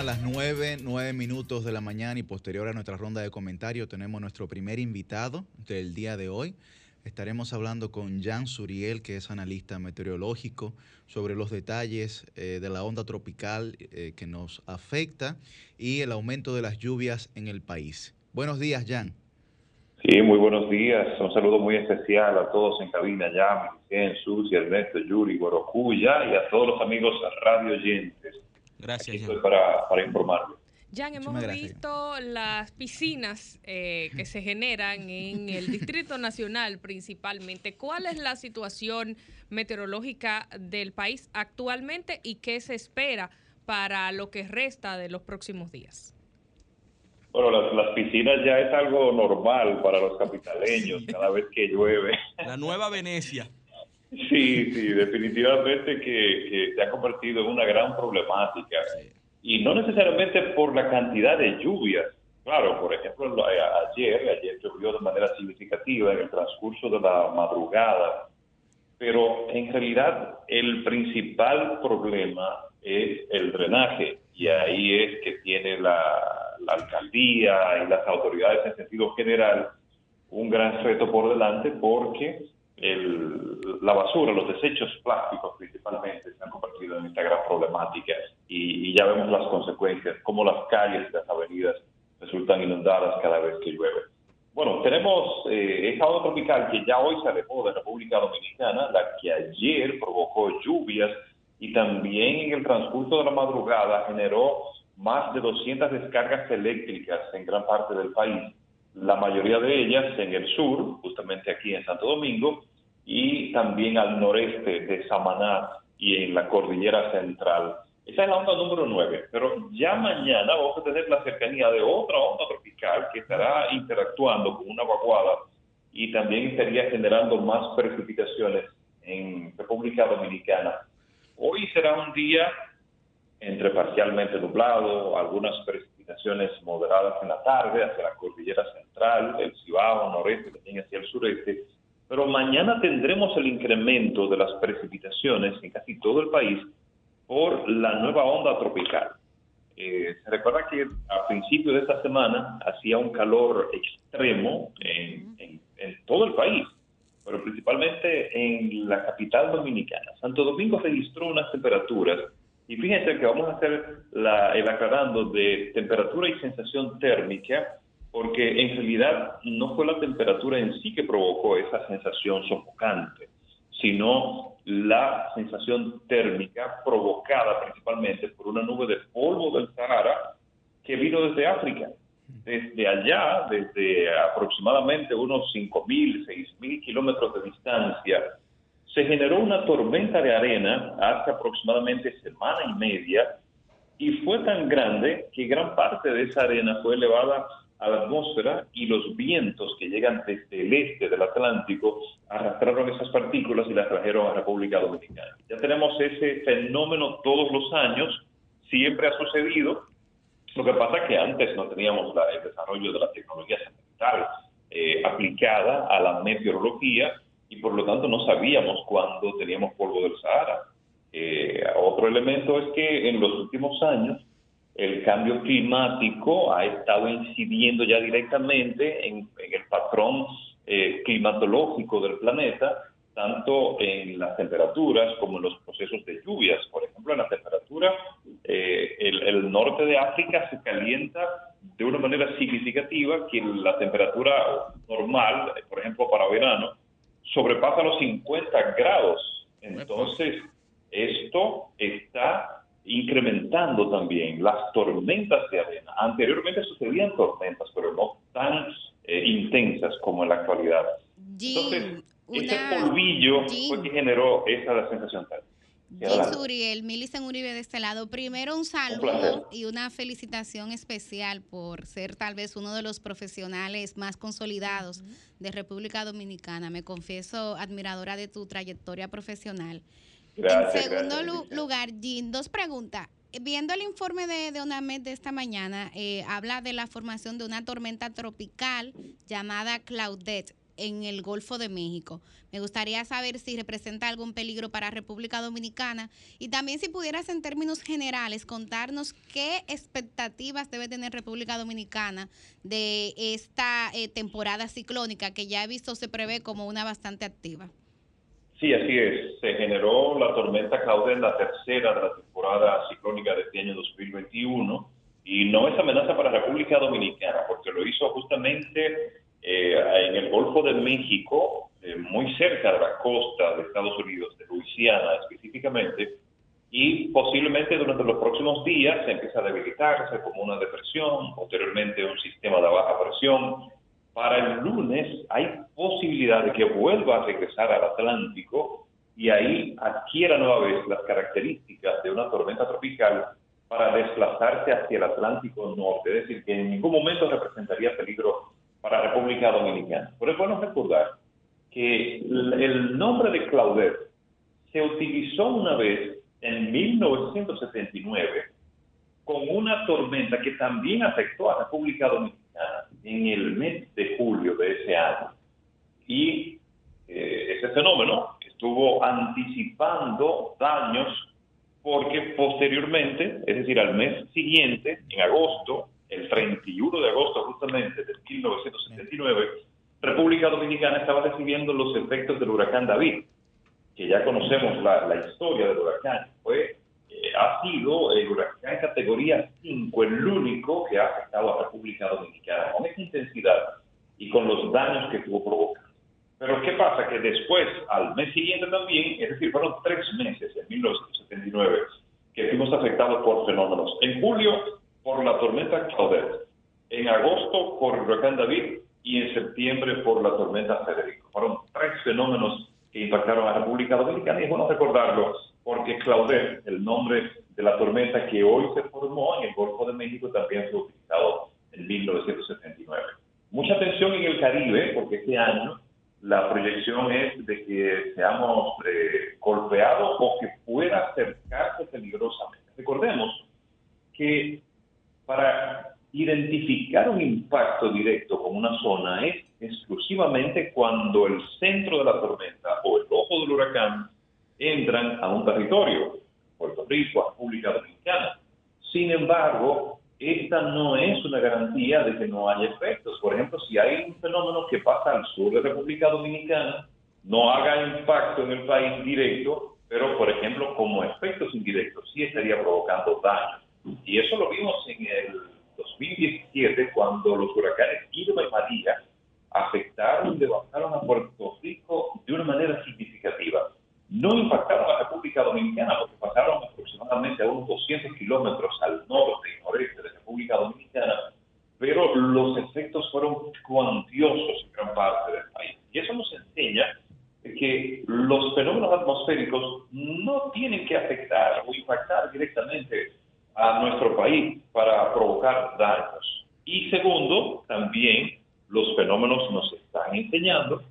A las 9, 9 minutos de la mañana y posterior a nuestra ronda de comentarios tenemos nuestro primer invitado del día de hoy. Estaremos hablando con Jan Suriel, que es analista meteorológico, sobre los detalles eh, de la onda tropical eh, que nos afecta y el aumento de las lluvias en el país. Buenos días, Jan. Sí, muy buenos días. Un saludo muy especial a todos en cabina ya, Miguel, Susi, Ernesto, Yuri, Guarocuya y a todos los amigos radio oyentes. Gracias, Estoy para, para informarles. Jan, hemos visto las piscinas eh, que se generan en el Distrito Nacional principalmente. ¿Cuál es la situación meteorológica del país actualmente y qué se espera para lo que resta de los próximos días? Bueno, las, las piscinas ya es algo normal para los capitaleños cada vez que llueve. La nueva Venecia. Sí, sí, definitivamente que, que se ha convertido en una gran problemática. Y no necesariamente por la cantidad de lluvias. Claro, por ejemplo, lo- eh, ayer, ayer llovió de manera significativa en el transcurso de la madrugada, pero en realidad el principal problema es el drenaje y ahí es que tiene la, la alcaldía y las autoridades en sentido general un gran reto por delante porque el- la basura, los desechos plásticos principalmente se han convertido en esta gran problemática y, y ya vemos las consecuencias, cómo las calles y las avenidas resultan inundadas cada vez que llueve. Bueno, tenemos eh, esa onda tropical que ya hoy se alejó de República Dominicana, la que ayer provocó lluvias y también en el transcurso de la madrugada generó más de 200 descargas eléctricas en gran parte del país. La mayoría de ellas en el sur, justamente aquí en Santo Domingo, y también al noreste de Samaná y en la cordillera central. Esa es la onda número 9, pero ya mañana vamos a tener la cercanía de otra onda tropical que estará interactuando con una vaguada y también estaría generando más precipitaciones en República Dominicana. Hoy será un día entre parcialmente nublado, algunas precipitaciones moderadas en la tarde hacia la cordillera central, el Cibao, noreste, también hacia el sureste, pero mañana tendremos el incremento de las precipitaciones en casi todo el país por la nueva onda tropical. Eh, se recuerda que a principios de esta semana hacía un calor extremo en, en- en todo el país, pero principalmente en la capital dominicana. Santo Domingo registró unas temperaturas y fíjense que vamos a hacer la, el aclarando de temperatura y sensación térmica, porque en realidad no fue la temperatura en sí que provocó esa sensación sofocante, sino la sensación térmica provocada principalmente por una nube de polvo del Sahara que vino desde África. Desde allá, desde aproximadamente unos 5.000, 6.000 kilómetros de distancia, se generó una tormenta de arena hace aproximadamente semana y media y fue tan grande que gran parte de esa arena fue elevada a la atmósfera y los vientos que llegan desde el este del Atlántico arrastraron esas partículas y las trajeron a República Dominicana. Ya tenemos ese fenómeno todos los años, siempre ha sucedido. Lo que pasa es que antes no teníamos la- el desarrollo de la tecnología satelital eh, aplicada a la meteorología y por lo tanto no sabíamos cuándo teníamos polvo del Sahara. Eh, otro elemento es que en los últimos años el cambio climático ha estado incidiendo ya directamente en, el patrón eh, climatológico del planeta, tanto en las temperaturas como en los procesos de lluvias. Por ejemplo, en la temperatura, eh, el, el norte de África se calienta de una manera significativa que la temperatura normal, por ejemplo, para verano, sobrepasa los 50 grados. Entonces, esto está incrementando también las tormentas de arena. Anteriormente sucedían tormentas, pero no tan eh, intensas como en la actualidad. Entonces, ese polvillo fue que generó esa sensación térmica. Adelante. Suriel, Milicen Uribe de este lado. Primero un saludo y una felicitación especial por ser tal vez uno de los profesionales más consolidados de República Dominicana. Me confieso admiradora de tu trayectoria profesional. Gracias, en segundo gracias, lu- lugar, Jim, dos preguntas. Viendo el informe de, de UNAMED de esta mañana, eh, habla de la formación de una tormenta tropical llamada Claudette. En el Golfo de México. Me gustaría saber si representa algún peligro para República Dominicana y también si pudieras en términos generales contarnos qué expectativas debe tener República Dominicana de esta eh, temporada ciclónica que ya he visto se prevé como una bastante activa. Sí, así es. Se generó la tormenta Claudel, la tercera de la temporada ciclónica de este año 2021, y no es amenaza para República Dominicana, porque lo hizo justamente eh, en el Golfo de México, eh, muy cerca de la costa de Estados Unidos, de Luisiana específicamente, y posiblemente durante los próximos días se empieza a debilitarse como una depresión, posteriormente un sistema de baja presión. Para el lunes hay posibilidad de que vuelva a regresar al Atlántico y ahí adquiera nueva vez las características de una tormenta tropical para desplazarse hacia el Atlántico Norte, es decir, que en ningún momento representaría peligro para República Dominicana. Pero es bueno recordar que el nombre de Claudette se utilizó una vez en 1979 con una tormenta que también afectó a República Dominicana en el mes de julio de ese año. Y eh, ese fenómeno estuvo anticipando daños porque posteriormente, es decir, al mes siguiente, en agosto, el 31 de agosto justamente de 1979, República Dominicana estaba recibiendo los efectos del huracán David, que ya conocemos la, la historia del huracán. Fue, eh, ha sido el huracán categoría 5, el único que ha afectado a República Dominicana con esa intensidad y con los daños que tuvo provocado. Pero ¿qué pasa? Que después, al mes siguiente también, es decir, fueron tres meses, en 1979, que fuimos afectados por fenómenos. En julio por la tormenta Claudette, en agosto por el huracán David y en septiembre por la tormenta Federico. Fueron tres fenómenos que impactaron a la República Dominicana y es bueno recordarlo porque Claudette, el nombre de la tormenta que hoy se formó en el Golfo de México, también fue utilizado en 1979. Mucha atención en el Caribe porque este año la proyección es de que seamos eh, golpeados o que pueda acercarse peligrosamente. Recordemos que para identificar un impacto directo con una zona es exclusivamente cuando el centro de la tormenta o el ojo del huracán entran a un territorio, Puerto Rico, República Dominicana. Sin embargo, esta no es una garantía de que no haya efectos. Por ejemplo, si hay un fenómeno que pasa al sur de República Dominicana, no haga impacto en el país directo, pero por ejemplo, como efectos indirectos, sí estaría provocando daño y eso lo vimos en el 2017 cuando los huracanes Irma y María afectaron devastaron a Puerto Rico de una manera significativa. No impactaron a la República Dominicana porque pasaron aproximadamente a unos 200 kilómetros al norte y noreste de la República Dominicana, pero los efectos fueron cuantiosos en gran parte del país. Y eso nos enseña que los fenómenos atmosféricos no tienen que afectar o impactar directamente a nuestro país para provocar daños. Y segundo, también los fenómenos nos están enseñando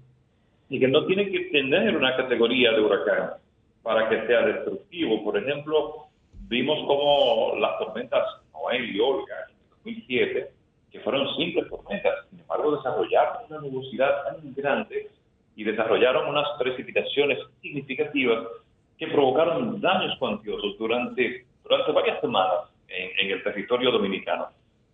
y que no tienen que tener una categoría de huracán para que sea destructivo. Por ejemplo, vimos como las tormentas Noel y Olga en 2007, que fueron simples tormentas, sin embargo desarrollaron una nubosidad tan grande y desarrollaron unas precipitaciones significativas que provocaron daños cuantiosos durante durante varias semanas en, el territorio dominicano.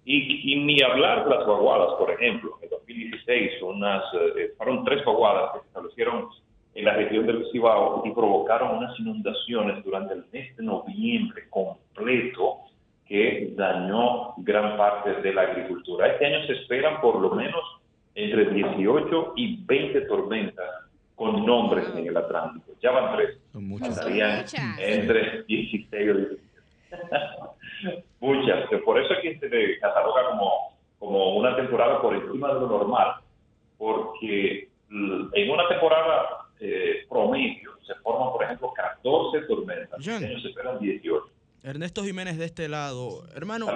Y, ni hablar de las vaguadas, por ejemplo. En 2016 unas, eh, fueron tres vaguadas que se establecieron en la región del Cibao y provocaron unas inundaciones durante el mes de noviembre completo que dañó gran parte de la agricultura. Este año se esperan por lo menos entre 18 y 20 tormentas con nombres en el Atlántico. Ya van tres. Son muchas. entre 16 y 17. Muchas. Por eso es que se le cataloga como, como una temporada por encima de lo normal, porque en una temporada eh, promedio se forman, por ejemplo, 14 tormentas. Se esperan 18. Ernesto Jiménez de este lado. Hermano,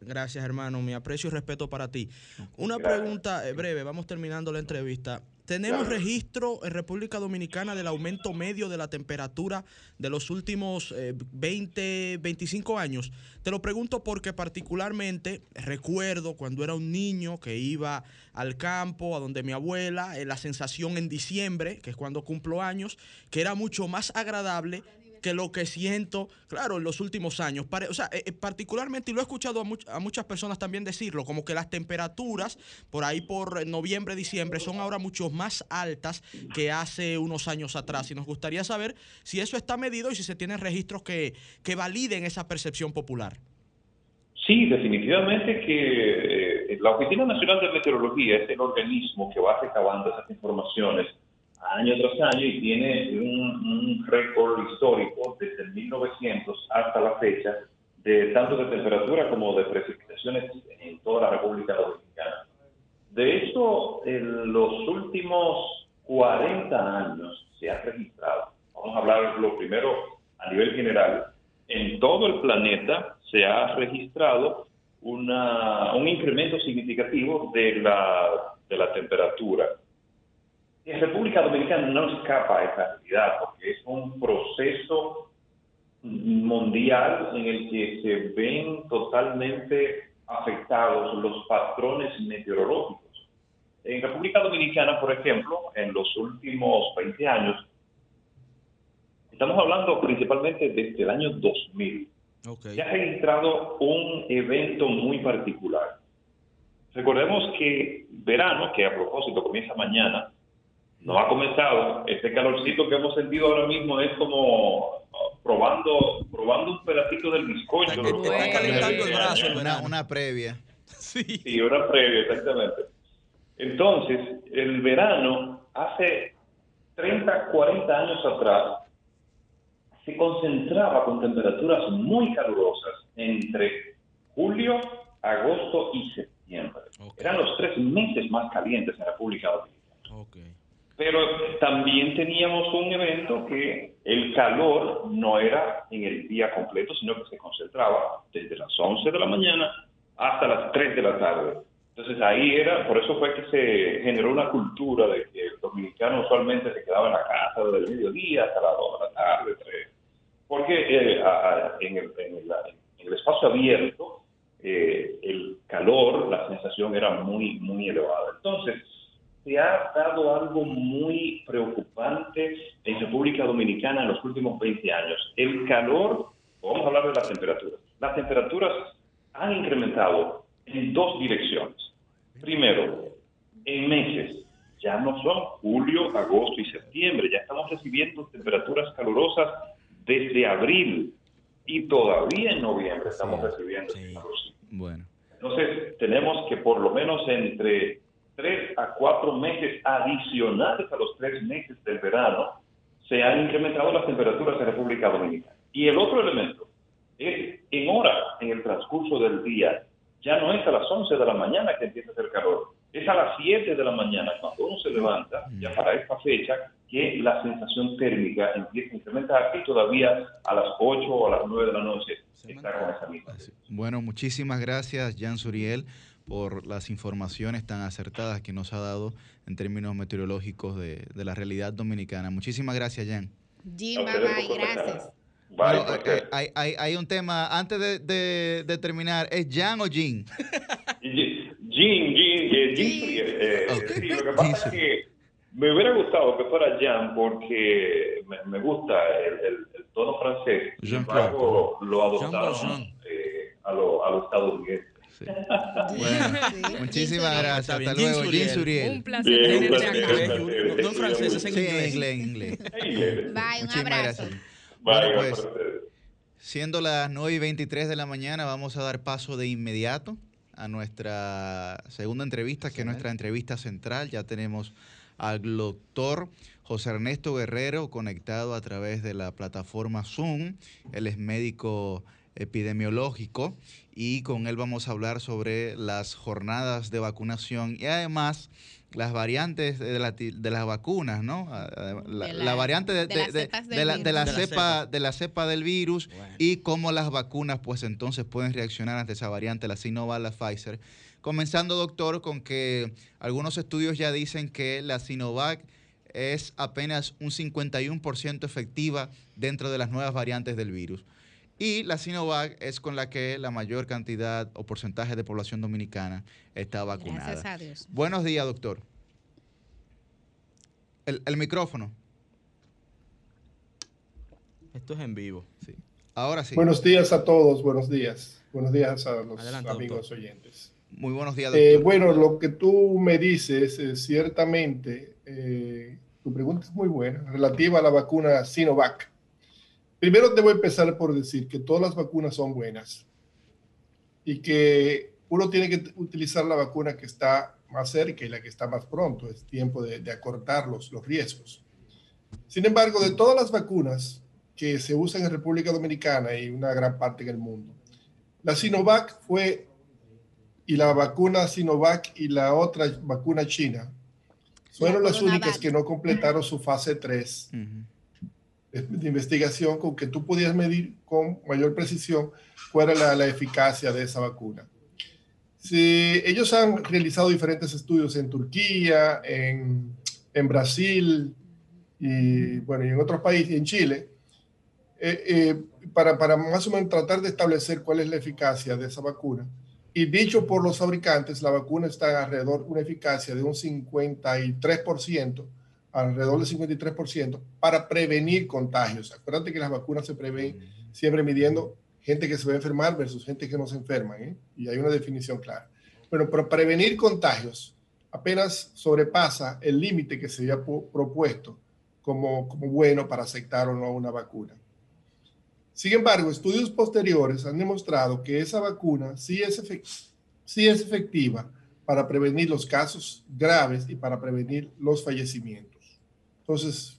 Gracias, hermano. Mi aprecio y respeto para ti. Una Gracias. pregunta eh, breve, vamos terminando la entrevista. ¿Tenemos Claro. registro en República Dominicana del aumento medio de la temperatura de los últimos eh, 20, 25 años? Te lo pregunto porque particularmente recuerdo cuando era un niño que iba al campo, a donde mi abuela, eh, la sensación en diciembre, que es cuando cumplo años, que era mucho más agradable que lo que siento, claro, en los últimos años. O sea, eh, eh, particularmente, y lo he escuchado a, much- a muchas personas también decirlo, como que las temperaturas por ahí por eh, noviembre, diciembre, son ahora mucho más altas que hace unos años atrás. Y nos gustaría saber si eso está medido y si se tienen registros que, que validen esa percepción popular. Sí, definitivamente que la Oficina Nacional de Meteorología es el organismo que va recabando esas informaciones año tras año y tiene un, un récord histórico desde el 1900 hasta la fecha de tanto de temperatura como de precipitaciones en toda la República Dominicana. De hecho, en los últimos 40 años se ha registrado, vamos a hablar lo primero a nivel general, en todo el planeta se ha registrado una, un incremento significativo de la, de la temperatura. En República Dominicana no escapa a esa realidad porque es un proceso mundial en el que se ven totalmente afectados los patrones meteorológicos. En República Dominicana, por ejemplo, en los últimos 20 años, estamos hablando principalmente desde el año 2000, se ha registrado un evento muy particular. Recordemos que verano, que a propósito comienza mañana, no ha comenzado. Este calorcito que hemos sentido ahora mismo es como uh, probando probando un pedacito del bizcocho. a calentar. Una, una previa. Sí, una previa, exactamente. Entonces, el verano, hace 30, 40 años atrás, se concentraba con temperaturas muy calurosas entre julio, agosto y septiembre. Eran los tres meses más calientes en República Dominicana. Pero también teníamos un evento que el calor no era en el día completo, sino que se concentraba desde las 11 de la mañana hasta las 3 de la tarde. Entonces ahí era, por eso fue que se generó una cultura de que el dominicano usualmente se quedaba en la casa desde el mediodía hasta las 2 de la tarde, 3. Porque eh, a- en, el, en el- en el espacio abierto eh, el calor, la sensación era muy, muy elevada. Entonces, se ha dado algo muy preocupante en República Dominicana en los últimos 20 años. El calor, vamos a hablar de las temperaturas. Las temperaturas han incrementado en dos direcciones. Primero, en meses, ya no son julio, agosto y septiembre, ya estamos recibiendo temperaturas calurosas desde abril y todavía en noviembre estamos recibiendo ese calorcito. Bueno. Entonces, tenemos que por lo menos entre tres a cuatro meses adicionales a los tres meses del verano, se han incrementado las temperaturas en República Dominicana. Y el otro elemento es en hora, en el transcurso del día, ya no es a las 11 de la mañana que empieza a hacer calor, es a las 7 de la mañana cuando uno se levanta, ya para esta fecha, que la sensación térmica empieza a incrementar y todavía a las 8 o a las 9 de la noche está con esa misma. Bueno, muchísimas gracias, Jan Suriel, por las informaciones tan acertadas que nos ha dado en términos meteorológicos de, de la realidad dominicana. Muchísimas gracias, Jan. Jim, bye bye, gracias. Bueno, eh, hay, hay- hay un tema, antes de, de- de terminar, ¿es Jan o Jean? Jean, Jean, Jean Suriel, eh, sí, lo que pasa es que me hubiera gustado que fuera Jean porque me, me gusta el, el- el tono francés. Sin Jean-Claude. embargo, lo adoptaron Jean eh, a lo, a lo Bueno, muchísimas gracias. Hasta luego, Suriel. Un placer tenerte acá. No, en francés, es en Sí, inglés. en inglés, en inglés. Bye, un abrazo. gracias. Bye, Bueno, pues, siendo las 9 y 23 de la mañana, vamos a dar paso de inmediato a nuestra segunda entrevista, que es nuestra entrevista central. Ya tenemos al doctor José Ernesto Guerrero conectado a través de la plataforma Zoom. Él es médico epidemiológico y con él vamos a hablar sobre las jornadas de vacunación y además las variantes de, la de las vacunas, ¿no? La, De la la- variante de, la, de la virus. De la cepa, de la cepa del virus y cómo las vacunas, pues entonces pueden reaccionar ante esa variante, la Sinovac, la Pfizer. Comenzando, doctor, con que algunos estudios ya dicen que la Sinovac es apenas un 51% efectiva dentro de las nuevas variantes del virus. Y la Sinovac es con la que la mayor cantidad o porcentaje de población dominicana está vacunada. Gracias a Dios. Buenos días, doctor. El, el micrófono. Esto es en vivo. Sí. Ahora sí. Buenos días a todos, buenos días. Buenos días a los Adelante, amigos doctor. oyentes. Muy buenos días, Eh, doctor. bueno, lo que tú me dices, eh, ciertamente, eh, tu pregunta es muy buena, relativa a la vacuna Sinovac. Primero debo empezar por decir que todas las vacunas son buenas y que uno tiene que utilizar la vacuna que está más cerca y la que está más pronto. Es tiempo de, de acortar los, los riesgos. Sin embargo, de todas las vacunas que se usan en República Dominicana y una gran parte en el mundo, la Sinovac fue, y la vacuna Sinovac y la otra vacuna china, fueron las únicas que no completaron su fase 3 de, de investigación con que tú podías medir con mayor precisión cuál era la, eficacia de esa vacuna. Sí, ellos han realizado diferentes estudios en Turquía, en, en Brasil y bueno, y en otros países, en Chile, eh, eh, para, para más o menos tratar de establecer cuál es la eficacia de esa vacuna. Y dicho por los fabricantes, la vacuna está alrededor de una eficacia de un 53%, alrededor del 53%, para prevenir contagios. Acuérdate que las vacunas se prevén siempre midiendo gente que se va a enfermar versus gente que no se enferma, ¿eh? y hay una definición clara. Bueno, pero prevenir contagios apenas sobrepasa el límite que se había pu- propuesto como, como bueno para aceptar o no una vacuna. Sin embargo, estudios posteriores han demostrado que esa vacuna sí es, sí es efectiva para prevenir los casos graves y para prevenir los fallecimientos. Entonces,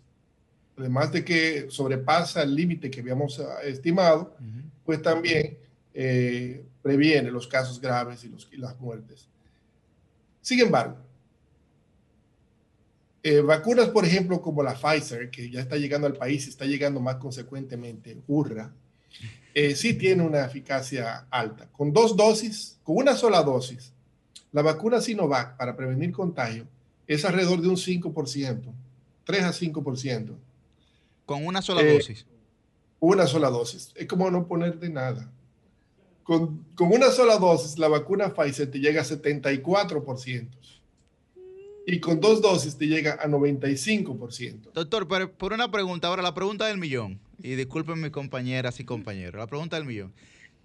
además de que sobrepasa el límite que habíamos ah, estimado, pues también eh, previene los casos graves y, los, y las muertes. Sin embargo, eh, vacunas, por ejemplo, como la Pfizer, que ya está llegando al país y está llegando más consecuentemente, URRA, eh, sí tiene una eficacia alta. Con dos dosis, con una sola dosis, la vacuna Sinovac para prevenir contagio es alrededor de un 5%, 3 a 5%. Con una sola Eh, dosis. Una sola dosis. Es como no ponerte nada. Con, con una sola dosis, la vacuna Pfizer te llega a 74%. Y con dos dosis te llega a 95%. Doctor, pero por una pregunta, ahora la pregunta del millón, y disculpen mis compañeras y compañeros, la pregunta del millón.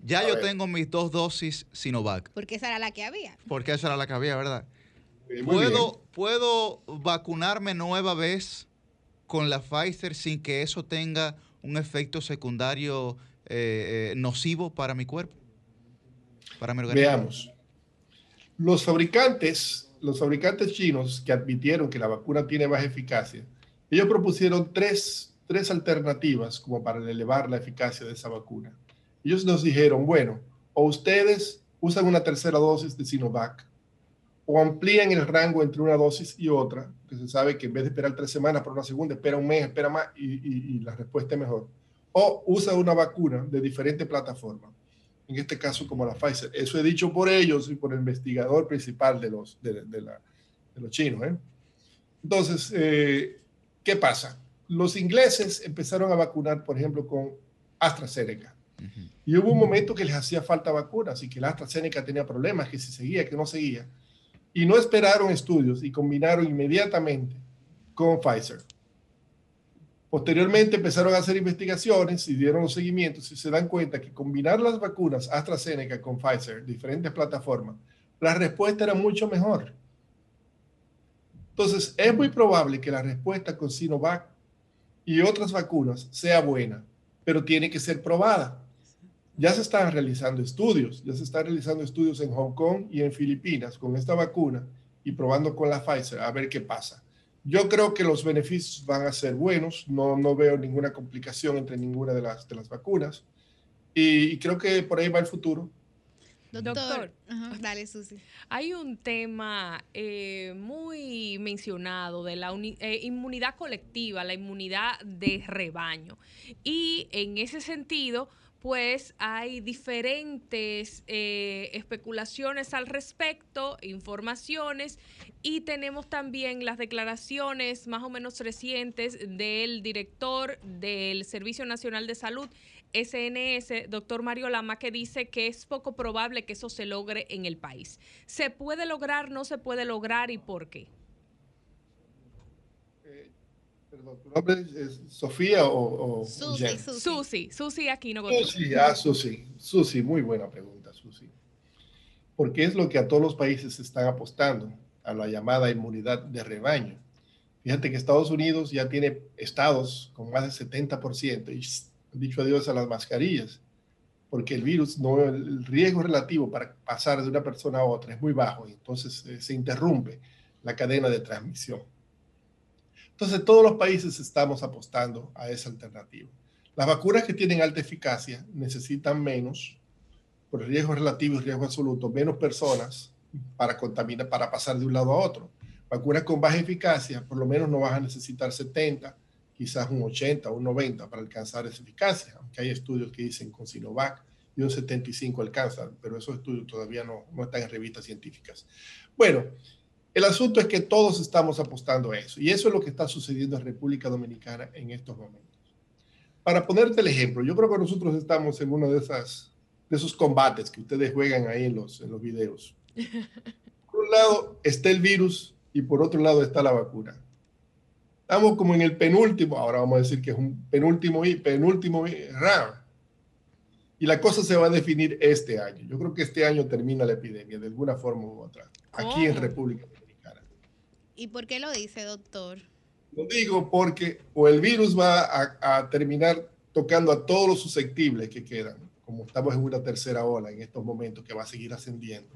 Ya A yo ver. tengo mis dos dosis Sinovac, Porque esa era la que había. porque esa era la que había, ¿verdad? Muy ¿Puedo, ¿Puedo vacunarme nueva vez con la Pfizer sin que eso tenga un efecto secundario eh, eh, nocivo para mi cuerpo? Para mi organismo. Veamos. Los fabricantes, los fabricantes chinos que admitieron que la vacuna tiene baja eficacia, ellos propusieron tres, tres alternativas como para elevar la eficacia de esa vacuna. Ellos nos dijeron, bueno, o ustedes usan una tercera dosis de Sinovac, o amplían el rango entre una dosis y otra, que se sabe que en vez de esperar tres semanas por una segunda, espera un mes, espera más y, y- y la respuesta es mejor. O usa una vacuna de diferente plataforma, en este caso como la Pfizer. Eso he dicho por ellos y por el investigador principal de los, de, de la- de los chinos. ¿eh? Entonces, eh, ¿qué pasa? Los ingleses empezaron a vacunar, por ejemplo, con AstraZeneca. Y hubo un momento que les hacía falta vacunas y que la AstraZeneca tenía problemas, que si seguía, que no seguía. Y no esperaron estudios y combinaron inmediatamente con Pfizer. Posteriormente empezaron a hacer investigaciones y dieron los seguimientos y se dan cuenta que combinar las vacunas AstraZeneca con Pfizer, diferentes plataformas, la respuesta era mucho mejor. Entonces, es muy probable que la respuesta con Sinovac y otras vacunas sea buena, pero tiene que ser probada. Ya se están realizando estudios, ya se están realizando estudios en Hong Kong y en Filipinas con esta vacuna y probando con la Pfizer a ver qué pasa. Yo creo que los beneficios van a ser buenos, no, no veo ninguna complicación entre ninguna de las, de las vacunas y, y creo que por ahí va el futuro. Doctor, ajá, dale, Susi. Hay un tema eh, muy mencionado de la eh, inmunidad colectiva, la inmunidad de rebaño. Y en ese sentido, pues hay diferentes eh, especulaciones al respecto, informaciones, y tenemos también las declaraciones más o menos recientes del director del Servicio Nacional de Salud, SNS, doctor Mario Lama, que dice que es poco probable que eso se logre en el país. ¿Se puede lograr, no se puede lograr y por qué? Perdón, ¿tu nombre es, Sofía o, o Jen? Susi, Susi Aquino. Susi, ah, Susi. Susi, muy buena pregunta, Susi. Porque es lo que a todos los países están apostando, a la llamada inmunidad de rebaño. Fíjate que Estados Unidos ya tiene estados con más del 70%, y shh, dicho adiós a las mascarillas, porque el virus, no, el riesgo relativo para pasar de una persona a otra es muy bajo, y entonces eh, se interrumpe la cadena de transmisión. Entonces, todos los países estamos apostando a esa alternativa. Las vacunas que tienen alta eficacia necesitan menos, por riesgo relativo y riesgo absoluto, menos personas para contaminar, para pasar de un lado a otro. Vacunas con baja eficacia, por lo menos no vas a necesitar 70, quizás un 80 o un 90 para alcanzar esa eficacia, aunque hay estudios que dicen con Sinovac y un 75 alcanzan, pero esos estudios todavía no, no están en revistas científicas. Bueno, el asunto es que todos estamos apostando a eso y eso es lo que está sucediendo en República Dominicana en estos momentos. Para ponerte el ejemplo, yo creo que nosotros estamos en uno de, esas, de esos combates que ustedes juegan ahí en los, en los videos. Por un lado está el virus y por otro lado está la vacuna. Estamos como en el penúltimo, ahora vamos a decir que es un penúltimo y penúltimo round. Y la cosa se va a definir este año. Yo creo que este año termina la epidemia de alguna forma u otra, aquí en ¿Cómo? República ¿Y por qué lo dice, doctor? Lo digo porque o el virus va a, a terminar tocando a todos los susceptibles que quedan, como estamos en una tercera ola en estos momentos que va a seguir ascendiendo,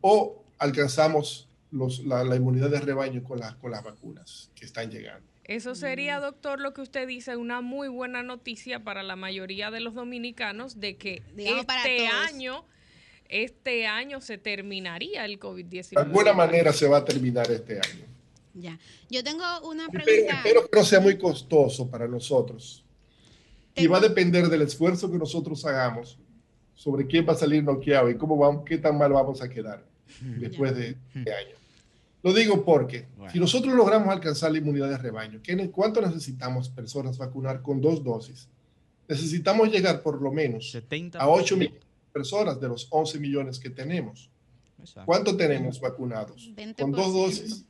o alcanzamos los- la, la inmunidad de rebaño con, las con las vacunas que están llegando. Eso sería, doctor, lo que usted dice, una muy buena noticia para la mayoría de los dominicanos de que Digamos para este todos. año, este año se terminaría el COVID-19. De alguna manera se va a terminar este año. Ya. Yo tengo una Pero pregunta. espero que no sea muy costoso para nosotros. Y va a depender del esfuerzo que nosotros hagamos sobre quién va a salir noqueado y cómo vamos, qué tan mal vamos a quedar después de este año. Lo digo porque si nosotros logramos alcanzar la inmunidad de rebaño, ¿qué ne- ¿cuánto necesitamos personas vacunar con dos dosis? Necesitamos llegar por lo menos a 8 millones personas de los 11 millones que tenemos. ¿Cuánto tenemos vacunados? Con dos dosis.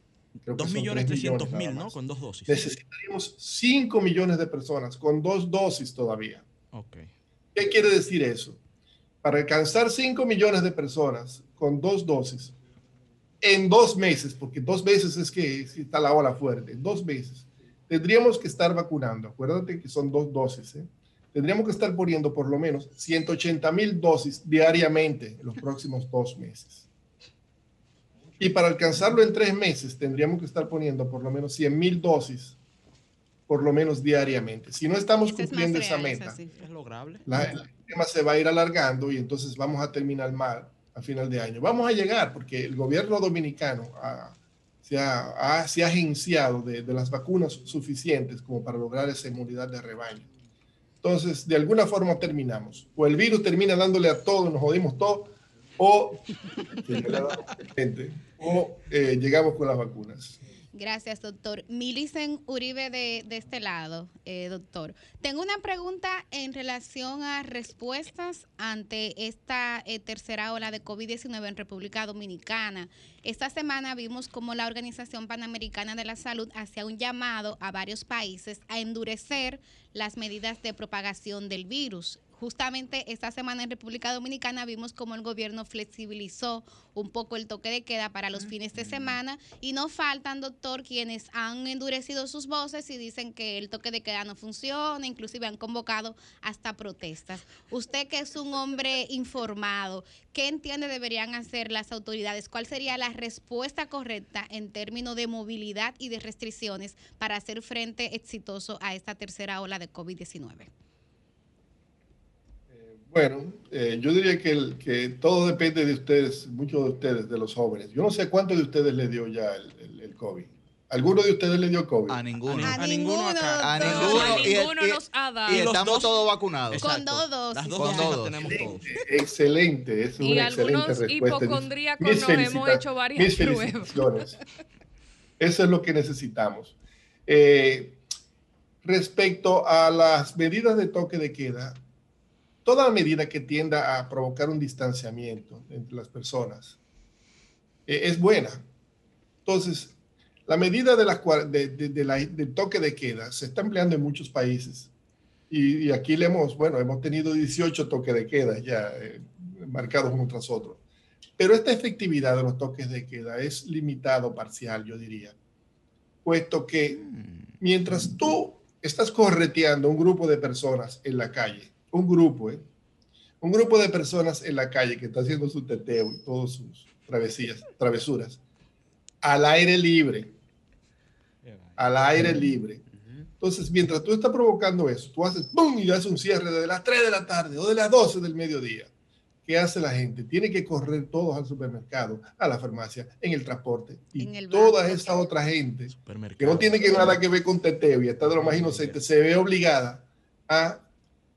creo que Dos son millones tres trescientos nada mil, ¿no? Con dos dosis. Necesitaríamos 5 millones de personas con dos dosis todavía. Ok. ¿Qué quiere decir eso? Para alcanzar 5 millones de personas con dos dosis en dos meses, porque dos meses es que está la ola fuerte, en dos meses, tendríamos que estar vacunando. Acuérdate que son dos dosis. ¿eh? Tendríamos que estar poniendo por lo menos 180 mil dosis diariamente en los próximos dos meses. Y para alcanzarlo en tres meses, tendríamos que estar poniendo por lo menos 100 mil dosis, por lo menos diariamente. Si no estamos es cumpliendo esa real, esa meta. ¿Es lograble? la- el tema se va a ir alargando y entonces vamos a terminar mal a final de año. Vamos a llegar porque el gobierno dominicano ha- se, ha, ha- se ha agenciado de, de las vacunas suficientes como para lograr esa inmunidad de rebaño. Entonces, de alguna forma terminamos. O el virus termina dándole a todos, nos jodimos todos, o, eh, llegamos con las vacunas. Gracias, doctor. Milicen Uribe de, de este lado, eh, doctor. Tengo una pregunta en relación a respuestas ante esta eh, tercera ola de COVID-19 en República Dominicana. Esta semana vimos como la Organización Panamericana de la Salud hacía un llamado a varios países a endurecer las medidas de propagación del virus. Justamente esta semana en República Dominicana vimos como el gobierno flexibilizó un poco el toque de queda para los fines de semana y no faltan, doctor, quienes han endurecido sus voces y dicen que el toque de queda no funciona, inclusive han convocado hasta protestas. Usted que es un hombre informado, ¿qué entiende deberían hacer las autoridades? ¿Cuál sería la respuesta correcta en términos de movilidad y de restricciones para hacer frente exitoso a esta tercera ola de COVID-19? Bueno, eh, yo diría que, el- que todo depende de ustedes, muchos de ustedes, de los jóvenes. Yo no sé cuántos de ustedes le dio ya el, el- el COVID. ¿Alguno de ustedes le dio COVID? A ninguno. A ninguno, A ninguno. y- ninguno y- nos ha dado. Y estamos dos- todos vacunados. Con dos dosis. Las dos Con dosis dos. tenemos todos. Excelente, es Y una excelente algunos respuesta. hipocondríacos Mis nos hemos hecho varias mis pruebas. felicitaciones. Eso es lo que necesitamos. Eh, respecto a las medidas de toque de queda, toda medida que tienda a provocar un distanciamiento entre las personas eh, es buena. Entonces, la medida de la, cua- de- de- de la- del toque de queda se está empleando en muchos países. Y, y aquí le hemos, bueno, hemos tenido 18 toques de queda ya eh, marcados uno tras otro. Pero esta efectividad de los toques de queda es limitado parcial, yo diría. Puesto que mientras tú estás correteando un grupo de personas en la calle, un grupo, ¿eh? un grupo de personas en la calle que está haciendo su teteo y todas sus travesías, travesuras, al aire libre, al aire libre. Entonces, mientras tú estás provocando eso, tú haces ¡pum! y haces un cierre de las 3 de la tarde o de las 12 del mediodía. ¿Qué hace la gente? Tiene que correr todos al supermercado, a la farmacia, en el transporte. Y En el toda esa otra gente que no tiene que nada que ver con teteo y está de lo más inocente, se ve obligada a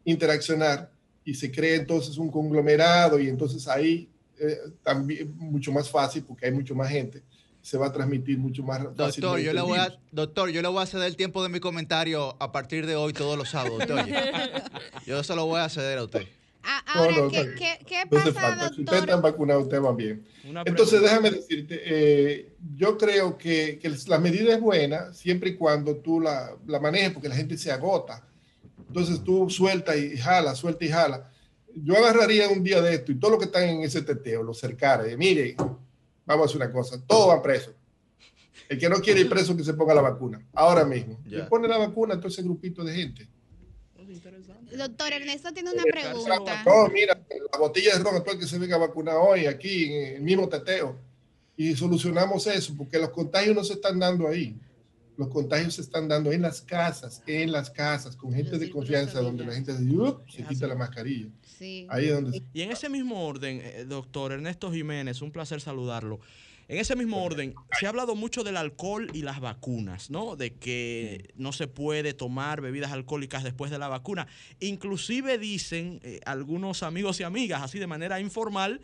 interaccionar y se crea entonces un conglomerado y entonces ahí eh, también mucho más fácil porque hay mucho más gente, se va a transmitir mucho más Doctor, yo le voy a, doctor, yo le voy a ceder el tiempo de mi comentario a partir de hoy todos los sábados. doctor. Yo se lo voy a ceder a usted. Ah, No, Ahora, no, ¿qué, está qué, qué No hace pasa, falta. Si ustedes doctor? están vacunados, ustedes van bien. Entonces, déjame decirte, eh, yo creo que, que la medida es buena siempre y cuando tú la, la manejes, porque la gente se agota. Entonces tú suelta y jala, suelta y jala. Yo agarraría un día de esto y todos los que están en ese teteo, los cercares, mire, vamos a hacer una cosa, todos van presos. El que no quiere ir preso, que se ponga la vacuna, ahora mismo. Ya. Le pone la vacuna a todo ese grupito de gente. Doctor Ernesto tiene una pregunta. No, mira, la botella de ron, todo el que se venga a vacunar hoy, aquí, en el mismo teteo. Y solucionamos eso, porque los contagios no se están dando ahí. Los contagios se están dando en las casas, en las casas, con gente de confianza, donde la gente se, "Yup", se quita la mascarilla. Sí. Ahí es donde... Y en ese mismo orden, eh, doctor Ernesto Jiménez, un placer saludarlo. En ese mismo orden, se ha hablado mucho del alcohol y las vacunas, ¿no? De que no se puede tomar bebidas alcohólicas después de la vacuna. Inclusive dicen eh, algunos amigos y amigas, así de manera informal,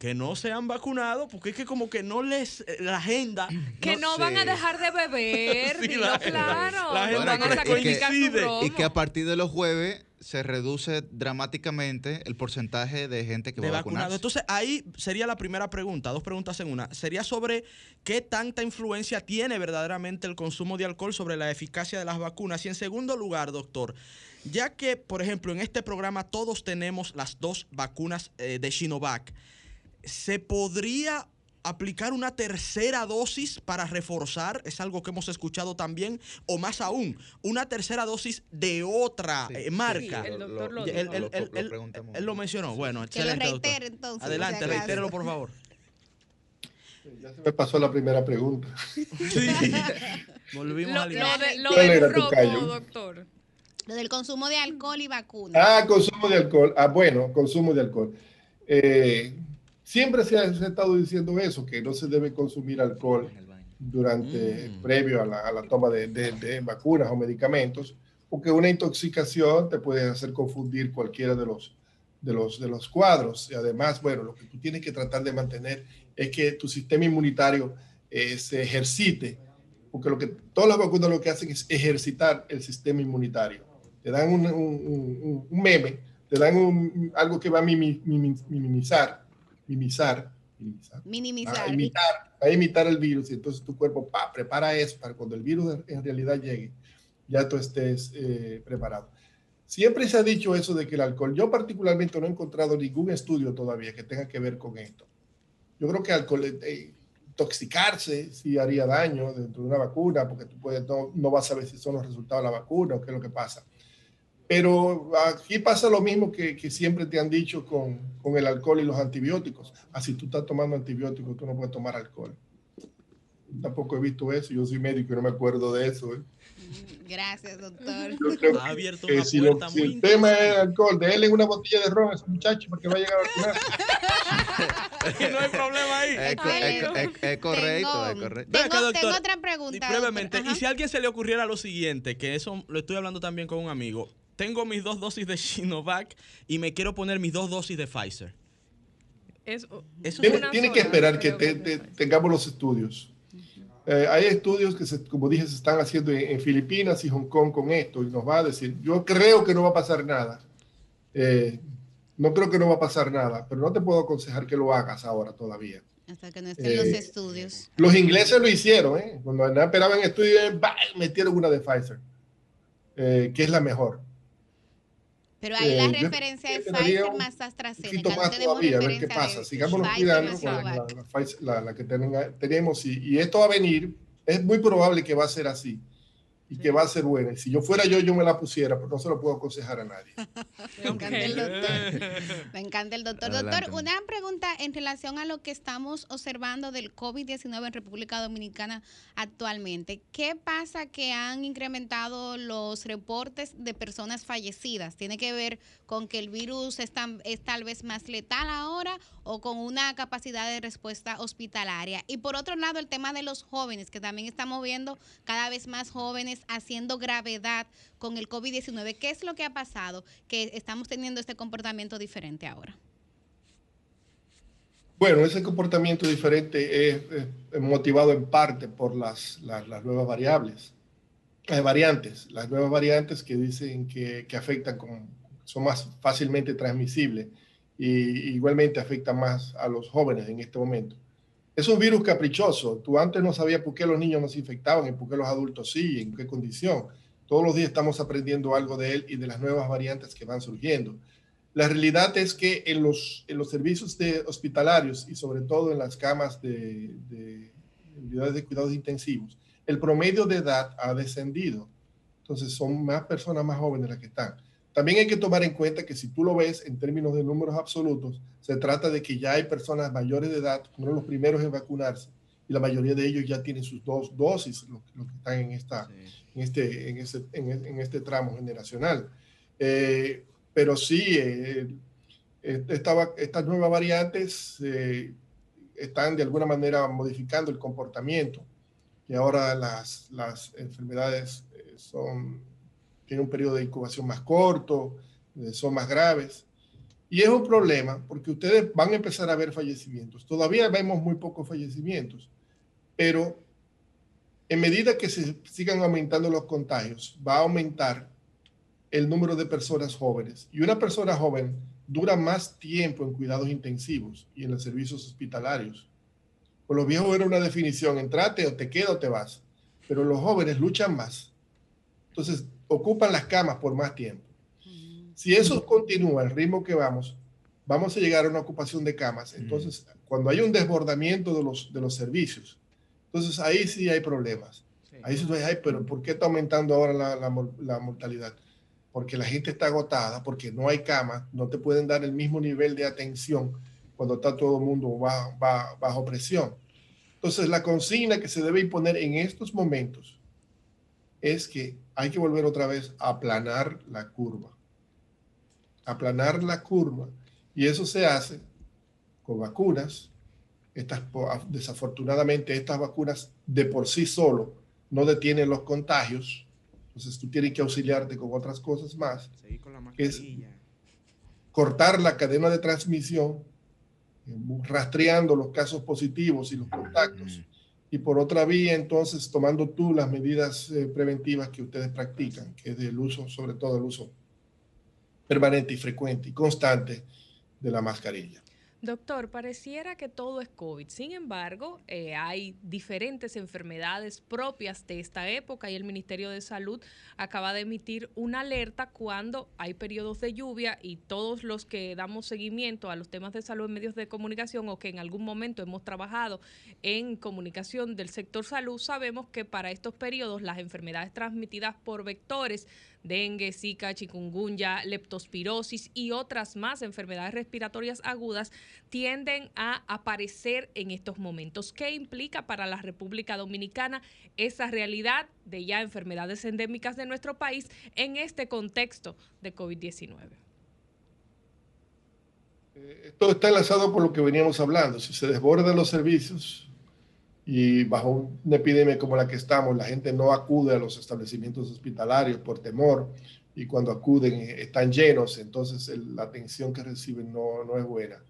que no se han vacunado porque es que como que no les eh, la agenda Que no van a dejar de beber, Sí, dilo la- claro. la no gente van a que-. Y que a partir de los jueves se reduce dramáticamente el porcentaje de gente que de va a vacunado. vacunarse. Entonces, ahí sería la primera pregunta, dos preguntas en una. Sería sobre qué tanta influencia tiene verdaderamente el consumo de alcohol sobre la eficacia de las vacunas. Y en segundo lugar, doctor, ya que, por ejemplo, en este programa todos tenemos las dos vacunas eh, de Sinovac, ¿se podría aplicar una tercera dosis para reforzar? Es algo que hemos escuchado también. O más aún, una tercera dosis de otra eh, marca. Sí, el doctor lo él, dijo. él- Lo- él- lo él- preguntamos. él lo mencionó. Bueno, Que lo excelente. doctor. reitere entonces. Adelante, reitérelo, por favor. Ya se me pasó la primera pregunta. Volvimos Lo, al lo de, lo ¿Cuál del era tu ropo, callo? doctor. Lo del consumo de alcohol y vacunas. Ah, consumo de alcohol. Ah, bueno, consumo de alcohol. Eh, siempre se ha, estado diciendo eso, que no se debe consumir alcohol durante, Mm. previo a la, a la toma de, de- de vacunas o medicamentos, porque una intoxicación te puede hacer confundir cualquiera de los, de los, de los cuadros. Y además, bueno, lo que tú tienes que tratar de mantener es que tu sistema inmunitario eh, se ejercite, porque lo que todas las vacunas lo que hacen es ejercitar el sistema inmunitario. Te dan un, un- un- un meme, te dan algo que va a mimi- minimizar, minimizar, minimizar, a imitar, a imitar el virus y entonces tu cuerpo pa, prepara eso para cuando el virus en realidad llegue, ya tú estés eh, preparado. Siempre se ha dicho eso de que el alcohol, yo particularmente no he encontrado ningún estudio todavía que tenga que ver con esto. Yo creo que alcohol, eh, intoxicarse sí haría daño dentro de una vacuna, porque tú puedes, no, no vas a saber si son los resultados de la vacuna o qué es lo que pasa. Pero aquí pasa lo mismo que, que siempre te han dicho con, con el alcohol y los antibióticos. Así tú estás tomando antibióticos, tú no puedes tomar alcohol. tampoco he visto eso. Yo soy médico y no me acuerdo de eso. ¿eh? Gracias, doctor. Yo creo Ha abierto que una si, lo- si el tema es alcohol, déle una botella de ron a ese muchacho para que vaya a vacunar. no hay problema ahí. Es, co- es es- es correcto, es correcto. Acá, Tengo, doctor. tengo otra pregunta. Y brevemente, doctor. y si a alguien se le ocurriera lo siguiente, que eso lo estoy hablando también con un amigo, tengo mis dos dosis de Sinovac y me quiero poner mis dos dosis de Pfizer. Es, Eso Tiene, que esperar que creo te- te- tengamos los estudios. Eh, hay estudios que, se- como dije, se están haciendo en, en Filipinas y Hong Kong con esto y nos va a decir, yo creo que no va a pasar nada. Eh, no creo que no va a pasar nada, pero no te puedo aconsejar que lo hagas ahora todavía. Hasta que no estén los Eh, estudios. Los ingleses lo hicieron, ¿eh? Cuando esperaban estudios, ¡bah! metieron una de Pfizer, eh, que es la mejor. Pero ahí eh, la referencia es Pfizer más AstraZeneca. Más todavía, a ver qué pasa. Pfizer cuidando con la, la- la- la que tenga- tenemos y, y esto va a venir, es muy probable que va a ser así y que va a ser buena. Y si yo fuera yo, yo me la pusiera, pero no se lo puedo aconsejar a nadie. Me encanta el doctor. Me encanta el doctor. Adelante. Doctor, una pregunta en relación a lo que estamos observando del COVID-19 en República Dominicana actualmente. ¿Qué pasa que han incrementado los reportes de personas fallecidas? ¿Tiene que ver con que el virus es, tan- es tal vez más letal ahora o con una capacidad de respuesta hospitalaria? Y por otro lado, el tema de los jóvenes, que también estamos viendo cada vez más jóvenes haciendo gravedad con el COVID-19. ¿Qué es lo que ha pasado que estamos teniendo este comportamiento diferente ahora? Bueno, ese comportamiento diferente es, motivado en parte por las, nuevas variables, eh, variantes, las nuevas variantes que dicen que, que afectan, con, son más fácilmente transmisibles y igualmente afectan más a los jóvenes en este momento. Es un virus caprichoso. Tú antes no sabías por qué los niños no se infectaban y por qué los adultos sí, en qué condición. Todos los días estamos aprendiendo algo de él y de las nuevas variantes que van surgiendo. La realidad es que en los, en los servicios de hospitalarios y sobre todo en las camas de, de unidades de cuidados intensivos, el promedio de edad ha descendido. Entonces son más personas más jóvenes las que están. También hay que tomar en cuenta que si tú lo ves en términos de números absolutos, se trata de que ya hay personas mayores de edad, uno de los primeros en vacunarse, y la mayoría de ellos ya tienen sus dos dosis, los los que están en, esta, en, este, en, este, en, este tramo generacional. Eh, pero sí, eh, eh, esta estas nuevas variantes eh, están de alguna manera modificando el comportamiento, y ahora las, las enfermedades son, tienen un periodo de incubación más corto, eh, son más graves. Y es un problema porque ustedes van a empezar a ver fallecimientos. Todavía vemos muy pocos fallecimientos, pero en medida que se sigan aumentando los contagios, va a aumentar el número de personas jóvenes. Y una persona joven dura más tiempo en cuidados intensivos y en los servicios hospitalarios. Con los viejos era una definición, entrate o te quedas o te vas. Pero los jóvenes luchan más. Entonces, ocupan las camas por más tiempo. Si eso continúa el ritmo que vamos, vamos a llegar a una ocupación de camas. Entonces, cuando hay un desbordamiento de los, de los servicios, entonces ahí sí hay problemas. Ahí sí hay, pero ¿por qué está aumentando ahora la, la la mortalidad? Porque la gente está agotada, porque no hay camas, no te pueden dar el mismo nivel de atención cuando está todo el mundo bajo, bajo, bajo presión. Entonces, la consigna que se debe imponer en estos momentos es que hay que volver otra vez a aplanar la curva. Aplanar la curva. Y eso se hace con vacunas. Estas, desafortunadamente, estas vacunas de por sí solo no detienen los contagios. Entonces, tú tienes que auxiliarte con otras cosas más. que es cortar la cadena de transmisión, eh, rastreando los casos positivos y los contactos. Y por otra vía, entonces, tomando tú las medidas eh, preventivas que ustedes practican, que es el uso, sobre todo el uso permanente y frecuente y constante de la mascarilla. Doctor, pareciera que todo es COVID. Sin embargo, eh, hay diferentes enfermedades propias de esta época y el Ministerio de Salud acaba de emitir una alerta cuando hay periodos de lluvia y todos los que damos seguimiento a los temas de salud en medios de comunicación o que en algún momento hemos trabajado en comunicación del sector salud, sabemos que para estos periodos las enfermedades transmitidas por vectores dengue, zika, chikungunya, leptospirosis y otras más enfermedades respiratorias agudas tienden a aparecer en estos momentos. ¿Qué implica para la República Dominicana esa realidad de ya enfermedades endémicas de nuestro país en este contexto de COVID-19? Esto está enlazado por lo que veníamos hablando. Si se desbordan los servicios y bajo una epidemia como la que estamos, la gente no acude a los establecimientos hospitalarios por temor y cuando acuden eh, están llenos, entonces la atención que reciben no, no es buena.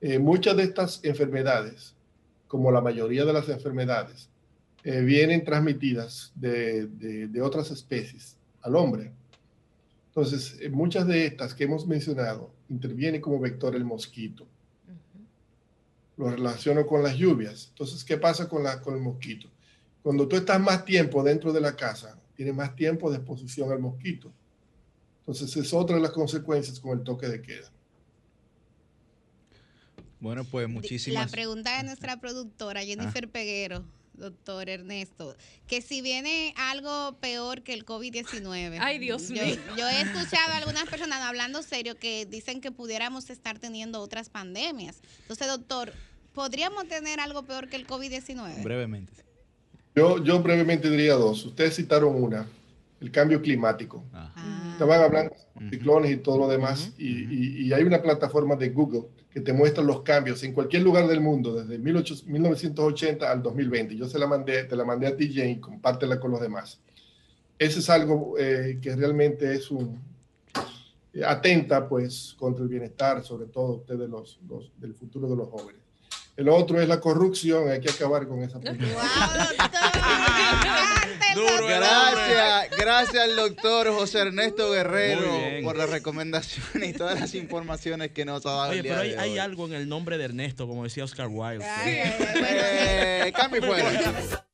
Eh, muchas de estas enfermedades, como la mayoría de las enfermedades, eh, vienen transmitidas de, de- otras especies al hombre. Entonces, muchas de estas que hemos mencionado interviene como vector el mosquito. Lo relaciono con las lluvias. Entonces, ¿qué pasa con, la, con el mosquito? Cuando tú estás más tiempo dentro de la casa, tienes más tiempo de exposición al mosquito. Entonces, es otra de las consecuencias con el toque de queda. Bueno, pues La muchísimas. pregunta de nuestra productora, Jennifer Peguero, doctor Ernesto, que si viene algo peor que el COVID-19. Ay, Dios Yo- mío. Yo he escuchado a algunas personas hablando serio que dicen que pudiéramos estar teniendo otras pandemias. Entonces, doctor, ¿podríamos tener algo peor que el COVID-19? Brevemente. Yo, yo brevemente diría dos. Ustedes citaron una, el cambio climático. Estaban hablando de ciclones y todo lo demás, y, y- y hay una plataforma de Google que te muestra los cambios en cualquier lugar del mundo, desde 18 1980 al 2020. Yo se la mandé, te la mandé a ti, Jane, compártela con los demás. Eso es algo eh, que realmente es un eh, atenta pues contra el bienestar, sobre todo ustedes los, los- del futuro de los jóvenes. El otro es la corrupción, hay que acabar con esa Gracias, gracias al doctor José Ernesto Guerrero por las recomendaciones y todas las informaciones que nos ha dado Oye, el día pero hay, de hay hoy. algo en el nombre de Ernesto, como decía Oscar Wilde. Eh, cambio y fuera.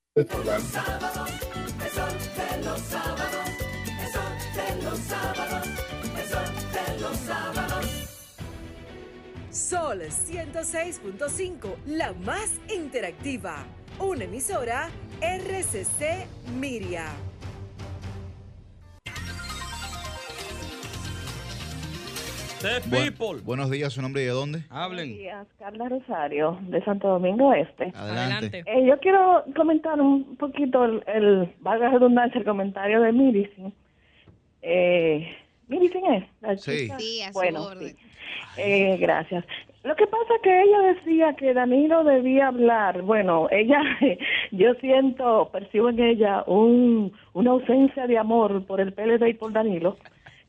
Sol 106.5, la más interactiva. Una emisora RCC Miria. Bu- buenos días, su nombre y de dónde? Hablen. días, Carla Rosario, de Santo Domingo Este. Adelante. Eh, yo quiero comentar un poquito el, el valga la redundancia, el comentario de Miricin. Eh, Miricin es la Sí. chica? Sí, a su bueno, orden. sí. Eh, gracias. Lo que pasa es que ella decía que Danilo debía hablar. Bueno, ella, yo siento, percibo en ella un, una ausencia de amor por el PLD y por Danilo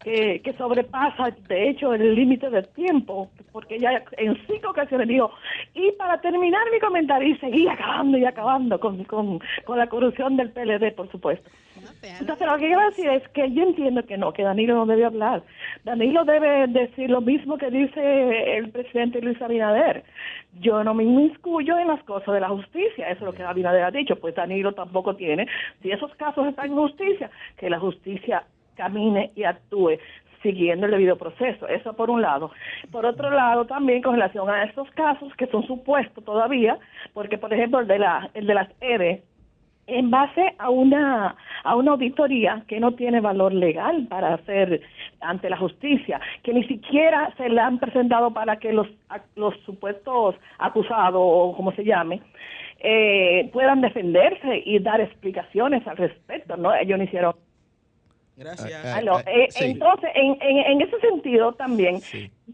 que, que sobrepasa, de hecho, el límite del tiempo, porque ella en cinco ocasiones dijo, y para terminar mi comentario, y seguí acabando y acabando con, con, con la corrupción del PLD, por supuesto. Entonces, lo que quiero decir es que yo entiendo que no, que Danilo no debe hablar. Danilo debe decir lo mismo que dice el presidente Luis Abinader. Yo no me inmiscuyo en las cosas de la justicia, eso es lo que Abinader ha dicho, pues Danilo tampoco tiene. Si esos casos están en justicia, que la justicia camine y actúe siguiendo el debido proceso. Eso por un lado. Por otro lado, también con relación a estos casos que son supuestos todavía, porque por ejemplo el de, la, el de las ERE, en base a una a una auditoría que no tiene valor legal para hacer ante la justicia, que ni siquiera se le han presentado para que los los supuestos acusados o como se llame eh, puedan defenderse y dar explicaciones al respecto, ¿no? Ellos no hicieron Gracias. Aló, eh, Entonces, en, en, en ese sentido también,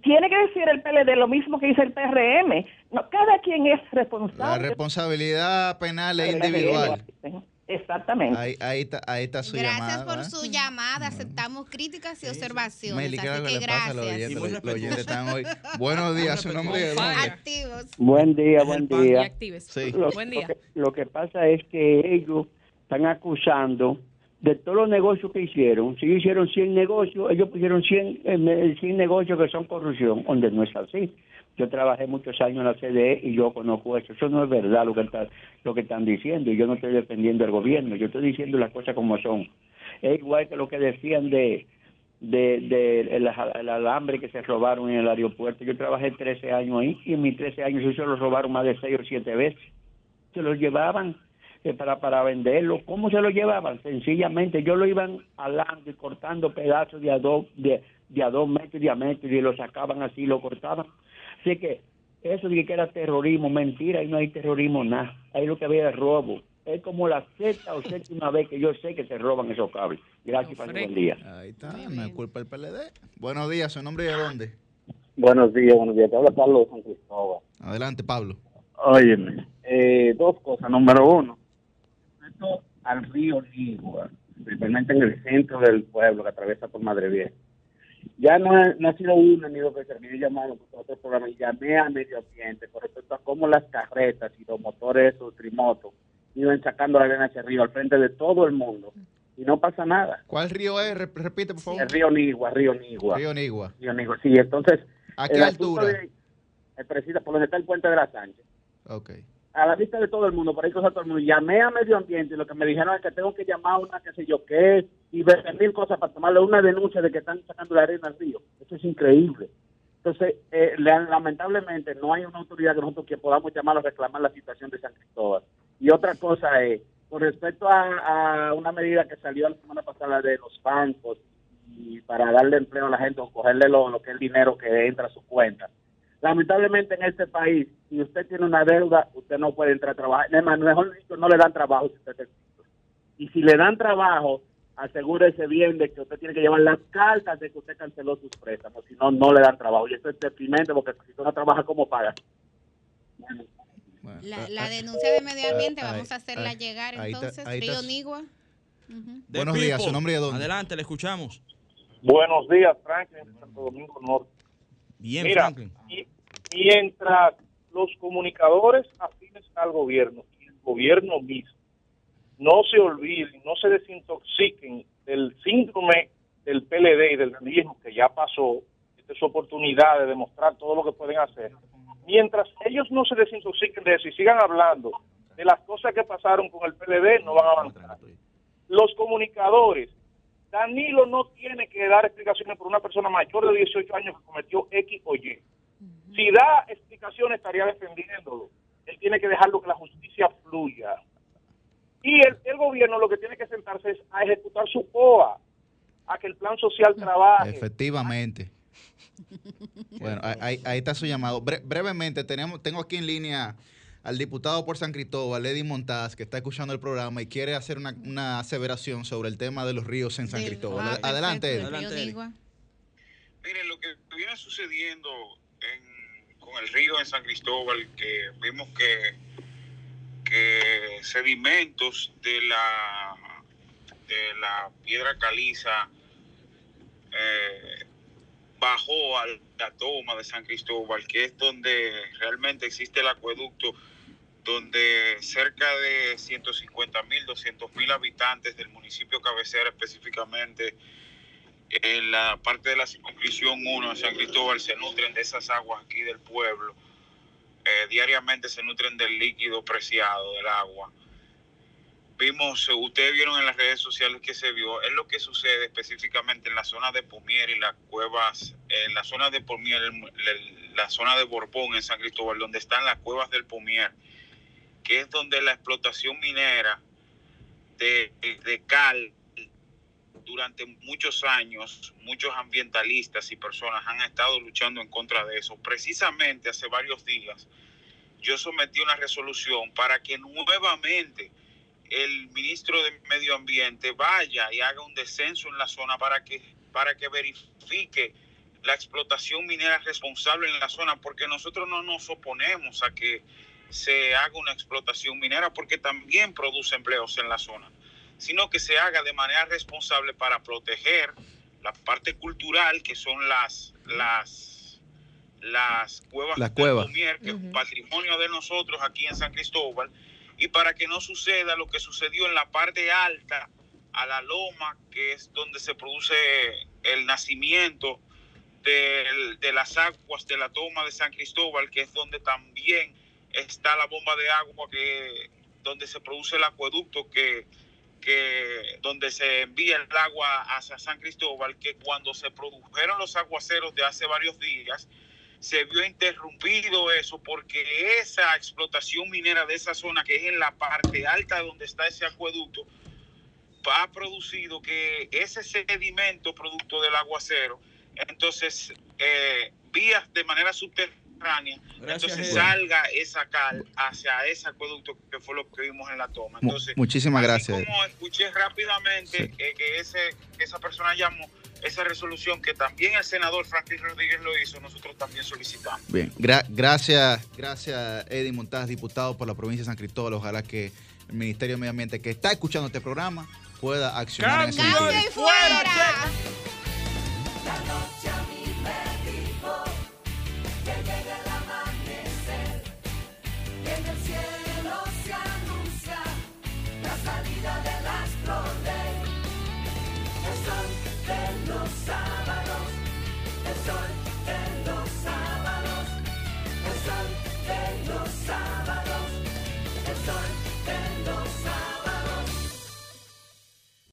tiene que decir el PLD lo mismo que dice el PRM. No, cada quien es La responsable. responsabilidad penal es la individual. Exactamente. Ahí, ahí, está, ahí está su Gracias llamada. por ¿verdad? su llamada. Aceptamos críticas y observaciones. Meli, ¿qué es así lo que que le pasa a los gracias. oyentes? Los, los oyentes están hoy. Buenos días, su nombre dónde? Activos. Buen día, buen día. actives. Sí. Lo, Buen día. Lo que, lo que pasa es que ellos están acusando de todos los negocios que hicieron. Si hicieron 100 negocios, ellos pusieron 100, eh, me- 100 negocios que son corrupción, donde no es así. Yo trabajé muchos años en la CDE y yo conozco eso. Eso no es verdad lo que, está, lo que están diciendo. Y yo no estoy defendiendo al gobierno, yo estoy diciendo las cosas como son. Es igual que lo que decían de de, de el, el alambre que se robaron en el aeropuerto. Yo trabajé 13 años ahí y en mis 13 años se lo robaron más de 6 o 7 veces. Se los llevaban para, para venderlo. ¿Cómo se lo llevaban? Sencillamente, yo lo iban alando y cortando pedazos de a dos, de, de a dos metros de diámetro y lo sacaban así, lo cortaban. Así que eso de que era terrorismo, mentira, ahí no hay terrorismo nada. Ahí lo que había era robo. Es como la sexta o séptima vez que yo sé que se roban esos cables. Gracias, para buen día. Ahí está, no es culpa del PLD. Buenos días, ¿su nombre y de dónde? Buenos días, buenos días. Te habla Pablo de San Cristóbal. Adelante, Pablo. Óyeme, eh, dos cosas. Número uno, al río Nigua, principalmente en el centro del pueblo que atraviesa por Madre Vieja. Ya no ha, no ha sido uno ni dos veces que yo he llamado por otro programa y llamé a medio ambiente con respecto a cómo las carretas y los motores, esos trimotos, iban sacando la arena hacia arriba al frente de todo el mundo y no pasa nada. ¿Cuál río es? Rep- Repite, por favor. El río Nigua, río Nigua. Río Nigua. Río Nigua, sí, entonces... ¿A qué altura? de- el presida, por donde está el puente de la Sánchez. Ok. A la vista de todo el mundo, por ahí cosa todo el mundo. Llamé a medio ambiente y lo que me dijeron es que tengo que llamar a una qué sé yo qué y ver mil cosas para tomarle una denuncia de que están sacando la arena al río. Eso es increíble. Entonces, eh, la- lamentablemente no hay una autoridad que nosotros que podamos llamar a reclamar la situación de San Cristóbal. Y otra cosa es, con respecto a, a una medida que salió la semana pasada de los bancos y para darle empleo a la gente o cogerle lo, lo que es el dinero que entra a su cuenta. Lamentablemente en este país, si usted tiene una deuda, usted no puede entrar a trabajar. Es más, mejor dicho, no le dan trabajo si usted Y si le dan trabajo, asegúrese bien de que usted tiene que llevar las cartas de que usted canceló sus préstamos. Si no, no le dan trabajo. Y eso es deprimente porque si usted no trabaja, ¿cómo paga? La, la denuncia de medio ambiente ah, vamos a hacerla ahí- llegar ahí está- entonces, ahí Río está- Buenos días. ¿su nombre y de dónde? Adelante, le escuchamos. Buenos días, Franklin, Santo Domingo Norte. Bien, Mira, Franklin. y- mientras los comunicadores afines al gobierno y el gobierno mismo no se olviden, no se desintoxiquen del síndrome del PLD y del grandismo que ya pasó, esta es su oportunidad de demostrar todo lo que pueden hacer. Mientras ellos no se desintoxiquen de eso y sigan hablando de las cosas que pasaron con el PLD, no van a avanzar. Los comunicadores, Danilo no tiene que dar explicaciones por una persona mayor de 18 años que cometió X o Y. Si da explicaciones, estaría defendiéndolo. Él tiene que dejarlo que la justicia fluya. Y el, el gobierno lo que tiene que sentarse es a ejecutar su POA, a que el plan social trabaje. Efectivamente. Bueno, ahí- ahí, está su llamado. Bre- brevemente, tenemos, tengo aquí en línea al diputado por San Cristóbal, Eddie Montaz, que está escuchando el programa y quiere hacer una, una aseveración sobre el tema de los ríos en San Cristóbal. Adelante, Eddie. Miren, lo que viene sucediendo el río en San Cristóbal, que vimos que, que sedimentos de la, de la piedra caliza eh, bajó a la toma de San Cristóbal, que es donde realmente existe el acueducto, donde cerca de 150 mil, 200 mil habitantes del municipio cabecera específicamente, en la parte de la circunscripción 1 de San Cristóbal se nutren de esas aguas aquí del pueblo. Eh, diariamente se nutren del líquido preciado del agua. Vimos, eh, ustedes vieron en las redes sociales que se vio, es lo que sucede específicamente en la zona de Pomier y las cuevas, en la zona de el- la zona de Borbón en San Cristóbal, donde están las cuevas del Pomier, que es donde la explotación minera de, de cal durante muchos años, muchos ambientalistas y personas han estado luchando en contra de eso. Precisamente hace varios días, yo sometí una resolución para que nuevamente el ministro de Medio Ambiente vaya y haga un descenso en la zona para que, para que verifique la explotación minera responsable en la zona, porque nosotros no nos oponemos a que se haga una explotación minera, porque también produce empleos en la zona sino que se haga de manera responsable para proteger la parte cultural que son las las las cuevas Las del cuevas. Pomier, que es un patrimonio de nosotros aquí en San Cristóbal y para que no suceda lo que sucedió en la parte alta a la loma que es donde se produce el nacimiento del- de las aguas de la toma de San Cristóbal que es donde también está la bomba de agua que donde se produce el acueducto que que donde se envía el agua hacia San Cristóbal, que cuando se produjeron los aguaceros de hace varios días, se vio interrumpido eso porque esa explotación minera de esa zona, que es en la parte alta donde está ese acueducto, ha producido que ese sedimento producto del aguacero, entonces eh, vías de manera subterránea entonces salga esa cal hacia ese acueducto que fue lo que vimos en la toma. Entonces, Muchísimas gracias. Como escuché rápidamente eh, que ese, esa persona llamó, esa resolución que también el senador Franklin Rodríguez lo hizo, nosotros también solicitamos. Bien, Gra gracias, gracias Eddie Montaz, diputado por la provincia de San Cristóbal. Ojalá que el Ministerio de Medio Ambiente que está escuchando este programa pueda accionar Cambio en ese y fuera. Mi médico, outside.